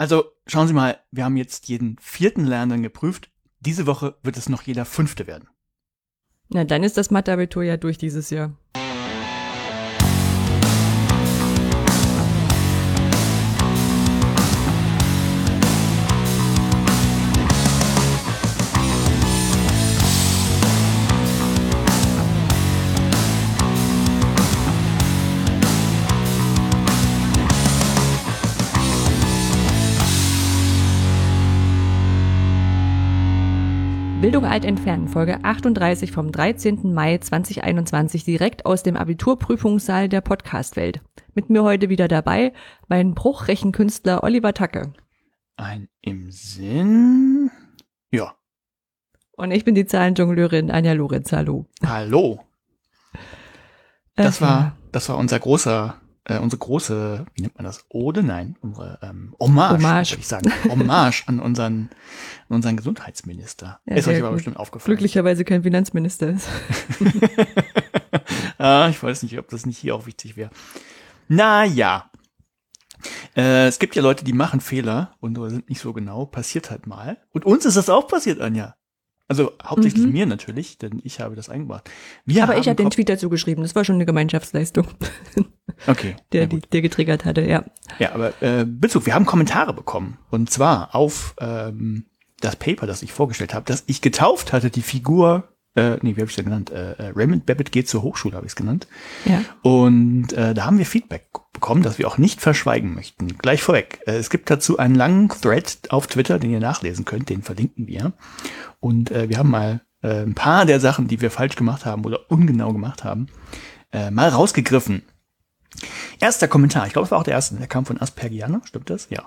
Also schauen Sie mal, wir haben jetzt jeden vierten Lernenden geprüft. Diese Woche wird es noch jeder fünfte werden. Na, dann ist das Mathe-Abitur ja durch dieses Jahr. Bildung alt entfernen, Folge 38 vom 13. Mai 2021, direkt aus dem Abiturprüfungssaal der Podcastwelt. Mit mir heute wieder dabei mein Bruchrechenkünstler Oliver Tacke. Ein im Sinn. Ja. Und ich bin die Zahlenjongleurin Anja Lorenz. Hallo. Hallo. Das war, das war unser großer äh, unsere große, wie nennt man das, Ode? Nein, unsere ähm, Hommage, Hommage. würde ich sagen. Hommage an unseren, an unseren Gesundheitsminister. Ja, ist euch aber bestimmt aufgefallen. Glücklicherweise kein Finanzminister ist. ah, ich weiß nicht, ob das nicht hier auch wichtig wäre. Naja. Äh, es gibt ja Leute, die machen Fehler und sind nicht so genau, passiert halt mal. Und uns ist das auch passiert, Anja. Also hauptsächlich mhm. mir natürlich, denn ich habe das eingebracht. Wir Aber ich habe den Tweet dazu geschrieben, das war schon eine Gemeinschaftsleistung. Okay. der, die, der getriggert hatte, ja. Ja, aber äh, Bezug, wir haben Kommentare bekommen. Und zwar auf ähm, das Paper, das ich vorgestellt habe, das ich getauft hatte, die Figur, äh, nee, wie habe ich das genannt? Äh, äh, Raymond Babbitt geht zur Hochschule, habe ich es genannt. Ja. Und äh, da haben wir Feedback bekommen, das wir auch nicht verschweigen möchten. Gleich vorweg. Äh, es gibt dazu einen langen Thread auf Twitter, den ihr nachlesen könnt, den verlinken wir. Und äh, wir haben mal äh, ein paar der Sachen, die wir falsch gemacht haben oder ungenau gemacht haben, äh, mal rausgegriffen. Erster Kommentar, ich glaube, es war auch der erste, der kam von Aspergiana, stimmt das? Ja.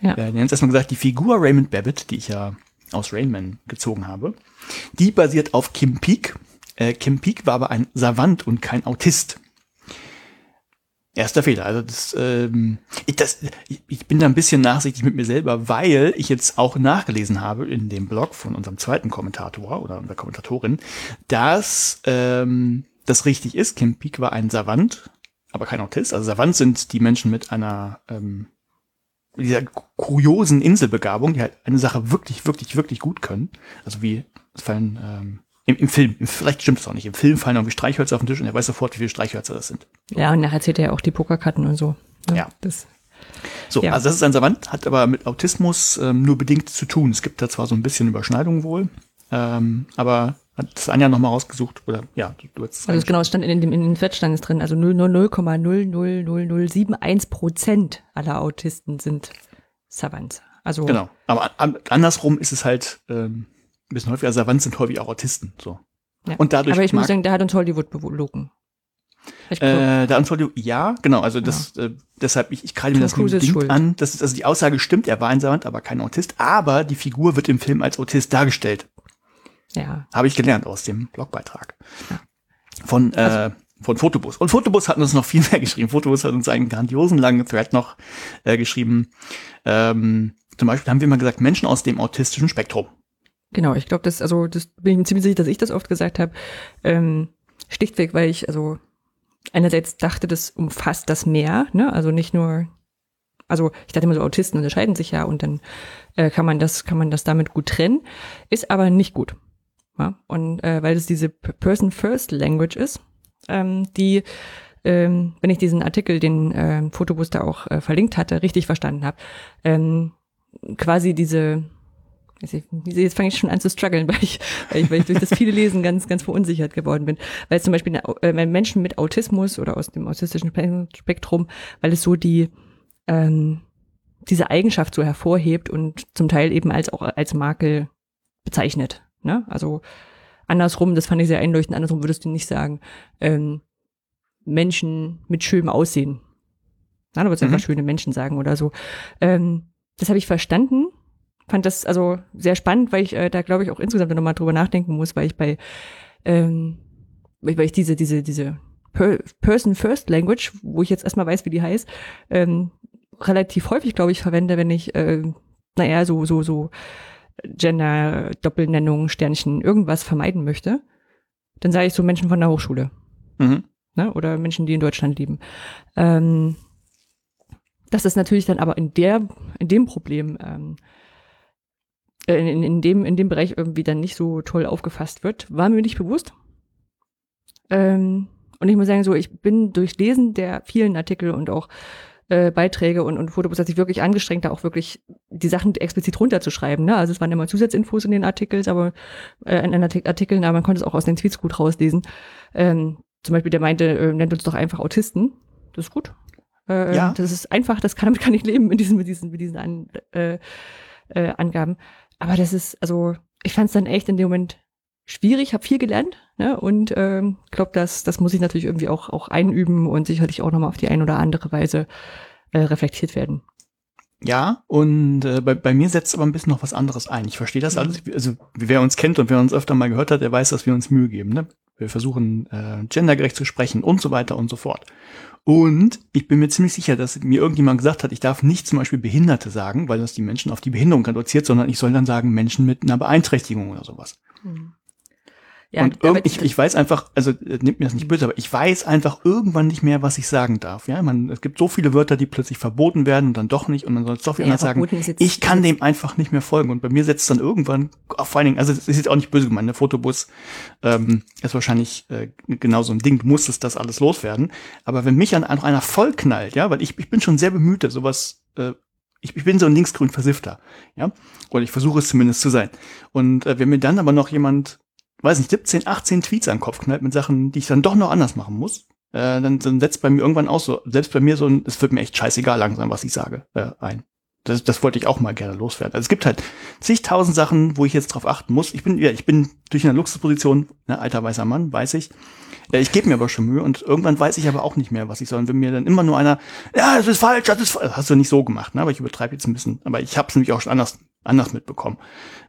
ja. Äh, der hat erstmal gesagt, die Figur Raymond Babbitt, die ich ja aus Rainman gezogen habe, die basiert auf Kim Peek. Kim Peek war aber ein Savant und kein Autist. Erster Fehler. Also das, ähm, ich, das, ich, bin da ein bisschen nachsichtig mit mir selber, weil ich jetzt auch nachgelesen habe in dem Blog von unserem zweiten Kommentator oder unserer Kommentatorin, dass ähm, das richtig ist. Kim Peek war ein Savant, aber kein Autist. Also Savant sind die Menschen mit einer ähm, dieser kuriosen Inselbegabung, die halt eine Sache wirklich, wirklich, wirklich gut können. Also wie es fallen ähm, im, Im Film, vielleicht stimmt es auch nicht. Im Film fallen irgendwie Streichhölzer auf den Tisch und er weiß sofort, wie viele Streichhölzer das sind. Ja, und nachher erzählt er ja auch die Pokerkarten und so. Ja. ja. Das, so, ja. also das ist ein Savant, hat aber mit Autismus ähm, nur bedingt zu tun. Es gibt da zwar so ein bisschen Überschneidung wohl, ähm, aber hat das Anja nochmal rausgesucht oder ja, du, hast Also genau, es stand in, dem, in den es drin, also 0,0000071 Prozent aller Autisten sind Savants. Also genau, aber an, andersrum ist es halt ähm, ein bisschen häufiger Savants sind häufig auch Autisten. So. Ja. Und dadurch Aber ich muss sagen, da hat uns Hollywood belogen. Äh, da uns Hollywood, ja, genau, also das, ja. äh, deshalb, ich, ich kreide mir das Ding an, das ist, also die Aussage stimmt, er war ein Savant, aber kein Autist, aber die Figur wird im Film als Autist dargestellt. Ja. Habe ich gelernt aus dem Blogbeitrag. Ja. Von, äh, also, von Fotobus. Und Fotobus hat uns noch viel mehr geschrieben. Fotobus hat uns einen grandiosen langen Thread noch äh, geschrieben. Ähm, zum Beispiel haben wir mal gesagt, Menschen aus dem autistischen Spektrum. Genau, ich glaube, das, also das bin ich mir ziemlich sicher, dass ich das oft gesagt habe. Ähm, schlichtweg, weil ich, also einerseits dachte, das umfasst das mehr, ne? Also nicht nur, also ich dachte immer so, Autisten unterscheiden sich ja und dann äh, kann man das, kann man das damit gut trennen, ist aber nicht gut. Ja? Und äh, weil es diese Person First Language ist, ähm, die ähm, wenn ich diesen Artikel, den äh, Fotobooster auch äh, verlinkt hatte, richtig verstanden habe, ähm, quasi diese Jetzt fange ich schon an zu strugglen, weil ich, weil ich, weil ich durch das viele Lesen ganz, ganz verunsichert geworden bin. Weil zum Beispiel äh, Menschen mit Autismus oder aus dem autistischen Spektrum, weil es so die ähm, diese Eigenschaft so hervorhebt und zum Teil eben als auch als Makel bezeichnet. Ne? Also andersrum, das fand ich sehr einleuchtend, andersrum würdest du nicht sagen, ähm, Menschen mit schönem Aussehen. Na, du würdest mhm. einfach schöne Menschen sagen oder so. Ähm, das habe ich verstanden fand das also sehr spannend, weil ich äh, da glaube ich auch insgesamt nochmal drüber nachdenken muss, weil ich bei ähm, weil ich diese diese diese per Person First Language, wo ich jetzt erstmal weiß, wie die heißt, ähm, relativ häufig glaube ich verwende, wenn ich äh, naja so so so Gender Doppelnennung Sternchen irgendwas vermeiden möchte, dann sage ich so Menschen von der Hochschule. Mhm. Ne? Oder Menschen, die in Deutschland leben. Ähm, dass es natürlich dann aber in der, in dem Problem, ähm, äh, in, in, dem, in dem Bereich irgendwie dann nicht so toll aufgefasst wird, war mir nicht bewusst. Ähm, und ich muss sagen, so, ich bin durch Lesen der vielen Artikel und auch äh, Beiträge und, und Fotobus hat sich wirklich angestrengt, da auch wirklich die Sachen explizit runterzuschreiben. Ne? Also es waren immer Zusatzinfos in den Artikeln, aber äh, in den Artikeln, aber man konnte es auch aus den Tweets gut rauslesen. Ähm, zum Beispiel, der meinte, äh, nennt uns doch einfach Autisten. Das ist gut. Äh, ja. Das ist einfach, das kann, damit kann ich leben mit diesen, mit diesen, mit diesen An, äh, äh, Angaben. Aber das ist, also, ich fand es dann echt in dem Moment schwierig, habe viel gelernt ne? und ähm, glaube, das, das muss ich natürlich irgendwie auch, auch einüben und sicherlich auch nochmal auf die eine oder andere Weise äh, reflektiert werden. Ja, und äh, bei, bei mir setzt aber ein bisschen noch was anderes ein. Ich verstehe das mhm. alles. Also wer uns kennt und wer uns öfter mal gehört hat, der weiß, dass wir uns Mühe geben. Ne? Wir versuchen äh, gendergerecht zu sprechen und so weiter und so fort. Und ich bin mir ziemlich sicher, dass mir irgendjemand gesagt hat, ich darf nicht zum Beispiel Behinderte sagen, weil das die Menschen auf die Behinderung reduziert, sondern ich soll dann sagen Menschen mit einer Beeinträchtigung oder sowas. Mhm. Ja, und ich, ich weiß einfach, also äh, nimmt mir das nicht böse, aber ich weiß einfach irgendwann nicht mehr, was ich sagen darf. Ja, man, es gibt so viele Wörter, die plötzlich verboten werden und dann doch nicht und man soll es doch wieder ja, sagen. Ich kann dem einfach nicht mehr folgen und bei mir setzt dann irgendwann, auch vor allen Dingen, also es ist jetzt auch nicht böse gemeint, der Fotobus ähm, ist wahrscheinlich äh, genau so ein Ding, du musstest das alles loswerden. Aber wenn mich dann einfach einer vollknallt, ja, weil ich, ich bin schon sehr bemüht, sowas äh, ich, ich bin so ein linksgrün Versifter, ja, oder ich versuche es zumindest zu sein. Und äh, wenn mir dann aber noch jemand weiß nicht, 17, 18 Tweets an den Kopf knallt mit Sachen, die ich dann doch noch anders machen muss, äh, dann, dann setzt bei mir irgendwann auch so, selbst bei mir so ein, es wird mir echt scheißegal langsam, was ich sage, äh, ein. Das, das wollte ich auch mal gerne loswerden. Also es gibt halt zigtausend Sachen, wo ich jetzt drauf achten muss. Ich bin, ja, ich bin durch eine Luxusposition, ne, alter weißer Mann, weiß ich. Äh, ich gebe mir aber schon Mühe und irgendwann weiß ich aber auch nicht mehr, was ich soll. Und wenn mir dann immer nur einer, ja, das ist falsch, das ist falsch, hast du nicht so gemacht, ne? Aber ich übertreibe jetzt ein bisschen. Aber ich habe es nämlich auch schon anders anders mitbekommen.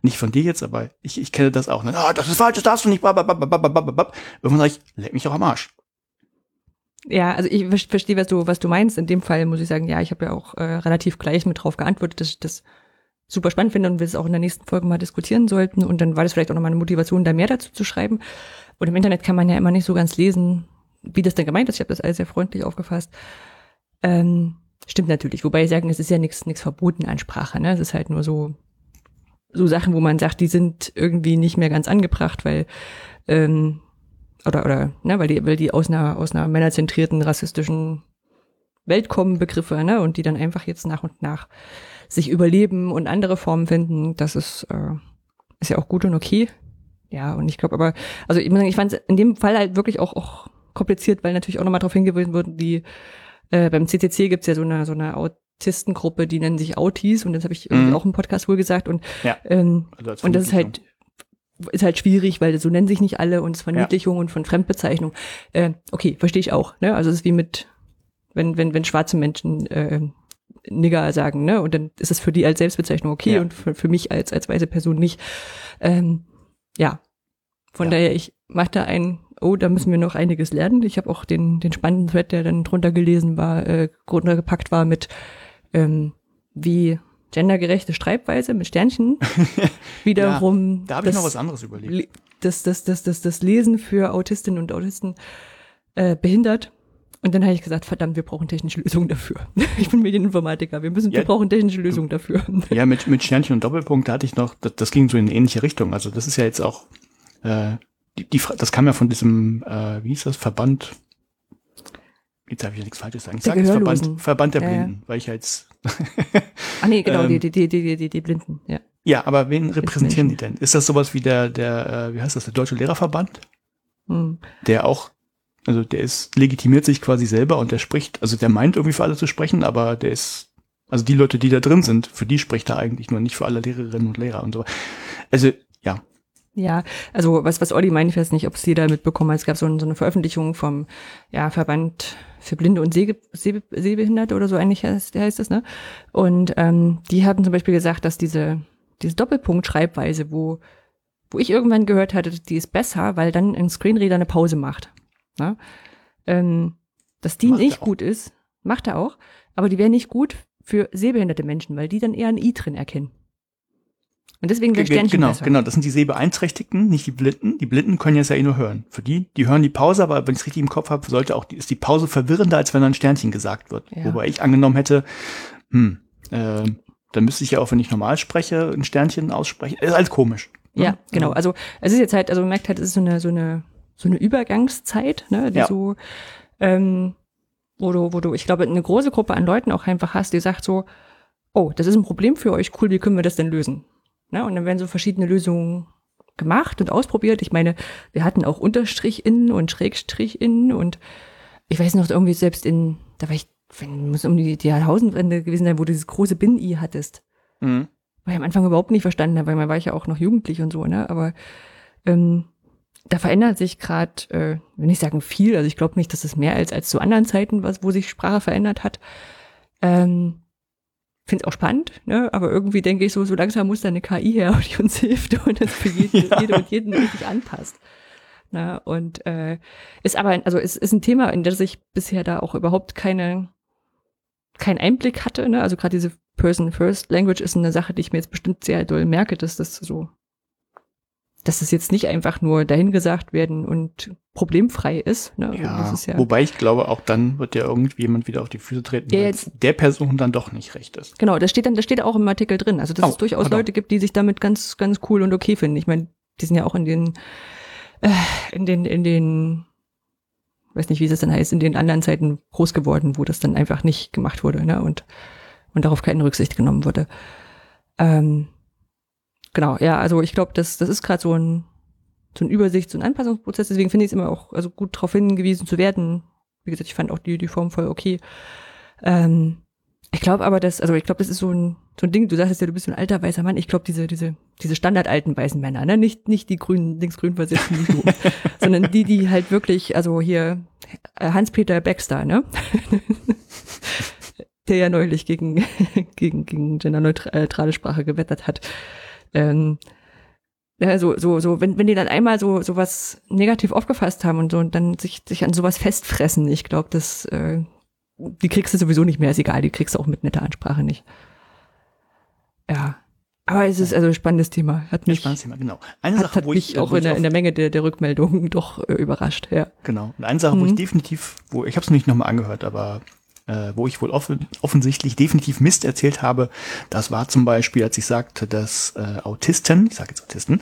Nicht von dir jetzt, aber ich, ich kenne das auch. Ne? Ah, das ist falsch, das darfst du nicht. Irgendwann sage ich, leck mich doch am Arsch. Ja, also ich verstehe, was du, was du meinst. In dem Fall muss ich sagen, ja, ich habe ja auch äh, relativ gleich mit drauf geantwortet, dass ich das super spannend finde und wir es auch in der nächsten Folge mal diskutieren sollten. Und dann war das vielleicht auch nochmal eine Motivation, da mehr dazu zu schreiben. Und im Internet kann man ja immer nicht so ganz lesen, wie das denn gemeint ist. Ich habe das alles sehr freundlich aufgefasst. Ähm, stimmt natürlich. Wobei ich sagen, es ist ja nichts nichts verboten an Sprache. Ne? Es ist halt nur so so Sachen, wo man sagt, die sind irgendwie nicht mehr ganz angebracht, weil ähm, oder oder ne, weil die weil die aus einer aus einer männerzentrierten rassistischen Welt kommen Begriffe, ne, und die dann einfach jetzt nach und nach sich überleben und andere Formen finden, das ist äh, ist ja auch gut und okay. Ja, und ich glaube aber, also ich muss sagen, ich fand es in dem Fall halt wirklich auch, auch kompliziert, weil natürlich auch nochmal darauf hingewiesen wurde, die äh, beim CCC gibt's ja so eine so eine Autistengruppe, die nennen sich Autis und das habe ich mhm. auch im Podcast wohl gesagt und ja. ähm, also und das ist halt ist halt schwierig, weil so nennen sich nicht alle und es Verniedlichung ja. und von Fremdbezeichnung. Äh, okay, verstehe ich auch. Ne? Also es ist wie mit, wenn, wenn, wenn schwarze Menschen äh, Nigger sagen, ne? Und dann ist es für die als Selbstbezeichnung okay ja. und für, für mich als, als weiße Person nicht. Ähm, ja. Von ja. daher, ich mache da ein, oh, da müssen wir noch einiges lernen. Ich habe auch den, den spannenden Thread, der dann drunter gelesen war, äh, drunter gepackt war mit ähm, wie gendergerechte Schreibweise mit Sternchen wiederum. Ja, da habe ich noch was anderes überlegt. Das, das, das, das, das Lesen für Autistinnen und Autisten äh, behindert. Und dann habe ich gesagt, verdammt, wir brauchen technische Lösungen dafür. ich bin Medieninformatiker, wir müssen, ja, wir brauchen technische Lösungen dafür. ja, mit, mit Sternchen und Doppelpunkt hatte ich noch, das, das ging so in eine ähnliche Richtung. Also das ist ja jetzt auch, äh, die, die, das kam ja von diesem, äh, wie hieß das, Verband Jetzt habe ich ja nichts Falsches sagen. Ich sage jetzt Verband, Verband der ja, Blinden, ja. weil ich jetzt. ah nee, genau, ähm, die, die, die, die, die Blinden, ja. Ja, aber wen repräsentieren die denn? Ist das sowas wie der, der, äh, wie heißt das, der Deutsche Lehrerverband? Hm. Der auch, also der ist, legitimiert sich quasi selber und der spricht, also der meint irgendwie für alle zu sprechen, aber der ist, also die Leute, die da drin sind, für die spricht er eigentlich nur nicht für alle Lehrerinnen und Lehrer und so. Also, ja, also was, was Olli meint, ich weiß nicht, ob es jeder mitbekommen hat. Es gab so, so eine Veröffentlichung vom ja, Verband für Blinde und Seh Seh Sehbehinderte oder so eigentlich heißt, heißt das, ne? Und ähm, die haben zum Beispiel gesagt, dass diese, diese Doppelpunkt-Schreibweise, wo, wo ich irgendwann gehört hatte, die ist besser, weil dann ein Screenreader eine Pause macht. Ne? Ähm, dass die macht nicht gut ist, macht er auch, aber die wäre nicht gut für sehbehinderte Menschen, weil die dann eher ein I drin erkennen. Und deswegen der Sternchen Genau, besser. genau. Das sind die Sehbeeinträchtigten, nicht die Blinden. Die Blinden können jetzt ja eh nur hören. Für die, die hören die Pause, aber wenn ich es richtig im Kopf habe, sollte auch die, ist die Pause verwirrender, als wenn ein Sternchen gesagt wird. Ja. Wobei ich angenommen hätte, hm, äh, dann müsste ich ja auch, wenn ich normal spreche, ein Sternchen aussprechen. Ist alles komisch. ne? Ja, genau. Also es ist jetzt halt, also man merkt halt, es ist so eine, so eine, so eine Übergangszeit, ne, die Ja. so, ähm, wo du, wo du, ich glaube, eine große Gruppe an Leuten auch einfach hast, die sagt so, oh, das ist ein Problem für euch, cool, wie können wir das denn lösen? Ne? Und dann werden so verschiedene Lösungen gemacht und ausprobiert. Ich meine, wir hatten auch Unterstrich innen und Schrägstrich innen und ich weiß noch irgendwie selbst in, da war ich, wenn muss um die, Jahrtausendwende gewesen sein, wo du dieses große Bin-I hattest Mhm. weil ich am Anfang überhaupt nicht verstanden habe, weil man war ich ja auch noch jugendlich und so, ne? Aber ähm, da verändert sich gerade, äh, will nicht sagen viel, also ich glaube nicht, dass es mehr als als zu anderen Zeiten, was, wo sich Sprache verändert hat. Ähm, Finde es auch spannend, ne? aber irgendwie denke ich so, so langsam muss da eine KI her, die uns hilft und das für jeden, Ja. jede und jeden richtig anpasst. Na, und äh, ist aber, also es ist ein Thema, in das ich bisher da auch überhaupt keine, keinen Einblick hatte. Ne? Also gerade diese Person-First-Language ist eine Sache, die ich mir jetzt bestimmt sehr doll merke, dass das so, dass das jetzt nicht einfach nur dahingesagt werden und problemfrei ist. Ne? Also Ja, ist ja wobei ich glaube, auch dann wird ja irgendjemand wieder auf die Füße treten, Ja, jetzt- es der Person dann doch nicht recht ist. Genau, das steht dann, das steht auch im Artikel drin. Also dass Oh, es durchaus pardon. Leute gibt, die sich damit ganz, ganz cool und okay finden. Ich meine, die sind ja auch in den, äh, in den, in den, weiß nicht, wie es dann heißt, in den anderen Zeiten groß geworden, wo das dann einfach nicht gemacht wurde, ne? Und, und darauf keine Rücksicht genommen wurde. Ähm, genau, ja, also ich glaube, das, das ist gerade so ein, so ein Übersichts- und Anpassungsprozess. Deswegen finde ich es immer auch also gut darauf hingewiesen zu werden. Wie gesagt, ich fand auch die, die Form voll okay. Ähm, ich glaube aber, dass, also ich glaube, das ist so ein, so ein Ding, du sagst ja, du bist so ein alter weißer Mann. Ich glaube, diese, diese, diese standardalten weißen Männer, ne? Nicht, nicht die grünen, linksgrün versitzten wie du, sondern die, die halt wirklich, also hier, äh, Hans-Peter Baxter, ne? Der ja neulich gegen, gegen, gegen genderneutrale Sprache gewettert hat. Ähm, ja, so, so, so, wenn, wenn die dann einmal so, so was negativ aufgefasst haben und so und dann sich, sich an sowas festfressen, ich glaube, das, äh, die kriegst du sowieso nicht mehr, ist egal, die kriegst du auch mit netter Ansprache nicht. Ja. Aber es ist also ein spannendes Thema. Hat mich, Spannendes Thema, genau. Eine hat, Sache, hat wo mich ich, auch wo in der, in der Menge der, der Rückmeldungen doch äh, überrascht, ja. Genau. Und eine Sache, wo ich Mhm. definitiv, wo ich habe es nicht nochmal angehört, aber äh, wo ich wohl offen, offensichtlich definitiv Mist erzählt habe, das war zum Beispiel, als ich sagte, dass äh, Autisten, ich sage jetzt Autisten,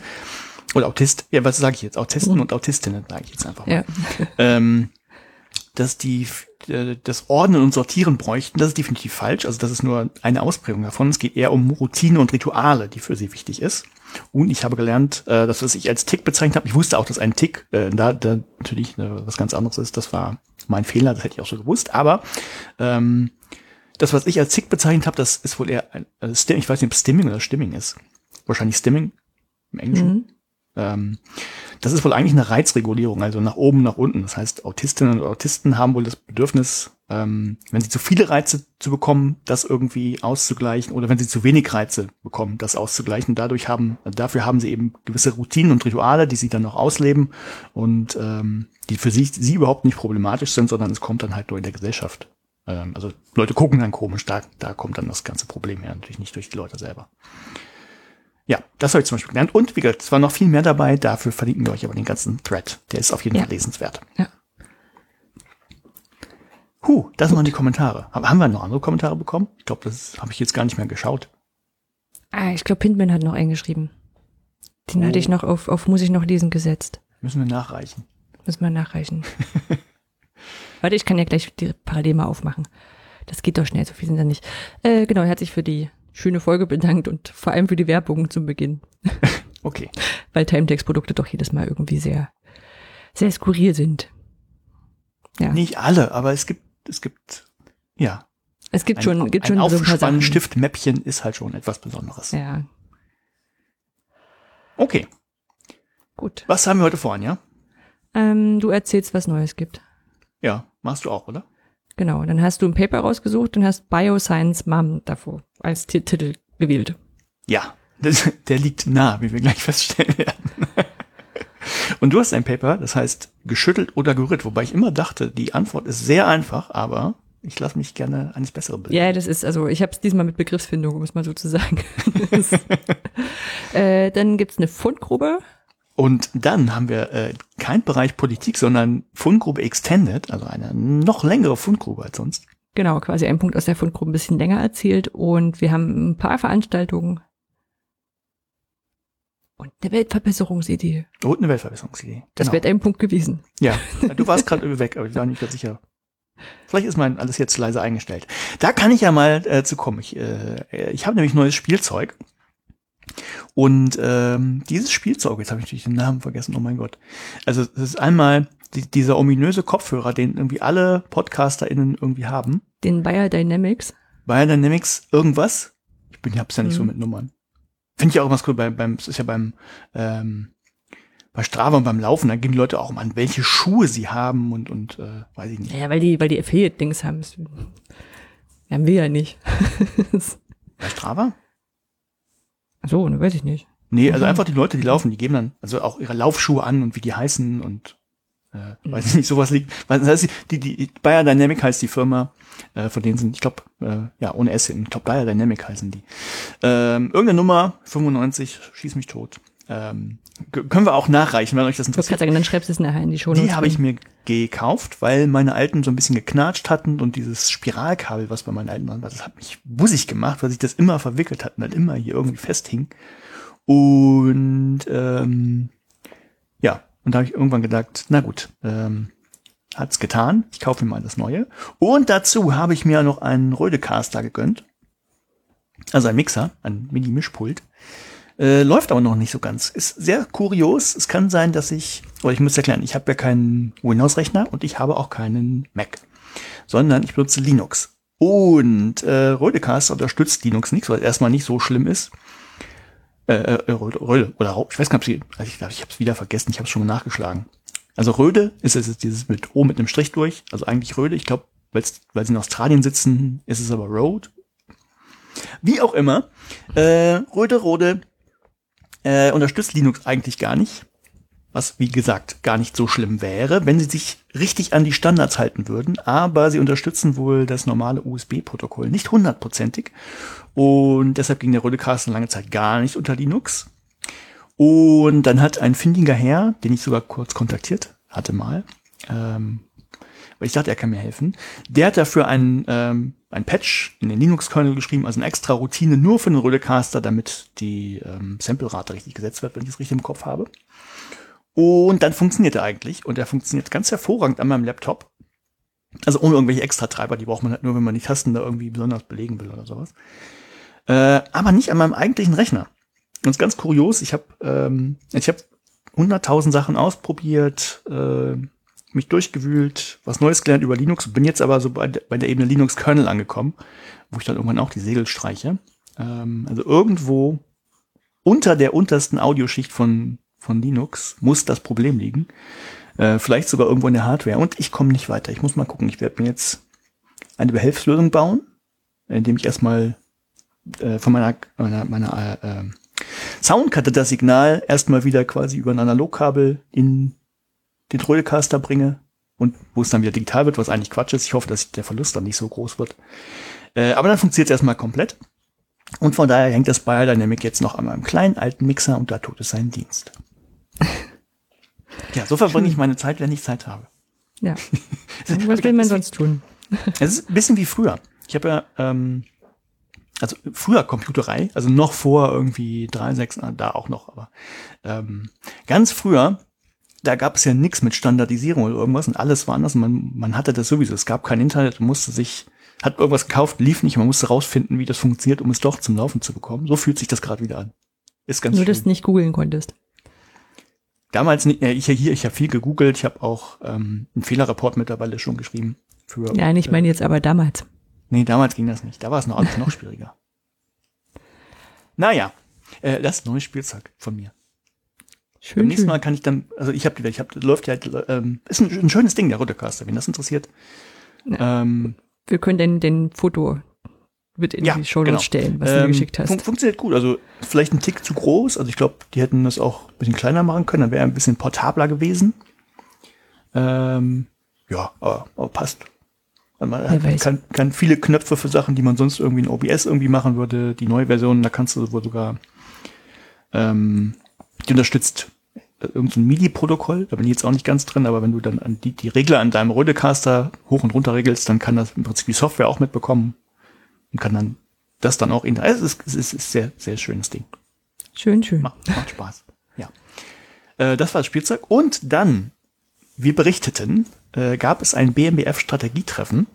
oder Autist, ja, was sage ich jetzt? Autisten und Autistinnen sage ich jetzt einfach mal. Ja. ähm, dass die äh, das Ordnen und Sortieren bräuchten, das ist definitiv falsch. Also das ist nur eine Ausprägung davon. Es geht eher um Routine und Rituale, die für sie wichtig ist. Und ich habe gelernt, äh, das, was ich als Tick bezeichnet habe, ich wusste auch, dass ein Tick äh, da, da natürlich äh, was ganz anderes ist. Das war mein Fehler, das hätte ich auch so gewusst. Aber ähm, das, was ich als Tick bezeichnet habe, das ist wohl eher ein äh, Stim ich weiß nicht, ob Stimming oder Stimming ist. Wahrscheinlich Stimming im Englischen. Mhm. Ähm, das ist wohl eigentlich eine Reizregulierung, also nach oben, nach unten. Das heißt, Autistinnen und Autisten haben wohl das Bedürfnis, ähm, wenn sie zu viele Reize zu bekommen, das irgendwie auszugleichen, oder wenn sie zu wenig Reize bekommen, das auszugleichen. Dadurch haben, dafür haben sie eben gewisse Routinen und Rituale, die sie dann noch ausleben und ähm, die für sich sie überhaupt nicht problematisch sind, sondern es kommt dann halt nur in der Gesellschaft. Ähm, also Leute gucken dann komisch, da, da kommt dann das ganze Problem her, natürlich nicht durch die Leute selber. Ja, das habe ich zum Beispiel gelernt. Und wie gesagt, es war noch viel mehr dabei. Dafür verlinken wir euch aber den ganzen Thread. Der ist auf jeden Ja. Fall lesenswert. Ja. Huh, das waren die Kommentare. Haben haben wir noch andere Kommentare bekommen? Ich glaube, das habe ich jetzt gar nicht mehr geschaut. Ah, ich glaube, Pintman hat noch eingeschrieben. Den Oh. hatte ich noch auf, auf muss ich noch lesen gesetzt. Müssen wir nachreichen. Müssen wir nachreichen. Warte, ich kann ja gleich die parallel mal aufmachen. Das geht doch schnell, so viel sind da nicht. Äh, genau, er hat sich für die schöne Folge bedankt und vor allem für die Werbung zum Beginn. Okay. Weil Timetext-Produkte doch jedes Mal irgendwie sehr, sehr skurril sind. Ja. Nicht alle, aber es gibt, es gibt, ja. es gibt Ein, schon, gibt ein schon so ein paar Sachen. Aufspannstift-Mäppchen ist halt schon etwas Besonderes. Ja, Okay. gut. Was haben wir heute vor, ja? Ähm, du erzählst, was Neues gibt. Ja, machst du auch, oder? Genau, dann hast du ein Paper rausgesucht und hast Bioscience Mom davor als Ti- Titel gewählt. Ja, das, der liegt nah, wie wir gleich feststellen werden. Und du hast ein Paper, das heißt geschüttelt oder gerührt, wobei ich immer dachte, die Antwort ist sehr einfach, aber ich lasse mich gerne eines Besseren bilden. Ja, das ist, also ich habe es diesmal mit Begriffsfindung, um es mal so zu sagen. äh, dann gibt's eine Fundgrube. Und dann haben wir äh, kein Bereich Politik, sondern Fundgrube Extended, also eine noch längere Fundgrube als sonst. Genau, quasi ein Punkt aus der Fundgrube ein bisschen länger erzählt. Und wir haben ein paar Veranstaltungen und eine Weltverbesserungsidee. Und eine Weltverbesserungsidee. Das Genau. wird ein Punkt gewesen. Ja, du warst gerade weg, aber ich war nicht ganz sicher. Vielleicht ist mein alles jetzt leise eingestellt. Da kann ich ja mal äh, zu kommen. Ich, äh, ich habe nämlich neues Spielzeug. Und ähm, dieses Spielzeug, jetzt habe ich natürlich den Namen vergessen, oh mein Gott. Also es ist einmal die, dieser ominöse Kopfhörer, den irgendwie alle PodcasterInnen irgendwie haben. Den Bayer Dynamics. Biodynamics irgendwas. Ich bin, hab's ja nicht so Mhm. mit Nummern. Finde ich auch immer cool, bei, beim, es ist ja beim, ähm, bei Strava und beim Laufen, da geben die Leute auch immer an, welche Schuhe sie haben und, und äh, weiß ich nicht. Ja, weil die, weil die Affiliate-Dings haben. Das haben wir ja nicht. Bei Strava? So, ne, weiß ich nicht. Nee, also einfach die Leute, die laufen, die geben dann also auch ihre Laufschuhe an und wie die heißen und äh, weiß ich nicht, sowas liegt. Das heißt, die, die, die Bayer Dynamic heißt die Firma, äh, von denen sind, ich glaube, äh, ja, ohne S hin, ich glaube, Bayer Dynamic heißen die. Ähm, irgendeine Nummer, 95, schieß mich tot. Ähm, können wir auch nachreichen, wenn euch das Ich interessiert. gerade sagen, dann schreibst du es nachher in die Show. Die habe ich mir gekauft, weil meine alten so ein bisschen geknatscht hatten und dieses Spiralkabel, was bei meinen alten war, das hat mich bussig gemacht, weil sich das immer verwickelt hat und dann immer hier irgendwie festhing. Und ähm, ja, und da habe ich irgendwann gedacht, na gut, ähm, hat's getan. Ich kaufe mir mal das Neue. Und dazu habe ich mir noch einen Rödecaster gegönnt. Also ein Mixer, ein Mini-Mischpult. Äh, läuft aber noch nicht so ganz. Ist sehr kurios. Es kann sein, dass ich, oder ich muss erklären, ich habe ja keinen Windows-Rechner und ich habe auch keinen Mac, sondern ich benutze Linux. Und äh, Rödecaster unterstützt Linux nicht, weil es erstmal nicht so schlimm ist. Äh, äh, Röde, Röde oder ich weiß gar nicht, also ich glaube, ich habe es wieder vergessen, ich habe es schon mal nachgeschlagen. Also Röde ist es dieses mit O mit einem Strich durch, also eigentlich Röde. Ich glaube, weil sie in Australien sitzen, ist es aber Road. Wie auch immer, äh, Röde, Rode äh, unterstützt Linux eigentlich gar nicht. Was, wie gesagt, gar nicht so schlimm wäre, wenn sie sich richtig an die Standards halten würden. Aber sie unterstützen wohl das normale USB-Protokoll nicht hundertprozentig. Und deshalb ging der Rödecaster lange Zeit gar nicht unter Linux. Und dann hat ein findiger Herr, den ich sogar kurz kontaktiert hatte mal, ähm, weil ich dachte, er kann mir helfen, der hat dafür ein, ähm, ein Patch in den Linux-Kernel geschrieben, also eine extra Routine nur für den Rödecaster, damit die ähm, Sample-Rate richtig gesetzt wird, wenn ich es richtig im Kopf habe. Und dann funktioniert er eigentlich. Und er funktioniert ganz hervorragend an meinem Laptop. Also ohne irgendwelche Extra-Treiber, die braucht man halt nur, wenn man die Tasten da irgendwie besonders belegen will oder sowas. Äh, aber nicht an meinem eigentlichen Rechner. Und ganz kurios, ich habe ähm, ich habe hunderttausend Sachen ausprobiert, äh, mich durchgewühlt, was Neues gelernt über Linux, bin jetzt aber so bei, der- bei der Ebene Linux-Kernel angekommen, wo ich dann irgendwann auch die Segel streiche. Ähm, also irgendwo unter der untersten Audioschicht von, von Linux muss das Problem liegen. Äh, vielleicht sogar irgendwo in der Hardware. Und ich komme nicht weiter. Ich muss mal gucken. Ich werde mir jetzt eine Behelfslösung bauen, indem ich erstmal äh, von meiner, meiner, meiner äh, äh, Soundkarte das Signal erstmal wieder quasi über ein Analogkabel in den Trödelcaster bringe und wo es dann wieder digital wird, was eigentlich Quatsch ist. Ich hoffe, dass der Verlust dann nicht so groß wird. Äh, aber dann funktioniert es erstmal komplett. Und von daher hängt das Biodynamic jetzt noch an meinem kleinen alten Mixer und da tut es seinen Dienst. ja, so verbringe ich meine Zeit, wenn ich Zeit habe. Ja. Was will man sonst tun? Es ist ein bisschen wie früher. Ich habe ja, ähm, also früher Computerei, also noch vor irgendwie 3, 6, na, da auch noch, aber ähm, ganz früher, da gab es ja nichts mit Standardisierung oder irgendwas und alles war anders. Man, man hatte das sowieso. Es gab kein Internet, man musste sich, hat irgendwas gekauft, lief nicht, man musste rausfinden, wie das funktioniert, um es doch zum Laufen zu bekommen. So fühlt sich das gerade wieder an. Ist ganz Nur, dass du nicht googeln konntest. Damals nicht, äh, ich hier, ich habe viel gegoogelt, ich habe auch ähm, einen Fehlerreport mittlerweile schon geschrieben. Für, Ja, ich meine jetzt aber damals. Nee, damals ging das nicht. Da war es noch alles noch schwieriger. Naja, äh, das ist neues Spielzeug von mir. Beim Schön, nächsten schön. Mal kann ich dann, also ich habe, ich habe, läuft ja, ähm, ist ein, ein schönes Ding der Rodecaster, wenn das interessiert. Ähm, Wir können den, den Foto mit in Ja, die Show genau. stellen, was du mir ähm, geschickt hast. fun funktioniert gut. Also vielleicht ein Tick zu groß. Also ich glaube, die hätten das auch ein bisschen kleiner machen können. Dann wäre er ein bisschen portabler gewesen. Ähm, ja, aber, aber passt. Man hat, kann, kann viele Knöpfe für Sachen, die man sonst irgendwie in OBS irgendwie machen würde. Die neue Version, da kannst du wohl sogar, ähm, die unterstützt irgendein MIDI-Protokoll, da bin ich jetzt auch nicht ganz drin, aber wenn du dann an die, die Regler an deinem Rodecaster hoch und runter regelst, dann kann das im Prinzip die Software auch mitbekommen und kann dann das dann auch in, also es ist, es ist, ist sehr, sehr schönes Ding. Schön, schön. Macht, macht Spaß. Ja. Äh, das war das Spielzeug. Und dann, wir berichteten, äh, gab es ein BMBF-Strategietreffen,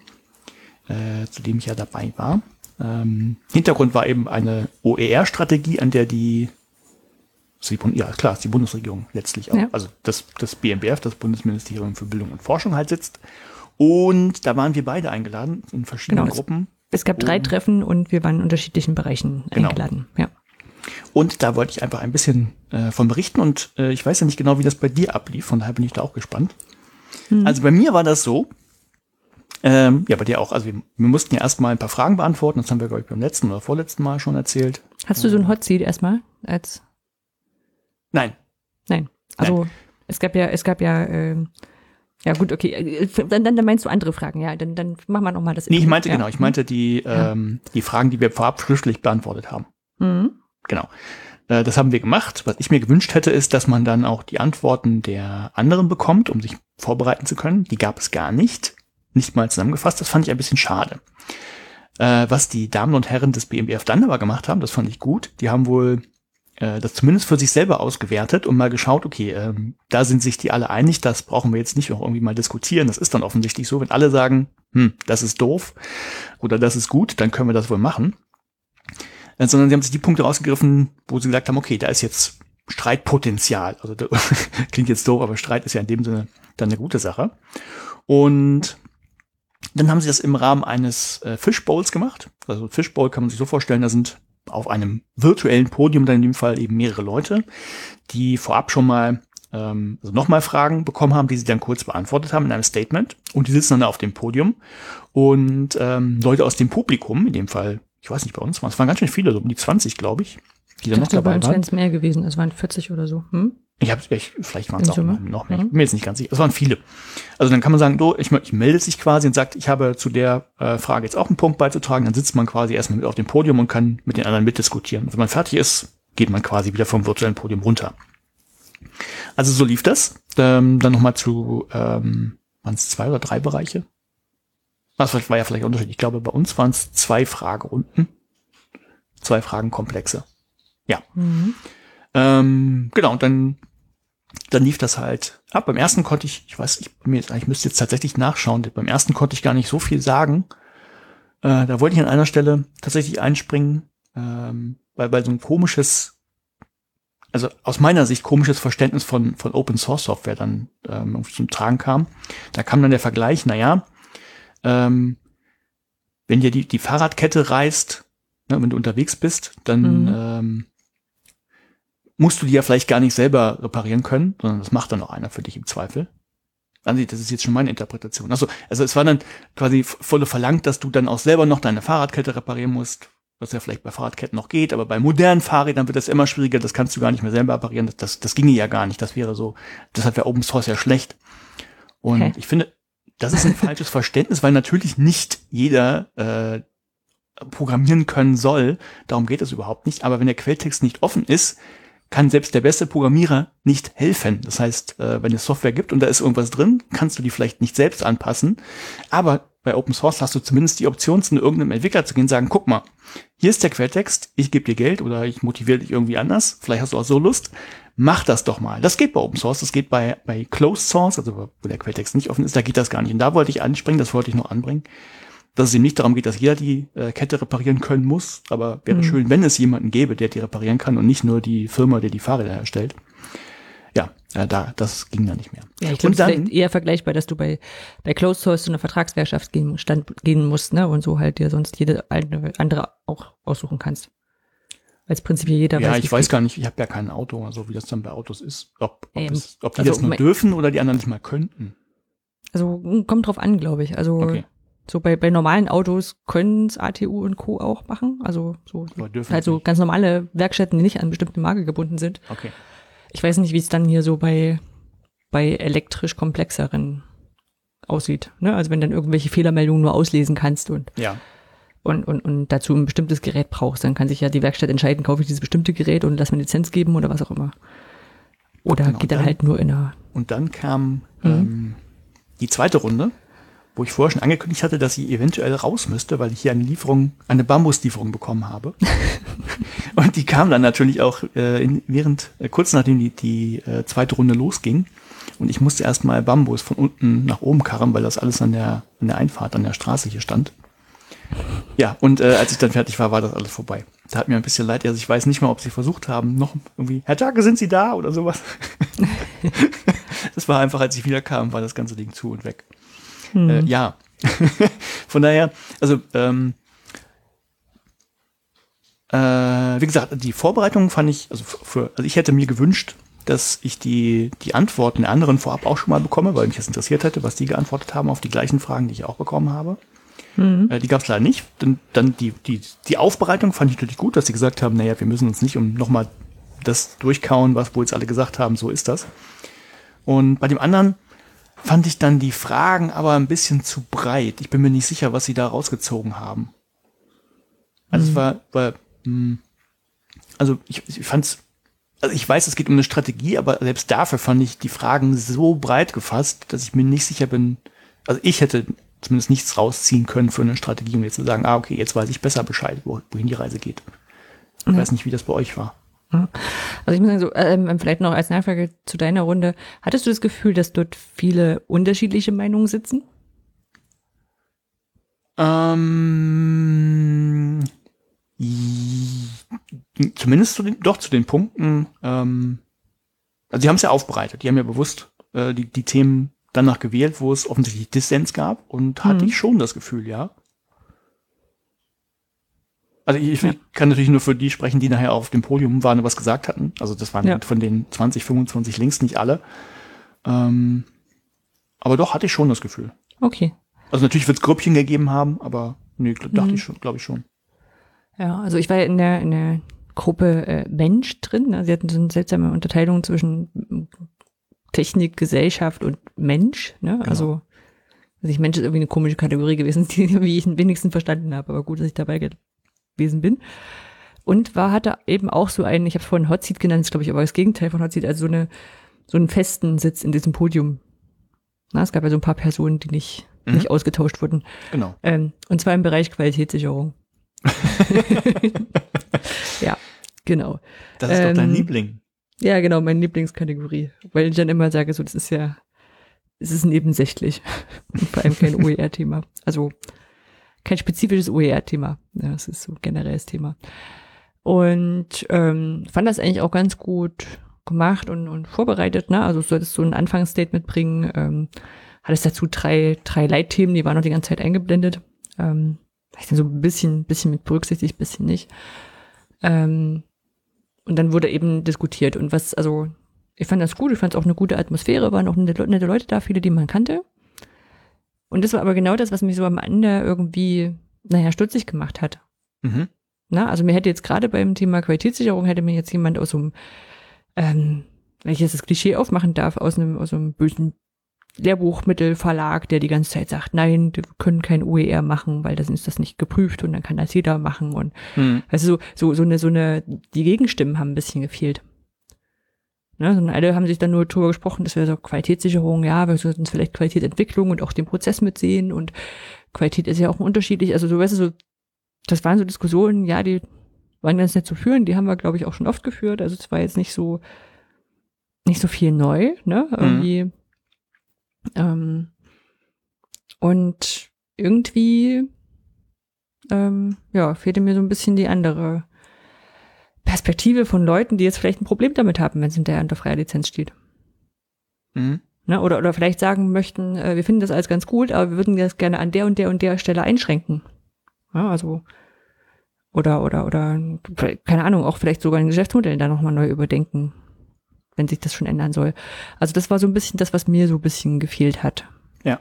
äh, zu dem ich ja dabei war. Ähm, Hintergrund war eben eine OER-Strategie, an der die, ja, klar, ist die Bundesregierung letztlich auch. Ja. Also das, das BMBF, das Bundesministerium für Bildung und Forschung halt sitzt. Und da waren wir beide eingeladen in verschiedenen genau, Gruppen. Es, es gab drei Treffen und wir waren in unterschiedlichen Bereichen genau. eingeladen. Ja. Und da wollte ich einfach ein bisschen äh, von berichten und äh, ich weiß ja nicht genau, wie das bei dir ablief, von daher bin ich da auch gespannt. Hm. Also bei mir war das so, ähm, ja, bei dir auch. Also wir, wir mussten ja erstmal ein paar Fragen beantworten, das haben wir, glaube ich, beim letzten oder vorletzten Mal schon erzählt. Hast du so ein Hot Seat erstmal als Nein. Nein. Also Nein. es gab ja, es gab ja, äh, ja gut, okay. Äh, dann, dann, dann meinst du andere Fragen, ja. Dann, dann machen wir nochmal das. Nee, ich meinte ja. genau, ich meinte die, ja. ähm, die Fragen, die wir vorab schriftlich beantwortet haben. Mhm. Genau. Äh, das haben wir gemacht. Was ich mir gewünscht hätte, ist, dass man dann auch die Antworten der anderen bekommt, um sich vorbereiten zu können. Die gab es gar nicht. Nicht mal zusammengefasst. Das fand ich ein bisschen schade. Äh, was die Damen und Herren des BMBF dann aber gemacht haben, das fand ich gut. Die haben wohl äh, das zumindest für sich selber ausgewertet und mal geschaut, okay, ähm, da sind sich die alle einig, das brauchen wir jetzt nicht noch irgendwie mal diskutieren. Das ist dann offensichtlich so, wenn alle sagen, hm, das ist doof oder das ist gut, dann können wir das wohl machen. Äh, sondern sie haben sich die Punkte rausgegriffen, wo sie gesagt haben, okay, da ist jetzt Streitpotenzial. Also klingt jetzt doof, aber Streit ist ja in dem Sinne dann eine gute Sache. Und dann haben sie das im Rahmen eines äh, Fishbowls gemacht. Also Fishbowl kann man sich so vorstellen, da sind auf einem virtuellen Podium dann in dem Fall eben mehrere Leute, die vorab schon mal ähm, also nochmal Fragen bekommen haben, die sie dann kurz beantwortet haben in einem Statement. Und die sitzen dann auf dem Podium. Und ähm, Leute aus dem Publikum, in dem Fall, ich weiß nicht, bei uns waren es waren ganz schön viele, so um die 20, glaube ich, die dann noch dabei waren. Es mehr gewesen, es waren 40 oder so. Hm? Ich habe ich, vielleicht waren es auch noch, noch mehr. Ich bin mir jetzt nicht ganz sicher. Es waren viele. Also dann kann man sagen, du, ich, ich meldet sich quasi und sagt, ich habe zu der äh, Frage jetzt auch einen Punkt beizutragen. Dann sitzt man quasi erstmal mit auf dem Podium und kann mit den anderen mitdiskutieren. Und wenn man fertig ist, geht man quasi wieder vom virtuellen Podium runter. Also so lief das. Ähm, dann nochmal zu, ähm, waren es zwei oder drei Bereiche? Das war ja vielleicht unterschiedlich. Ich glaube, bei uns waren es zwei Fragerunden. Zwei Fragenkomplexe. Ja. Mhm. Ähm, genau, und dann, dann lief das halt ab. Beim ersten konnte ich, ich weiß, ich, mir, ich müsste jetzt tatsächlich nachschauen, beim ersten konnte ich gar nicht so viel sagen. Äh, da wollte ich an einer Stelle tatsächlich einspringen, ähm, weil, weil so ein komisches, also aus meiner Sicht komisches Verständnis von, von Open Source Software dann ähm, zum Tragen kam. Da kam dann der Vergleich, naja, ähm, wenn dir die, die Fahrradkette reißt, ne, wenn du unterwegs bist, dann mhm. ähm, musst du die ja vielleicht gar nicht selber reparieren können, sondern das macht dann auch einer für dich im Zweifel. Also das ist jetzt schon meine Interpretation. Also, also es war dann quasi volle verlangt, dass du dann auch selber noch deine Fahrradkette reparieren musst, was ja vielleicht bei Fahrradketten noch geht, aber bei modernen Fahrrädern wird das immer schwieriger, das kannst du gar nicht mehr selber reparieren, das, das, das ginge ja gar nicht, das wäre so, deshalb wäre Open Source ja schlecht. Und okay. ich finde, das ist ein falsches Verständnis, weil natürlich nicht jeder äh, programmieren können soll, darum geht es überhaupt nicht, aber wenn der Quelltext nicht offen ist, kann selbst der beste Programmierer nicht helfen. Das heißt, äh, wenn es Software gibt und da ist irgendwas drin, kannst du die vielleicht nicht selbst anpassen. Aber bei Open Source hast du zumindest die Option, zu irgendeinem Entwickler zu gehen und sagen, guck mal, hier ist der Quelltext, ich gebe dir Geld oder ich motiviere dich irgendwie anders, vielleicht hast du auch so Lust, mach das doch mal. Das geht bei Open Source, das geht bei, bei Closed Source, also wo der Quelltext nicht offen ist, da geht das gar nicht. Und da wollte ich anspringen, das wollte ich noch anbringen dass es eben nicht darum geht, dass jeder die äh, Kette reparieren können muss, aber wäre mhm. schön, wenn es jemanden gäbe, der die reparieren kann und nicht nur die Firma, die die Fahrräder herstellt. Ja, äh, da, das ging dann nicht mehr. Ja, ich glaube, es ist eher vergleichbar, dass du bei, bei Closed Source zu einer Vertragswirtschaft gehen, stand, gehen musst, ne, und so halt dir sonst jede andere auch aussuchen kannst. Als prinzipiell jeder ja, weiß. Ja, ich weiß geht. gar nicht, ich habe ja kein Auto, also wie das dann bei Autos ist. Ob, ob, es, ob die also, das nur dürfen oder die anderen nicht mal könnten. Also kommt drauf an, glaube ich. Also okay. So bei, bei normalen Autos können es ATU und Co. auch machen. Also so halt so ganz normale Werkstätten, die nicht an bestimmte Marke gebunden sind. Okay. Ich weiß nicht, wie es dann hier so bei, bei elektrisch komplexeren aussieht. Ne? Also wenn dann irgendwelche Fehlermeldungen nur auslesen kannst und, Ja. und, und, und dazu ein bestimmtes Gerät brauchst, dann kann sich ja die Werkstatt entscheiden, kaufe ich dieses bestimmte Gerät und lass mir Lizenz geben oder was auch immer. Oder Genau, geht dann, dann- halt nur in einer. Und dann kam Mhm. ähm, die zweite Runde, wo ich vorher schon angekündigt hatte, dass ich eventuell raus müsste, weil ich hier eine Lieferung, eine Bambuslieferung bekommen habe. und die kam dann natürlich auch äh, in, während, äh, kurz nachdem die, die äh, zweite Runde losging. Und ich musste erstmal Bambus von unten nach oben karren, weil das alles an der, an der Einfahrt, an der Straße hier stand. Ja, und äh, als ich dann fertig war, war das alles vorbei. Da hat mir ein bisschen leid, also ich weiß nicht mal, ob sie versucht haben, noch irgendwie, Herr Tage, sind Sie da oder sowas. das war einfach, als ich wieder kam, war das ganze Ding zu und weg. Äh, ja, von daher, also ähm, äh, wie gesagt, die Vorbereitung fand ich, also für, also ich hätte mir gewünscht, dass ich die, die Antworten der anderen vorab auch schon mal bekomme, weil mich das interessiert hätte, was die geantwortet haben auf die gleichen Fragen, die ich auch bekommen habe. Äh, die gab es leider nicht. Dann, dann die, die, die Aufbereitung fand ich natürlich gut, dass sie gesagt haben, naja, wir müssen uns nicht um nochmal das durchkauen, was wohl jetzt alle gesagt haben, so ist das. Und bei dem anderen fand ich dann die Fragen aber ein bisschen zu breit. Ich bin mir nicht sicher, was sie da rausgezogen haben. Also es war, war mh, also ich, ich fand's, also ich weiß, es geht um eine Strategie, aber selbst dafür fand ich die Fragen so breit gefasst, dass ich mir nicht sicher bin, also ich hätte zumindest nichts rausziehen können für eine Strategie, um jetzt zu sagen, ah, okay, jetzt weiß ich besser Bescheid, wo, wohin die Reise geht. Ich weiß nicht, wie das bei euch war. Also ich muss sagen, so, ähm, vielleicht noch als Nachfrage zu deiner Runde. Hattest du das Gefühl, dass dort viele unterschiedliche Meinungen sitzen? Ähm, zumindest zu den, doch zu den Punkten. Ähm, also sie haben es ja aufbereitet. Die haben ja bewusst äh, die, die Themen danach gewählt, wo es offensichtlich Dissens gab und hatte Mhm. ich schon das Gefühl, ja. Also ich, ich kann natürlich nur für die sprechen, die nachher auf dem Podium waren und was gesagt hatten. Also das waren Ja. von den 20, 25 Links nicht alle. Ähm, aber doch hatte ich schon das Gefühl. Okay. Also natürlich wird es Grüppchen gegeben haben, aber nee, dachte ich schon, glaube ich schon. Ja, also ich war in der, in der Gruppe äh, Mensch drin. Ne? Sie hatten so eine seltsame Unterteilung zwischen Technik, Gesellschaft und Mensch. Ne? Also, also ich Mensch ist irgendwie eine komische Kategorie gewesen, die wie ich am wenigsten verstanden habe. Aber gut, dass ich dabei gewesen bin. Und war hatte eben auch so einen, ich habe vorhin Hot Seat genannt, ist glaube ich aber das Gegenteil von Hot Seat, also so eine so einen festen Sitz in diesem Podium. Na, es gab ja so ein paar Personen, die nicht, Mhm. nicht ausgetauscht wurden. Genau. Ähm, und zwar im Bereich Qualitätssicherung. ja, genau. Das ist doch dein Ähm, Liebling. Ja, genau, meine Lieblingskategorie. Weil ich dann immer sage, so, das ist ja, es ist nebensächlich. Vor allem kein OER-Thema. Also kein spezifisches OER-Thema. Ja, das ist so ein generelles Thema. Und ähm, fand das eigentlich auch ganz gut gemacht und, und vorbereitet. Ne? Also du solltest so ein Anfangsstatement bringen. Ähm, hattest dazu drei, drei Leitthemen, die waren noch die ganze Zeit eingeblendet. Ähm, vielleicht dann so ein bisschen, bisschen mit berücksichtigt, bisschen nicht. Ähm, und dann wurde eben diskutiert. Und was, also, ich fand das gut, ich fand es auch eine gute Atmosphäre, waren auch nette, nette Leute da, viele, die man kannte. Und das war aber genau das, was mich so am Ende irgendwie, naja, stutzig gemacht hat. Mhm. Na, also mir hätte jetzt gerade beim Thema Qualitätssicherung hätte mir jetzt jemand aus so einem, ähm, wenn ich jetzt das Klischee aufmachen darf, aus einem, aus einem bösen Lehrbuchmittelverlag, der die ganze Zeit sagt, nein, wir können kein OER machen, weil dann ist das nicht geprüft und dann kann das jeder machen und Mhm. also so, so, so eine, so eine, die Gegenstimmen haben ein bisschen gefehlt. Ne, sondern alle haben sich dann nur drüber gesprochen, dass wir so Qualitätssicherung, ja, wir sollten vielleicht Qualitätsentwicklung und auch den Prozess mitsehen und Qualität ist ja auch unterschiedlich. Also so, weißt du, so, das waren so Diskussionen, ja, die waren ganz nett zu führen, die haben wir, glaube ich, auch schon oft geführt. Also es war jetzt nicht so, nicht so viel neu, ne, irgendwie. Ähm, und irgendwie, ähm, ja, fehlte mir so ein bisschen die andere Perspektive von Leuten, die jetzt vielleicht ein Problem damit haben, wenn es hinterher unter freier Lizenz steht. Mhm. Ne? Oder, oder vielleicht sagen möchten, äh, wir finden das alles ganz gut, aber wir würden das gerne an der und der und der Stelle einschränken. Ja, also, oder, oder, oder, keine Ahnung, auch vielleicht sogar ein Geschäftsmodell da nochmal neu überdenken, wenn sich das schon ändern soll. Also das war so ein bisschen das, was mir so ein bisschen gefehlt hat. Ja.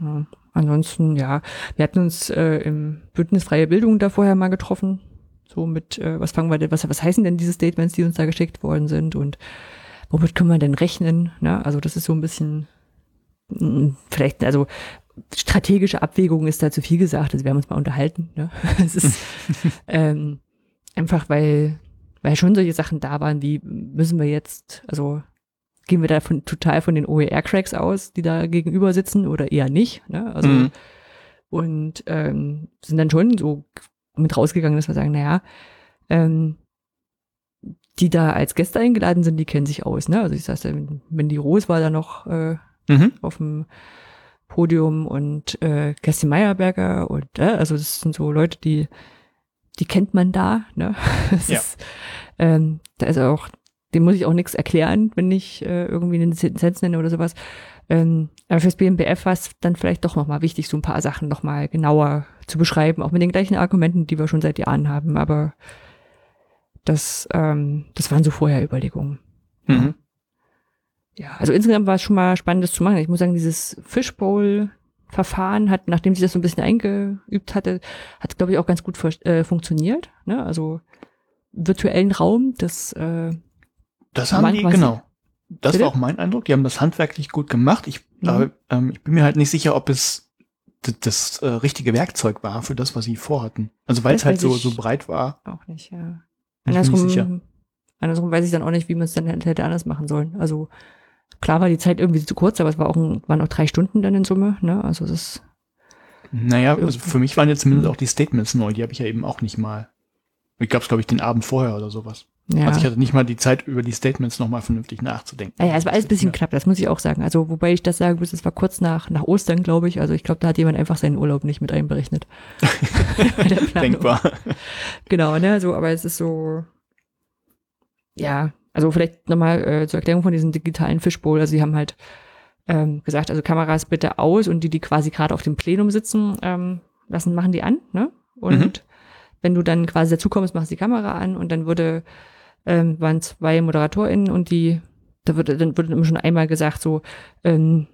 Ja, ansonsten, ja, wir hatten uns äh, im Bündnis Freie Bildung da vorher mal getroffen. So mit, äh, was fangen wir denn, was, was heißen denn diese Statements, die uns da geschickt worden sind und womit können wir denn rechnen? Ne? Also das ist so ein bisschen vielleicht, also strategische Abwägung ist da zu viel gesagt. Also wir haben uns mal unterhalten. Ne? Es ist ähm, einfach, weil, weil schon solche Sachen da waren, wie müssen wir jetzt, also gehen wir da von, total von den OER-Cracks aus, die da gegenüber sitzen oder eher nicht. Ne? Also mhm. und ähm, sind dann schon so mit rausgegangen, dass wir sagen, naja, ähm, die da als Gäste eingeladen sind, die kennen sich aus. Ne? Also ich sage, wenn die Rose war da noch äh, mhm. auf dem Podium und äh, Kerstin Meyerberger und äh, also das sind so Leute, die die kennt man da. Ne? Das ja. ist, ähm, da ist auch, dem muss ich auch nichts erklären, wenn ich äh, irgendwie einen Sitz nenne oder sowas. Ähm, aber fürs BMBF war es dann vielleicht doch nochmal wichtig, so ein paar Sachen nochmal genauer zu beschreiben, auch mit den gleichen Argumenten, die wir schon seit Jahren haben. Aber das, ähm, das waren so vorher Überlegungen. Mhm. Ja, also insgesamt war es schon mal spannend, das zu machen. Ich muss sagen, dieses Fishbowl-Verfahren hat, nachdem sich das so ein bisschen eingeübt hatte, hat, glaube ich, auch ganz gut äh, funktioniert. Ne? Also virtuellen Raum, das äh, Das haben die, genau. Das Bitte? war auch mein Eindruck. Die haben das handwerklich gut gemacht. Ich, mhm. äh, ähm, ich bin mir halt nicht sicher, ob es das, das äh, richtige Werkzeug war für das, was sie vorhatten. Also weil es halt so, so breit war. Auch nicht, ja. Andersrum, andersrum weiß ich dann auch nicht, wie man es dann hätte anders machen sollen. Also klar war die Zeit irgendwie zu kurz, aber es war auch ein, waren auch drei Stunden dann in Summe. Ne? Also es ist. Naja, also für mich waren jetzt zumindest auch die Statements neu. Die habe ich ja eben auch nicht mal. Ich gab es, glaube ich, den Abend vorher oder sowas. Ja. Also ich hatte nicht mal die Zeit, über die Statements nochmal vernünftig nachzudenken. Ja, es war alles ein bisschen knapp, das muss ich auch sagen. Also wobei ich das sagen muss, es war kurz nach, nach Ostern, glaube ich. Also ich glaube, da hat jemand einfach seinen Urlaub nicht mit einberechnet. Denkbar. Genau, ne, so, aber es ist so, ja, also vielleicht nochmal äh, zur Erklärung von diesem digitalen Fishbowl. Also sie haben halt ähm, gesagt, also Kameras bitte aus und die, die quasi gerade auf dem Plenum sitzen, ähm, lassen, machen die an, ne? Und mhm. wenn du dann quasi dazukommst, machst du die Kamera an und dann wurde ähm, waren zwei ModeratorInnen und die, da wurde, dann wurde immer schon einmal gesagt, so, ähm,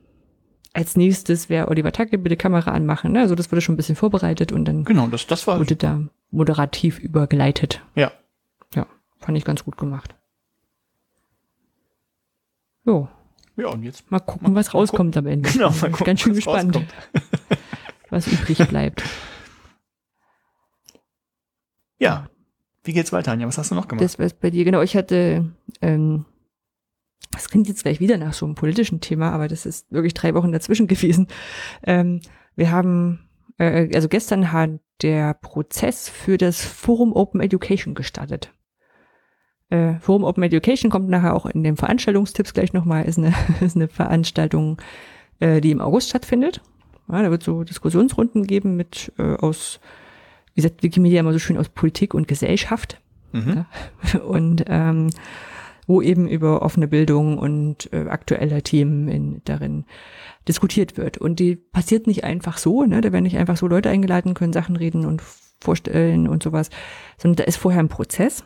als nächstes wäre Oliver Tacke, bitte Kamera anmachen. Ne? Also das wurde schon ein bisschen vorbereitet und dann genau, das, das war wurde da moderativ übergeleitet. Ja. Ja, fand ich ganz gut gemacht. Jo. Ja, und jetzt mal gucken, mal, was rauskommt am Ende. Genau, mal gucken, ganz schön gespannt, was übrig bleibt. Ja, wie geht's weiter, Anja? Was hast du noch gemacht? Das war bei dir, genau. Ich hatte, ähm, das klingt jetzt gleich wieder nach so einem politischen Thema, aber das ist wirklich drei Wochen dazwischen gewesen. Ähm, wir haben, äh, also gestern hat der Prozess für das Forum Open Education gestartet. Äh, Forum Open Education kommt nachher auch in den Veranstaltungstipps gleich nochmal, ist eine, ist eine Veranstaltung, äh, die im August stattfindet. Ja, da wird so Diskussionsrunden geben mit äh, aus wie sagt Wikimedia immer so schön aus Politik und Gesellschaft. Mhm. Ja? Und ähm, wo eben über offene Bildung und äh, aktuelle Themen in, darin diskutiert wird. Und die passiert nicht einfach so, ne? Da werden nicht einfach so Leute eingeladen, können Sachen reden und vorstellen und sowas, sondern da ist vorher ein Prozess,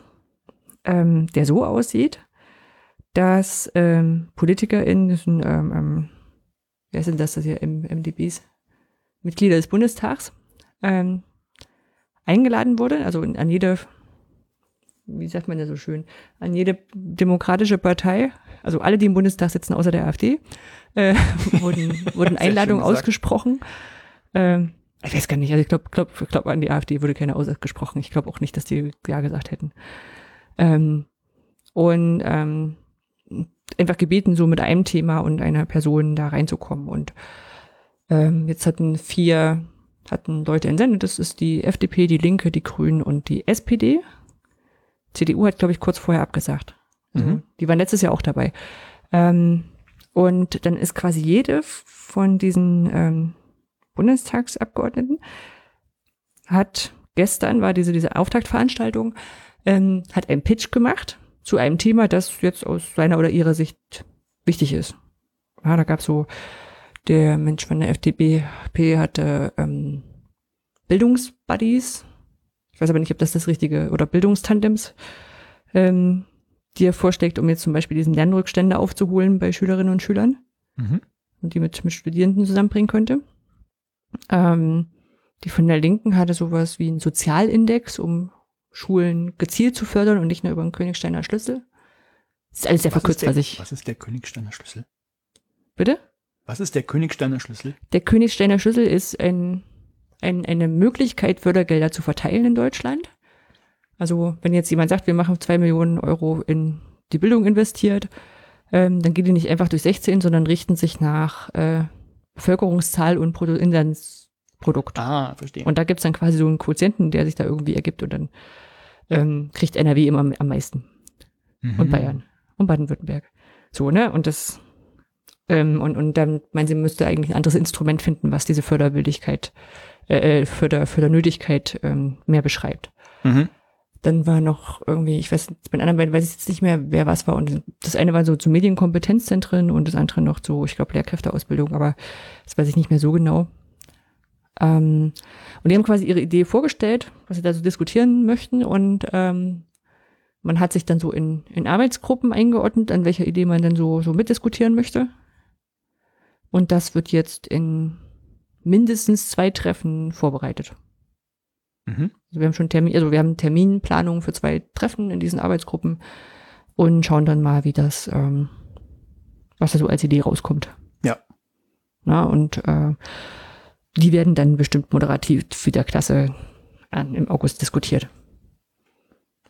ähm, der so aussieht, dass ähm, PolitikerInnen, das sind, ähm, ähm, wer sind das, das hier im MDBs, Mitglieder des Bundestags, ähm, eingeladen wurde, also an jede, wie sagt man ja so schön, an jede demokratische Partei, also alle, die im Bundestag sitzen, außer der AfD, äh, wurden, wurden Einladungen ausgesprochen. Ähm, ich weiß gar nicht, also ich glaube, glaub, glaub, an die AfD wurde keine ausgesprochen. Ich glaube auch nicht, dass die Ja gesagt hätten. Ähm, und ähm, einfach gebeten, so mit einem Thema und einer Person da reinzukommen. Und ähm, jetzt hatten vier hatten Leute entsendet. Das ist die FDP, die Linke, die Grünen und die SPD. CDU hat, glaube ich, kurz vorher abgesagt. Also, mhm. Die waren letztes Jahr auch dabei. Ähm, und dann ist quasi jede von diesen ähm, Bundestagsabgeordneten hat gestern war diese diese Auftaktveranstaltung ähm, hat einen Pitch gemacht zu einem Thema, das jetzt aus seiner oder ihrer Sicht wichtig ist. Ja, da gab es so der Mensch von der FDP hatte ähm, Bildungsbuddies. Ich weiß aber nicht, ob das das richtige oder Bildungstandems, ähm, die er vorschlägt, um jetzt zum Beispiel diesen Lernrückstände aufzuholen bei Schülerinnen und Schülern mhm. und die mit, mit Studierenden zusammenbringen könnte. Ähm, die von der Linken hatte sowas wie einen Sozialindex, um Schulen gezielt zu fördern und nicht nur über einen Königsteiner Schlüssel. Das ist alles sehr was verkürzt, der, was ich. Was ist der Königsteiner Schlüssel? Bitte? Was ist der Königsteiner Schlüssel? Der Königsteiner Schlüssel ist ein, ein, eine Möglichkeit, Fördergelder zu verteilen in Deutschland. Also wenn jetzt jemand sagt, wir machen zwei Millionen Euro in die Bildung investiert, ähm, dann geht die nicht einfach durch 16, sondern richten sich nach äh, Bevölkerungszahl und Produ Inlandsprodukt. Ah, verstehe. Und da gibt's dann quasi so einen Quotienten, der sich da irgendwie ergibt und dann ähm, kriegt NRW immer am meisten. Mhm. Und Bayern und Baden-Württemberg. So, ne? Und das, ähm, und, und dann meinen sie, müsste eigentlich ein anderes Instrument finden, was diese Förderwilligkeit, äh, äh, Förder, Fördernötigkeit ähm, mehr beschreibt. Mhm. Dann war noch irgendwie, ich weiß, bei den anderen beiden weiß ich jetzt nicht mehr, wer was war. Und das eine war so zu Medienkompetenzzentren und das andere noch zu, ich glaube, Lehrkräfteausbildung, aber das weiß ich nicht mehr so genau. Ähm, und die haben quasi ihre Idee vorgestellt, was sie da so diskutieren möchten. Und ähm, man hat sich dann so in, in Arbeitsgruppen eingeordnet, an welcher Idee man dann so, so mitdiskutieren möchte. Und das wird jetzt in mindestens zwei Treffen vorbereitet. Mhm. Also wir haben schon Termin, also wir haben Terminplanungen für zwei Treffen in diesen Arbeitsgruppen und schauen dann mal, wie das, ähm, was da so als Idee rauskommt. Ja. Na, und äh, die werden dann bestimmt moderativ für der Klasse an, im August diskutiert.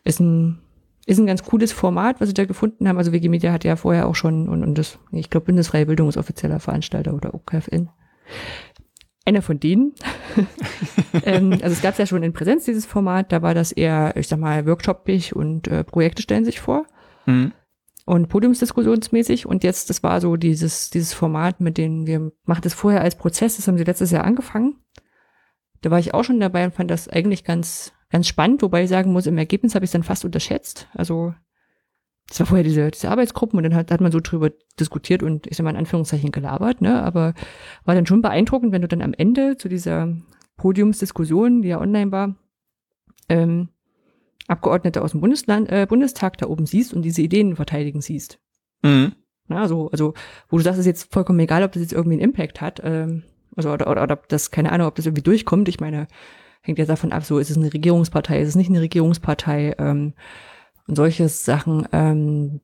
Ist ein, ist ein ganz cooles Format, was sie da gefunden haben. Also Wikimedia hat ja vorher auch schon, und, und das, ich glaube, Bundesfreie Bildung ist offizieller Veranstalter oder OKFN. Einer von denen. ähm, also es gab ja schon in Präsenz dieses Format, da war das eher, ich sag mal, workshopig und äh, Projekte stellen sich vor Mhm. und podiumsdiskussionsmäßig. Und jetzt, das war so dieses, dieses Format, mit dem wir machen das vorher als Prozess, das haben sie letztes Jahr angefangen. Da war ich auch schon dabei und fand das eigentlich ganz, ganz spannend, wobei ich sagen muss, im Ergebnis habe ich es dann fast unterschätzt. Also das war vorher diese, diese Arbeitsgruppen und dann hat, hat man so drüber diskutiert und ich sag mal in Anführungszeichen gelabert, ne? Aber war dann schon beeindruckend, wenn du dann am Ende zu dieser Podiumsdiskussion, die ja online war, ähm, Abgeordnete aus dem Bundesland, äh, Bundestag da oben siehst und diese Ideen verteidigen siehst. Mhm. Na, so, also, wo du sagst, es ist jetzt vollkommen egal, ob das jetzt irgendwie einen Impact hat, ähm, also, oder, oder, oder ob das, keine Ahnung, ob das irgendwie durchkommt. Ich meine, hängt ja davon ab, so, ist es eine Regierungspartei, ist es nicht eine Regierungspartei, ähm, und solche Sachen. Ähm,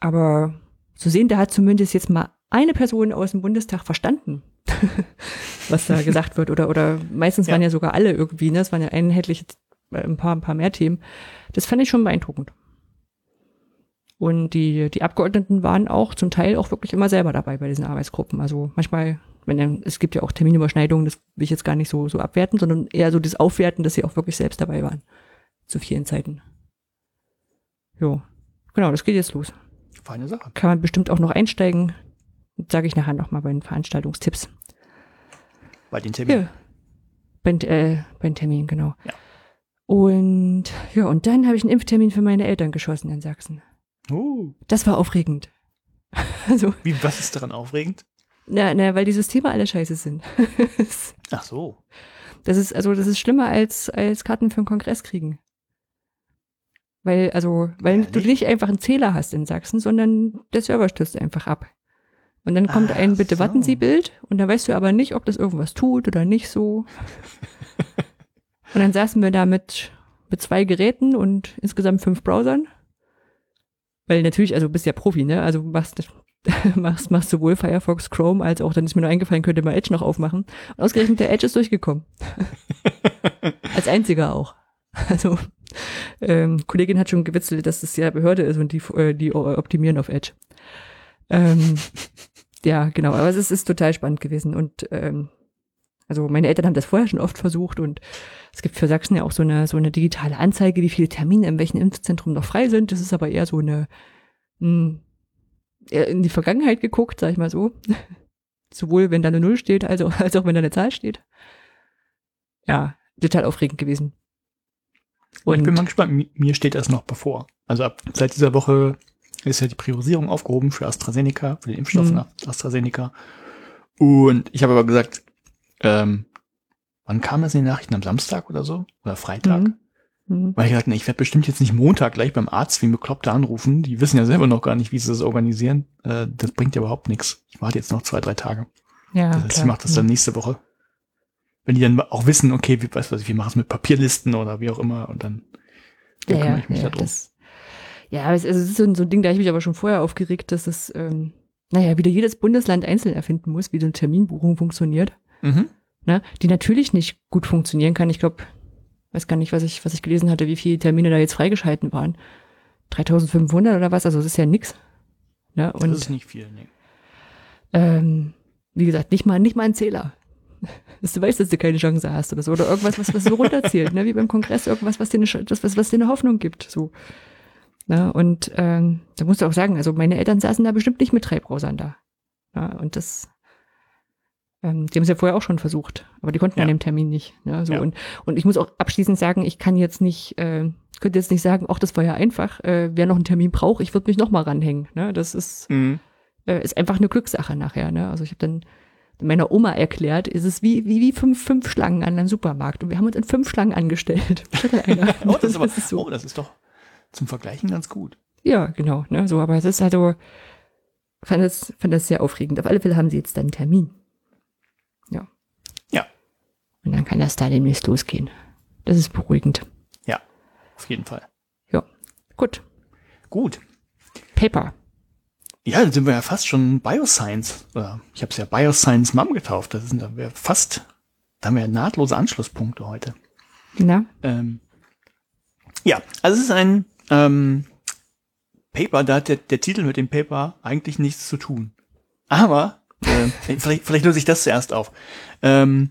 aber zu sehen, da hat zumindest jetzt mal eine Person aus dem Bundestag verstanden, was da gesagt wird. Oder, oder meistens Ja. waren ja sogar alle irgendwie, ne? Es waren ja einheitliche, äh, ein paar, ein paar mehr Themen. Das fand ich schon beeindruckend. Und die, die Abgeordneten waren auch zum Teil auch wirklich immer selber dabei bei diesen Arbeitsgruppen. Also manchmal, wenn es gibt ja auch Terminüberschneidungen, das will ich jetzt gar nicht so, so abwerten, sondern eher so das Aufwerten, dass sie auch wirklich selbst dabei waren. Zu vielen Zeiten. Jo. Genau, das geht jetzt los. Feine Sache. Kann man bestimmt auch noch einsteigen. Sage ich nachher nochmal bei den Veranstaltungstipps. Bei den Terminen. Ja. Bei, äh, bei den Terminen, genau. Ja. Und ja, und dann habe ich einen Impftermin für meine Eltern geschossen in Sachsen. Uh, Das war aufregend. Also, wie, was ist daran aufregend? Na, na, weil die Systeme alle scheiße sind. Ach so. Das ist, also, das ist schlimmer als, als Karten für einen Kongress kriegen. Weil, also, weil du Ehrlich? nicht einfach einen Zähler hast in Sachsen, sondern der Server stürzt einfach ab. Und dann kommt Ach ein bitte so. warten Sie Bild und dann weißt du aber nicht, ob das irgendwas tut oder nicht so. und dann saßen wir da mit, mit zwei Geräten und insgesamt fünf Browsern. Weil natürlich, also du bist ja Profi, ne? Also machst, machst, machst sowohl Firefox, Chrome, als auch, dann ist mir nur eingefallen, könnte mal Edge noch aufmachen. Und ausgerechnet der Edge ist durchgekommen. Als einziger auch. Also, ähm, Kollegin hat schon gewitzelt, dass das ja Behörde ist und die, äh, die optimieren auf Edge. Ähm, ja, genau, aber es ist, ist total spannend gewesen und ähm, also meine Eltern haben das vorher schon oft versucht und es gibt für Sachsen ja auch so eine so eine digitale Anzeige, wie viele Termine in welchem Impfzentrum noch frei sind. Das ist aber eher so eine mh, eher in die Vergangenheit geguckt, sag ich mal so. Sowohl wenn da eine Null steht, als auch, als auch wenn da eine Zahl steht. Ja, total aufregend gewesen. Und ich bin mal gespannt, Mi- mir steht das noch bevor. Also ab seit dieser Woche ist ja die Priorisierung aufgehoben für AstraZeneca, für den Impfstoff Mhm. nach AstraZeneca. Und ich habe aber gesagt, ähm, wann kam das in den Nachrichten? Am Samstag oder so? Oder Freitag? Mhm. Mhm. Weil ich nee, ich werde bestimmt jetzt nicht Montag gleich beim Arzt wie ein Bekloppter anrufen. Die wissen ja selber noch gar nicht, wie sie das organisieren. Äh, das bringt ja überhaupt nichts. Ich warte jetzt noch zwei, drei Tage. Ja, Das heißt, ich klar. mache das dann nächste Woche. Wenn die dann auch wissen, okay, wie, weiß was ich, wir machen es mit Papierlisten oder wie auch immer und dann, ja, kümmere ja, ich mich ja, darum. das, ja, aber es, also es ist so ein, so ein Ding, da habe ich mich aber schon vorher aufgeregt, dass es, ähm, naja, wieder jedes Bundesland einzeln erfinden muss, wie so eine Terminbuchung funktioniert. Mhm. Ne? Die natürlich nicht gut funktionieren kann. Ich glaube, weiß gar nicht, was ich, was ich gelesen hatte, wie viele Termine da jetzt freigeschalten waren. 3500 oder was, also das ist ja nix. Ne? Und das ist nicht viel, nee. ähm, wie gesagt, nicht mal, nicht mal ein Zähler. Du weißt, dass du keine Chance hast oder so. Oder irgendwas, was, was so runterzählt, ne? wie beim Kongress, irgendwas, was dir eine, das, was, was dir eine Hoffnung gibt. So. Ne? Und ähm, da musst du auch sagen, also meine Eltern saßen da bestimmt nicht mit drei Browsern da. Ja, und das, ähm, die haben es ja vorher auch schon versucht, aber die konnten Ja. an dem Termin nicht. Ne? So, Ja. und, und ich muss auch abschließend sagen, ich kann jetzt nicht, äh, könnte jetzt nicht sagen, ach, das war ja einfach, äh, wer noch einen Termin braucht, ich würde mich noch mal ranhängen. Ne? Das ist, Mhm. äh, ist einfach eine Glückssache nachher. Ne? Also ich habe dann meiner Oma erklärt, ist es wie, wie, wie fünf, fünf Schlangen an einem Supermarkt. Und wir haben uns in fünf Schlangen angestellt. Oh, das ist aber, ist so. oh, das ist doch zum Vergleichen ganz gut. Ja, genau. Ne? So, aber es ist halt so, fand das, fand das sehr aufregend. Auf alle Fälle haben sie jetzt dann einen Termin. Und dann kann das da demnächst losgehen. Das ist beruhigend. Ja, auf jeden Fall. Ja. Gut. Gut. Paper. Ja, dann sind wir ja fast schon Bioscience. Oder ich habe es ja Bioscience Mom getauft. Das sind wir fast, da haben wir ja nahtlose Anschlusspunkte heute. Na? Ähm, ja, also es ist ein ähm, Paper, da hat der, der Titel mit dem Paper eigentlich nichts zu tun. Aber äh, vielleicht, vielleicht löse ich das zuerst auf. Ähm,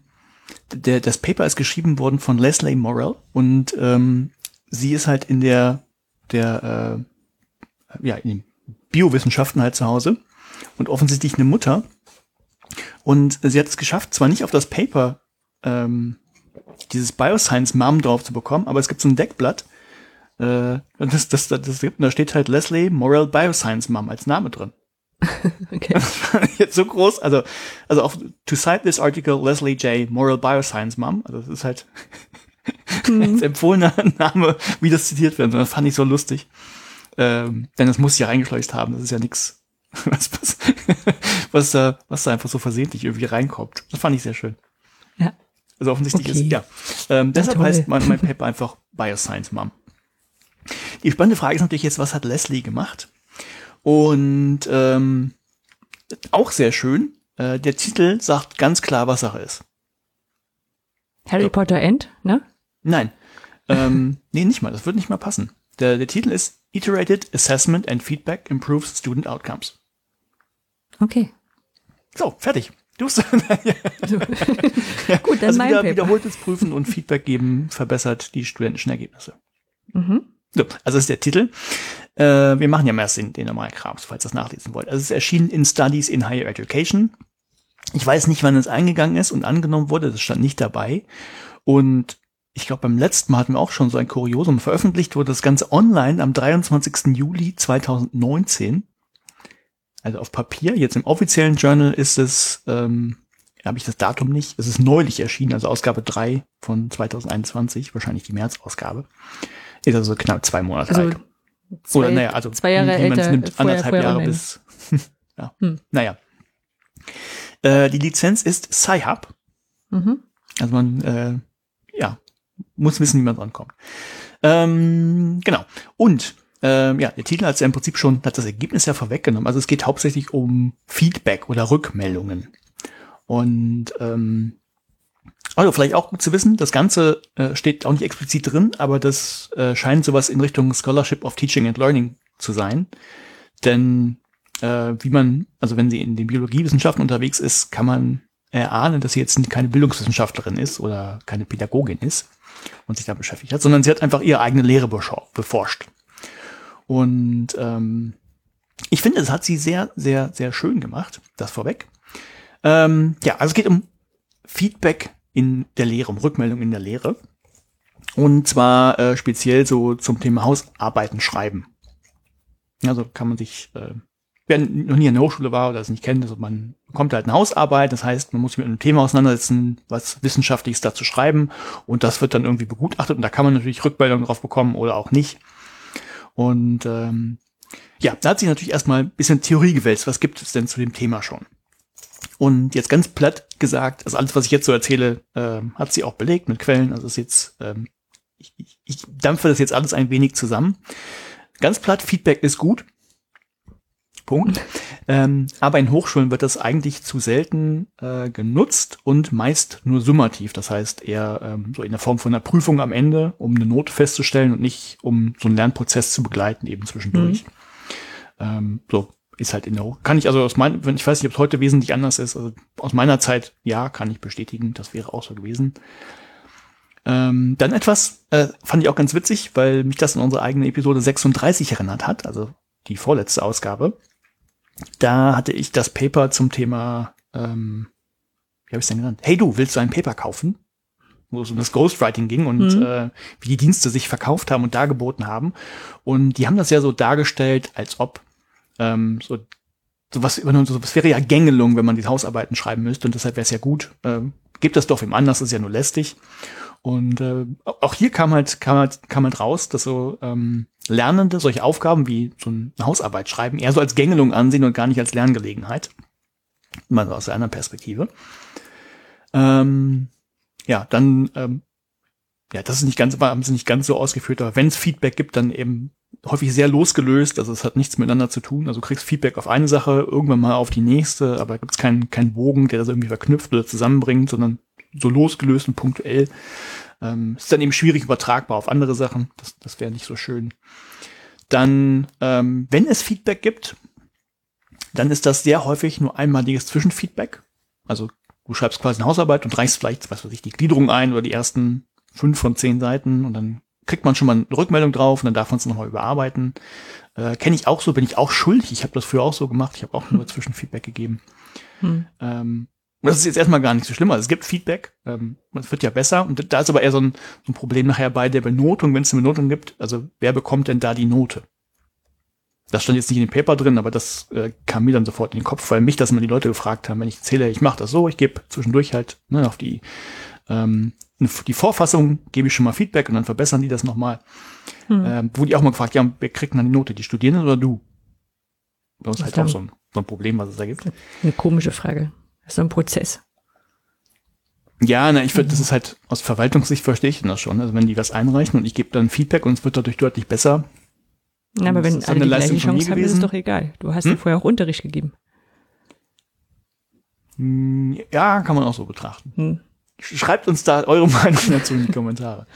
der, das Paper ist geschrieben worden von Leslie Morrell und ähm, sie ist halt in der, der äh, ja, in den Biowissenschaften halt zu Hause und offensichtlich eine Mutter. Und sie hat es geschafft, zwar nicht auf das Paper ähm, dieses Bioscience Mom drauf zu bekommen, aber es gibt so ein Deckblatt, äh, das, das, das, das gibt, und da steht halt Leslie Morrell Bioscience Mom als Name drin. Okay. Jetzt so groß, also, also auf, to cite this article, Leslie J. Morrell Bioscience Mom, also das ist halt als empfohlener Name, wie das zitiert wird. Und das fand ich so lustig. Ähm, denn das muss ich ja reingeschleust haben, das ist ja nix, was, was, was, da, was da einfach so versehentlich irgendwie reinkommt. Das fand ich sehr schön. Ja. Also offensichtlich Okay. ist, ja. Ähm, deshalb toll. heißt mein, mein Paper einfach Bioscience Mom. Die spannende Frage ist natürlich jetzt, was hat Leslie gemacht? Und ähm, auch sehr schön, äh, der Titel sagt ganz klar, was Sache ist. Harry Potter End, ne? Nein, ähm, nee, nicht mal, das wird nicht mal passen. Der, der Titel ist Iterated Assessment and Feedback Improves Student Outcomes. Okay. So, fertig. Du hast Gut, dann also mein wieder, Paper. wiederholtes Prüfen und Feedback geben verbessert die studentischen Ergebnisse. Mhm. So, also ist der Titel. Äh, wir machen ja meist den, den normalen Krams, falls ihr das nachlesen wollt. Also es ist erschienen in Studies in Higher Education. Ich weiß nicht, wann es eingegangen ist und angenommen wurde, das stand nicht dabei. Und ich glaube, beim letzten Mal hatten wir auch schon so ein Kuriosum. Veröffentlicht wurde das Ganze online am 23. Juli 2019. Also auf Papier. Jetzt im offiziellen Journal ist es, ähm, habe ich das Datum nicht. Es ist neulich erschienen, also Ausgabe 3 von 2021, wahrscheinlich die März-Ausgabe. Ist also knapp zwei Monate Also alt. Zwei, Oder naja, also zwei Jahre älter, nimmt, vorher- anderthalb vorher Jahre bis. ja. Hm. Naja. Äh, die Lizenz ist Sci-Hub. Mhm. Also man, äh, ja, muss wissen, wie man drankommt. Ähm, genau. Und ähm, ja, der Titel hat ja im Prinzip schon, hat das Ergebnis ja vorweggenommen. Also es geht hauptsächlich um Feedback oder Rückmeldungen. Und ähm, also vielleicht auch gut zu wissen, das Ganze äh, steht auch nicht explizit drin, aber das äh, scheint sowas in Richtung Scholarship of Teaching and Learning zu sein. Denn äh, wie man, also wenn sie in den Biologiewissenschaften unterwegs ist, kann man erahnen, dass sie jetzt keine Bildungswissenschaftlerin ist oder keine Pädagogin ist und sich da beschäftigt hat, sondern sie hat einfach ihre eigene Lehre beforscht. Und ähm, ich finde, das hat sie sehr, sehr, sehr schön gemacht, das vorweg. Ähm, ja, also es geht um Feedback in der Lehre, um Rückmeldung in der Lehre. Und zwar äh, speziell so zum Thema Hausarbeiten schreiben. Also kann man sich, äh, wer noch nie an der Hochschule war oder es nicht kennt, also man bekommt halt eine Hausarbeit, das heißt, man muss sich mit einem Thema auseinandersetzen, was Wissenschaftliches dazu schreiben und das wird dann irgendwie begutachtet und da kann man natürlich Rückmeldungen drauf bekommen oder auch nicht. Und ähm, ja, da hat sich natürlich erstmal ein bisschen Theorie gewälzt. Was gibt es denn zu dem Thema schon? Und jetzt ganz platt gesagt, also alles, was ich jetzt so erzähle, ähm, hat sie auch belegt mit Quellen. Also ist jetzt, ähm, ich, ich, ich dampfe das jetzt alles ein wenig zusammen. Ganz platt, Feedback ist gut. Punkt. Ähm, aber in Hochschulen wird das eigentlich zu selten äh, genutzt und meist nur summativ. Das heißt eher ähm, so in der Form von einer Prüfung am Ende, um eine Note festzustellen und nicht um so einen Lernprozess zu begleiten, eben zwischendurch. Mhm. Ähm, so ist halt in der Hoch kann ich also aus meinem, ich weiß nicht, ob es heute wesentlich anders ist. Also aus meiner Zeit, ja, kann ich bestätigen, das wäre auch so gewesen. Ähm, dann etwas, äh, fand ich auch ganz witzig, weil mich das in unsere eigene Episode 36 erinnert hat, also die vorletzte Ausgabe. Da hatte ich das Paper zum Thema, ähm, wie habe ich es denn genannt? Hey du, willst du ein Paper kaufen? Wo es um das Ghostwriting ging und mhm. äh, wie die Dienste sich verkauft haben und dargeboten haben. Und die haben das ja so dargestellt, als ob ähm, so sowas, so was wäre ja Gängelung, wenn man die Hausarbeiten schreiben müsste und deshalb wäre es ja gut. Äh, gebt das doch wem anders, ist ja nur lästig. Und äh, auch hier kam halt, kam halt, kam halt raus, dass so ähm, Lernende solche Aufgaben wie so eine Hausarbeit schreiben eher so als Gängelung ansehen und gar nicht als Lerngelegenheit. Mal so aus einer Perspektive. Ähm, ja, dann, ähm, ja, das ist nicht ganz, haben sie nicht ganz so ausgeführt, aber wenn es Feedback gibt, dann eben häufig sehr losgelöst, also es hat nichts miteinander zu tun. Also du kriegst Feedback auf eine Sache, irgendwann mal auf die nächste, aber gibt es keinen keinen Bogen, der das irgendwie verknüpft oder zusammenbringt, sondern so losgelöst und punktuell. Ähm, ist dann eben schwierig übertragbar auf andere Sachen. Das, das wäre nicht so schön. Dann, ähm, wenn es Feedback gibt, dann ist das sehr häufig nur einmaliges Zwischenfeedback. Also du schreibst quasi eine Hausarbeit und reichst vielleicht, was weiß ich, die Gliederung ein oder die ersten fünf von zehn Seiten und dann kriegt man schon mal eine Rückmeldung drauf und dann darf man es nochmal überarbeiten. Äh, Kenne ich auch so, bin ich auch schuldig. Ich habe das früher auch so gemacht. Ich habe auch nur Zwischenfeedback gegeben. Hm. Ähm, das ist jetzt erstmal gar nicht so schlimm. Also es gibt Feedback, ähm, es wird ja besser. Und da ist aber eher so ein, so ein Problem nachher bei der Benotung, wenn es eine Benotung gibt. Also wer bekommt denn da die Note? Das stand jetzt nicht in dem Paper drin, aber das äh, kam mir dann sofort in den Kopf, weil mich das immer die Leute gefragt haben, wenn ich erzähle, ich mache das so, ich gebe zwischendurch halt ne, auf die ähm, die Vorfassung gebe ich schon mal Feedback und dann verbessern die das nochmal. Hm. Ähm, wo die auch mal gefragt, ja, wer kriegt dann die Note, die Studierenden oder du? Das ist halt auch so ein, so ein Problem, was es da gibt. Eine komische Frage. Das ist so ein Prozess. Ja, na, ich finde, das ist halt aus Verwaltungssicht verstehe ich das schon. Also wenn die was einreichen und ich gebe dann Feedback und es wird dadurch deutlich besser. Ja, aber wenn alle die gleiche Chance haben, ist es doch egal. Du hast hm? ja vorher auch Unterricht gegeben. Hm, ja, kann man auch so betrachten. Hm. Schreibt uns da eure Meinung dazu in die Kommentare.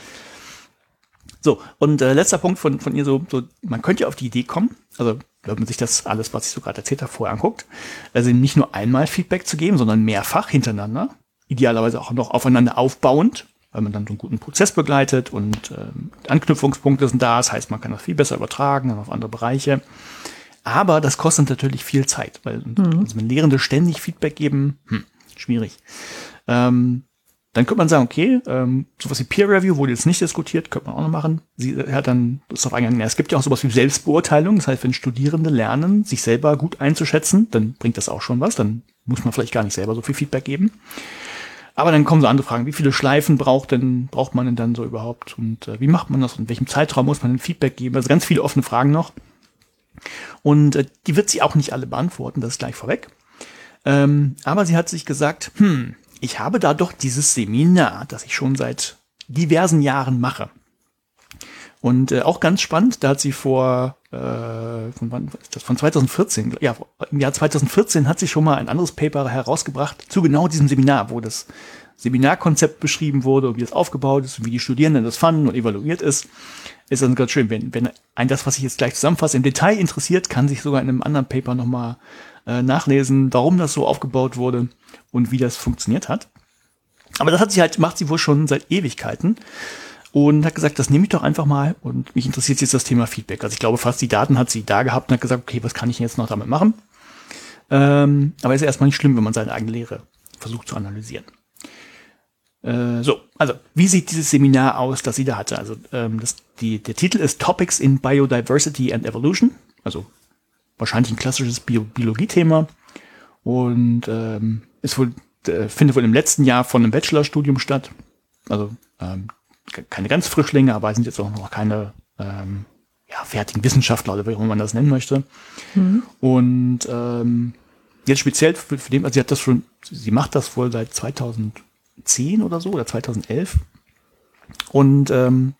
So, und äh, letzter Punkt von, von ihr so, so, man könnte ja auf die Idee kommen, also wenn man sich das alles, was ich so gerade erzählt habe, vorher anguckt, also nicht nur einmal Feedback zu geben, sondern mehrfach hintereinander, idealerweise auch noch aufeinander aufbauend, weil man dann so einen guten Prozess begleitet und ähm, Anknüpfungspunkte sind da, das heißt, man kann das viel besser übertragen dann auf andere Bereiche. Aber das kostet natürlich viel Zeit, weil mhm. also wenn Lehrende ständig Feedback geben, hm, schwierig. Ähm, dann könnte man sagen, okay, ähm, sowas wie Peer Review wurde jetzt nicht diskutiert, könnte man auch noch machen. Sie hat dann ist auf eingegangen, ja, es gibt ja auch sowas wie Selbstbeurteilung. Das heißt, wenn Studierende lernen, sich selber gut einzuschätzen, dann bringt das auch schon was. Dann muss man vielleicht gar nicht selber so viel Feedback geben. Aber dann kommen so andere Fragen. Wie viele Schleifen braucht denn, braucht man denn dann so überhaupt? Und äh, wie macht man das? Und in welchem Zeitraum muss man denn Feedback geben? Also ganz viele offene Fragen noch. Und äh, die wird sie auch nicht alle beantworten, das ist gleich vorweg. Ähm, aber sie hat sich gesagt, hm, ich habe da doch dieses Seminar, das ich schon seit diversen Jahren mache. Und äh, auch ganz spannend, da hat sie vor, äh, von wann ist das, von 2014, ja, im Jahr 2014 hat sie schon mal ein anderes Paper herausgebracht zu genau diesem Seminar, wo das Seminarkonzept beschrieben wurde und wie es aufgebaut ist und wie die Studierenden das fanden und evaluiert ist. Ist dann ganz schön, wenn, wenn ein das, was ich jetzt gleich zusammenfasse, im Detail interessiert, kann sich sogar in einem anderen Paper nochmal äh, nachlesen, warum das so aufgebaut wurde und wie das funktioniert hat. Aber das hat sie halt, macht sie wohl schon seit Ewigkeiten und hat gesagt, das nehme ich doch einfach mal und mich interessiert jetzt das Thema Feedback. Also ich glaube, fast die Daten hat sie da gehabt und hat gesagt, okay, was kann ich jetzt noch damit machen? Ähm, aber ist ja erstmal nicht schlimm, wenn man seine eigene Lehre versucht zu analysieren. Äh, so, also wie sieht dieses Seminar aus, das sie da hatte? Also ähm, das, die, der Titel ist Topics in Biodiversity and Evolution, also wahrscheinlich ein klassisches Bio Biologie-Thema und ähm, ist wohl, äh, findet wohl im letzten Jahr von einem Bachelorstudium statt. Also ähm, keine ganz Frischlinge, aber sind jetzt auch noch keine ähm, ja, fertigen Wissenschaftler oder wie auch immer man das nennen möchte. Mhm. Und ähm, jetzt speziell für, für den, also sie hat das schon, sie macht das wohl seit 2010 oder so oder 2011. Und ähm,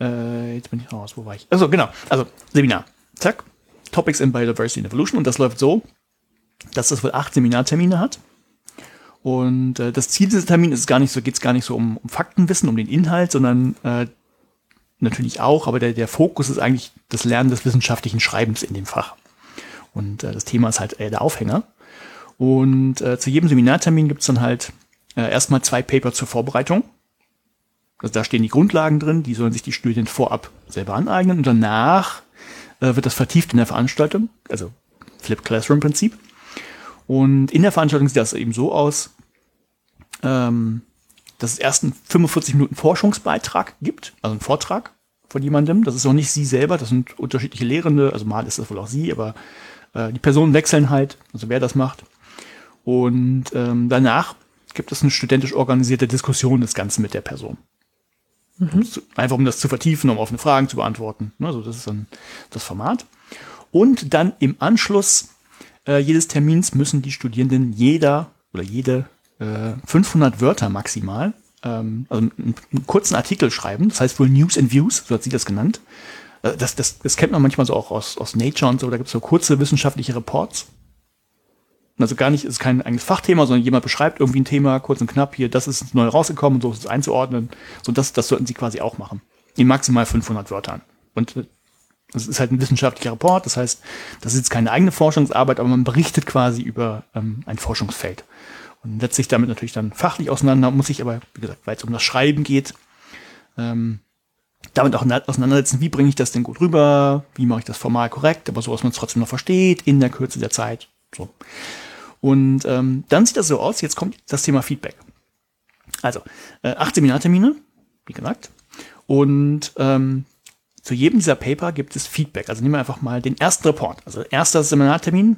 äh, jetzt bin ich raus, wo war ich? Also genau, also Seminar. Zack. Topics in Biodiversity and Evolution und das läuft so, dass das wohl acht Seminartermine hat. Und äh, das Ziel dieses Termins ist gar nicht so, geht es gar nicht so um, um Faktenwissen, um den Inhalt, sondern äh, natürlich auch, aber der, der Fokus ist eigentlich das Lernen des wissenschaftlichen Schreibens in dem Fach. Und äh, das Thema ist halt äh, der Aufhänger. Und äh, zu jedem Seminartermin gibt's dann halt äh, erstmal zwei Paper zur Vorbereitung. Also da stehen die Grundlagen drin, die sollen sich die Studenten vorab selber aneignen und danach äh, wird das vertieft in der Veranstaltung, also Flip Classroom Prinzip. Und in der Veranstaltung sieht das eben so aus, ähm, dass es erst einen 45 Minuten Forschungsbeitrag gibt, also einen Vortrag von jemandem. Das ist auch nicht sie selber, das sind unterschiedliche Lehrende, also mal ist das wohl auch sie, aber äh, die Personen wechseln halt, also wer das macht. Und ähm, danach gibt es eine studentisch organisierte Diskussion des Ganzen mit der Person. Mhm. Einfach um das zu vertiefen, um offene Fragen zu beantworten. Also das ist dann das Format. Und dann im Anschluss äh, jedes Termins müssen die Studierenden jeder oder jede äh, 500 Wörter maximal, ähm, also einen, einen, kurzen Artikel schreiben. Das heißt wohl News and Views, so hat sie das genannt. Äh, das, das, das kennt man manchmal so auch aus, aus Nature und so. Da gibt es so kurze wissenschaftliche Reports. Also gar nicht, ist kein eigenes Fachthema, sondern jemand beschreibt irgendwie ein Thema, kurz und knapp, hier, das ist neu rausgekommen und so ist es einzuordnen. So, das, das sollten sie quasi auch machen. In maximal 500 Wörtern. Und äh, das ist halt ein wissenschaftlicher Report, das heißt, das ist jetzt keine eigene Forschungsarbeit, aber man berichtet quasi über ähm, ein Forschungsfeld. Und setzt sich damit natürlich dann fachlich auseinander, muss sich aber, wie gesagt, weil es um das Schreiben geht, ähm, damit auch auseinandersetzen, wie bringe ich das denn gut rüber, wie mache ich das formal korrekt, aber so, dass man es trotzdem noch versteht, in der Kürze der Zeit. So. Und ähm, dann sieht das so aus, jetzt kommt das Thema Feedback. Also, äh, acht Seminartermine, wie gesagt. Und ähm, zu jedem dieser Paper gibt es Feedback. Also nehmen wir einfach mal den ersten Report. Also erster Seminartermin.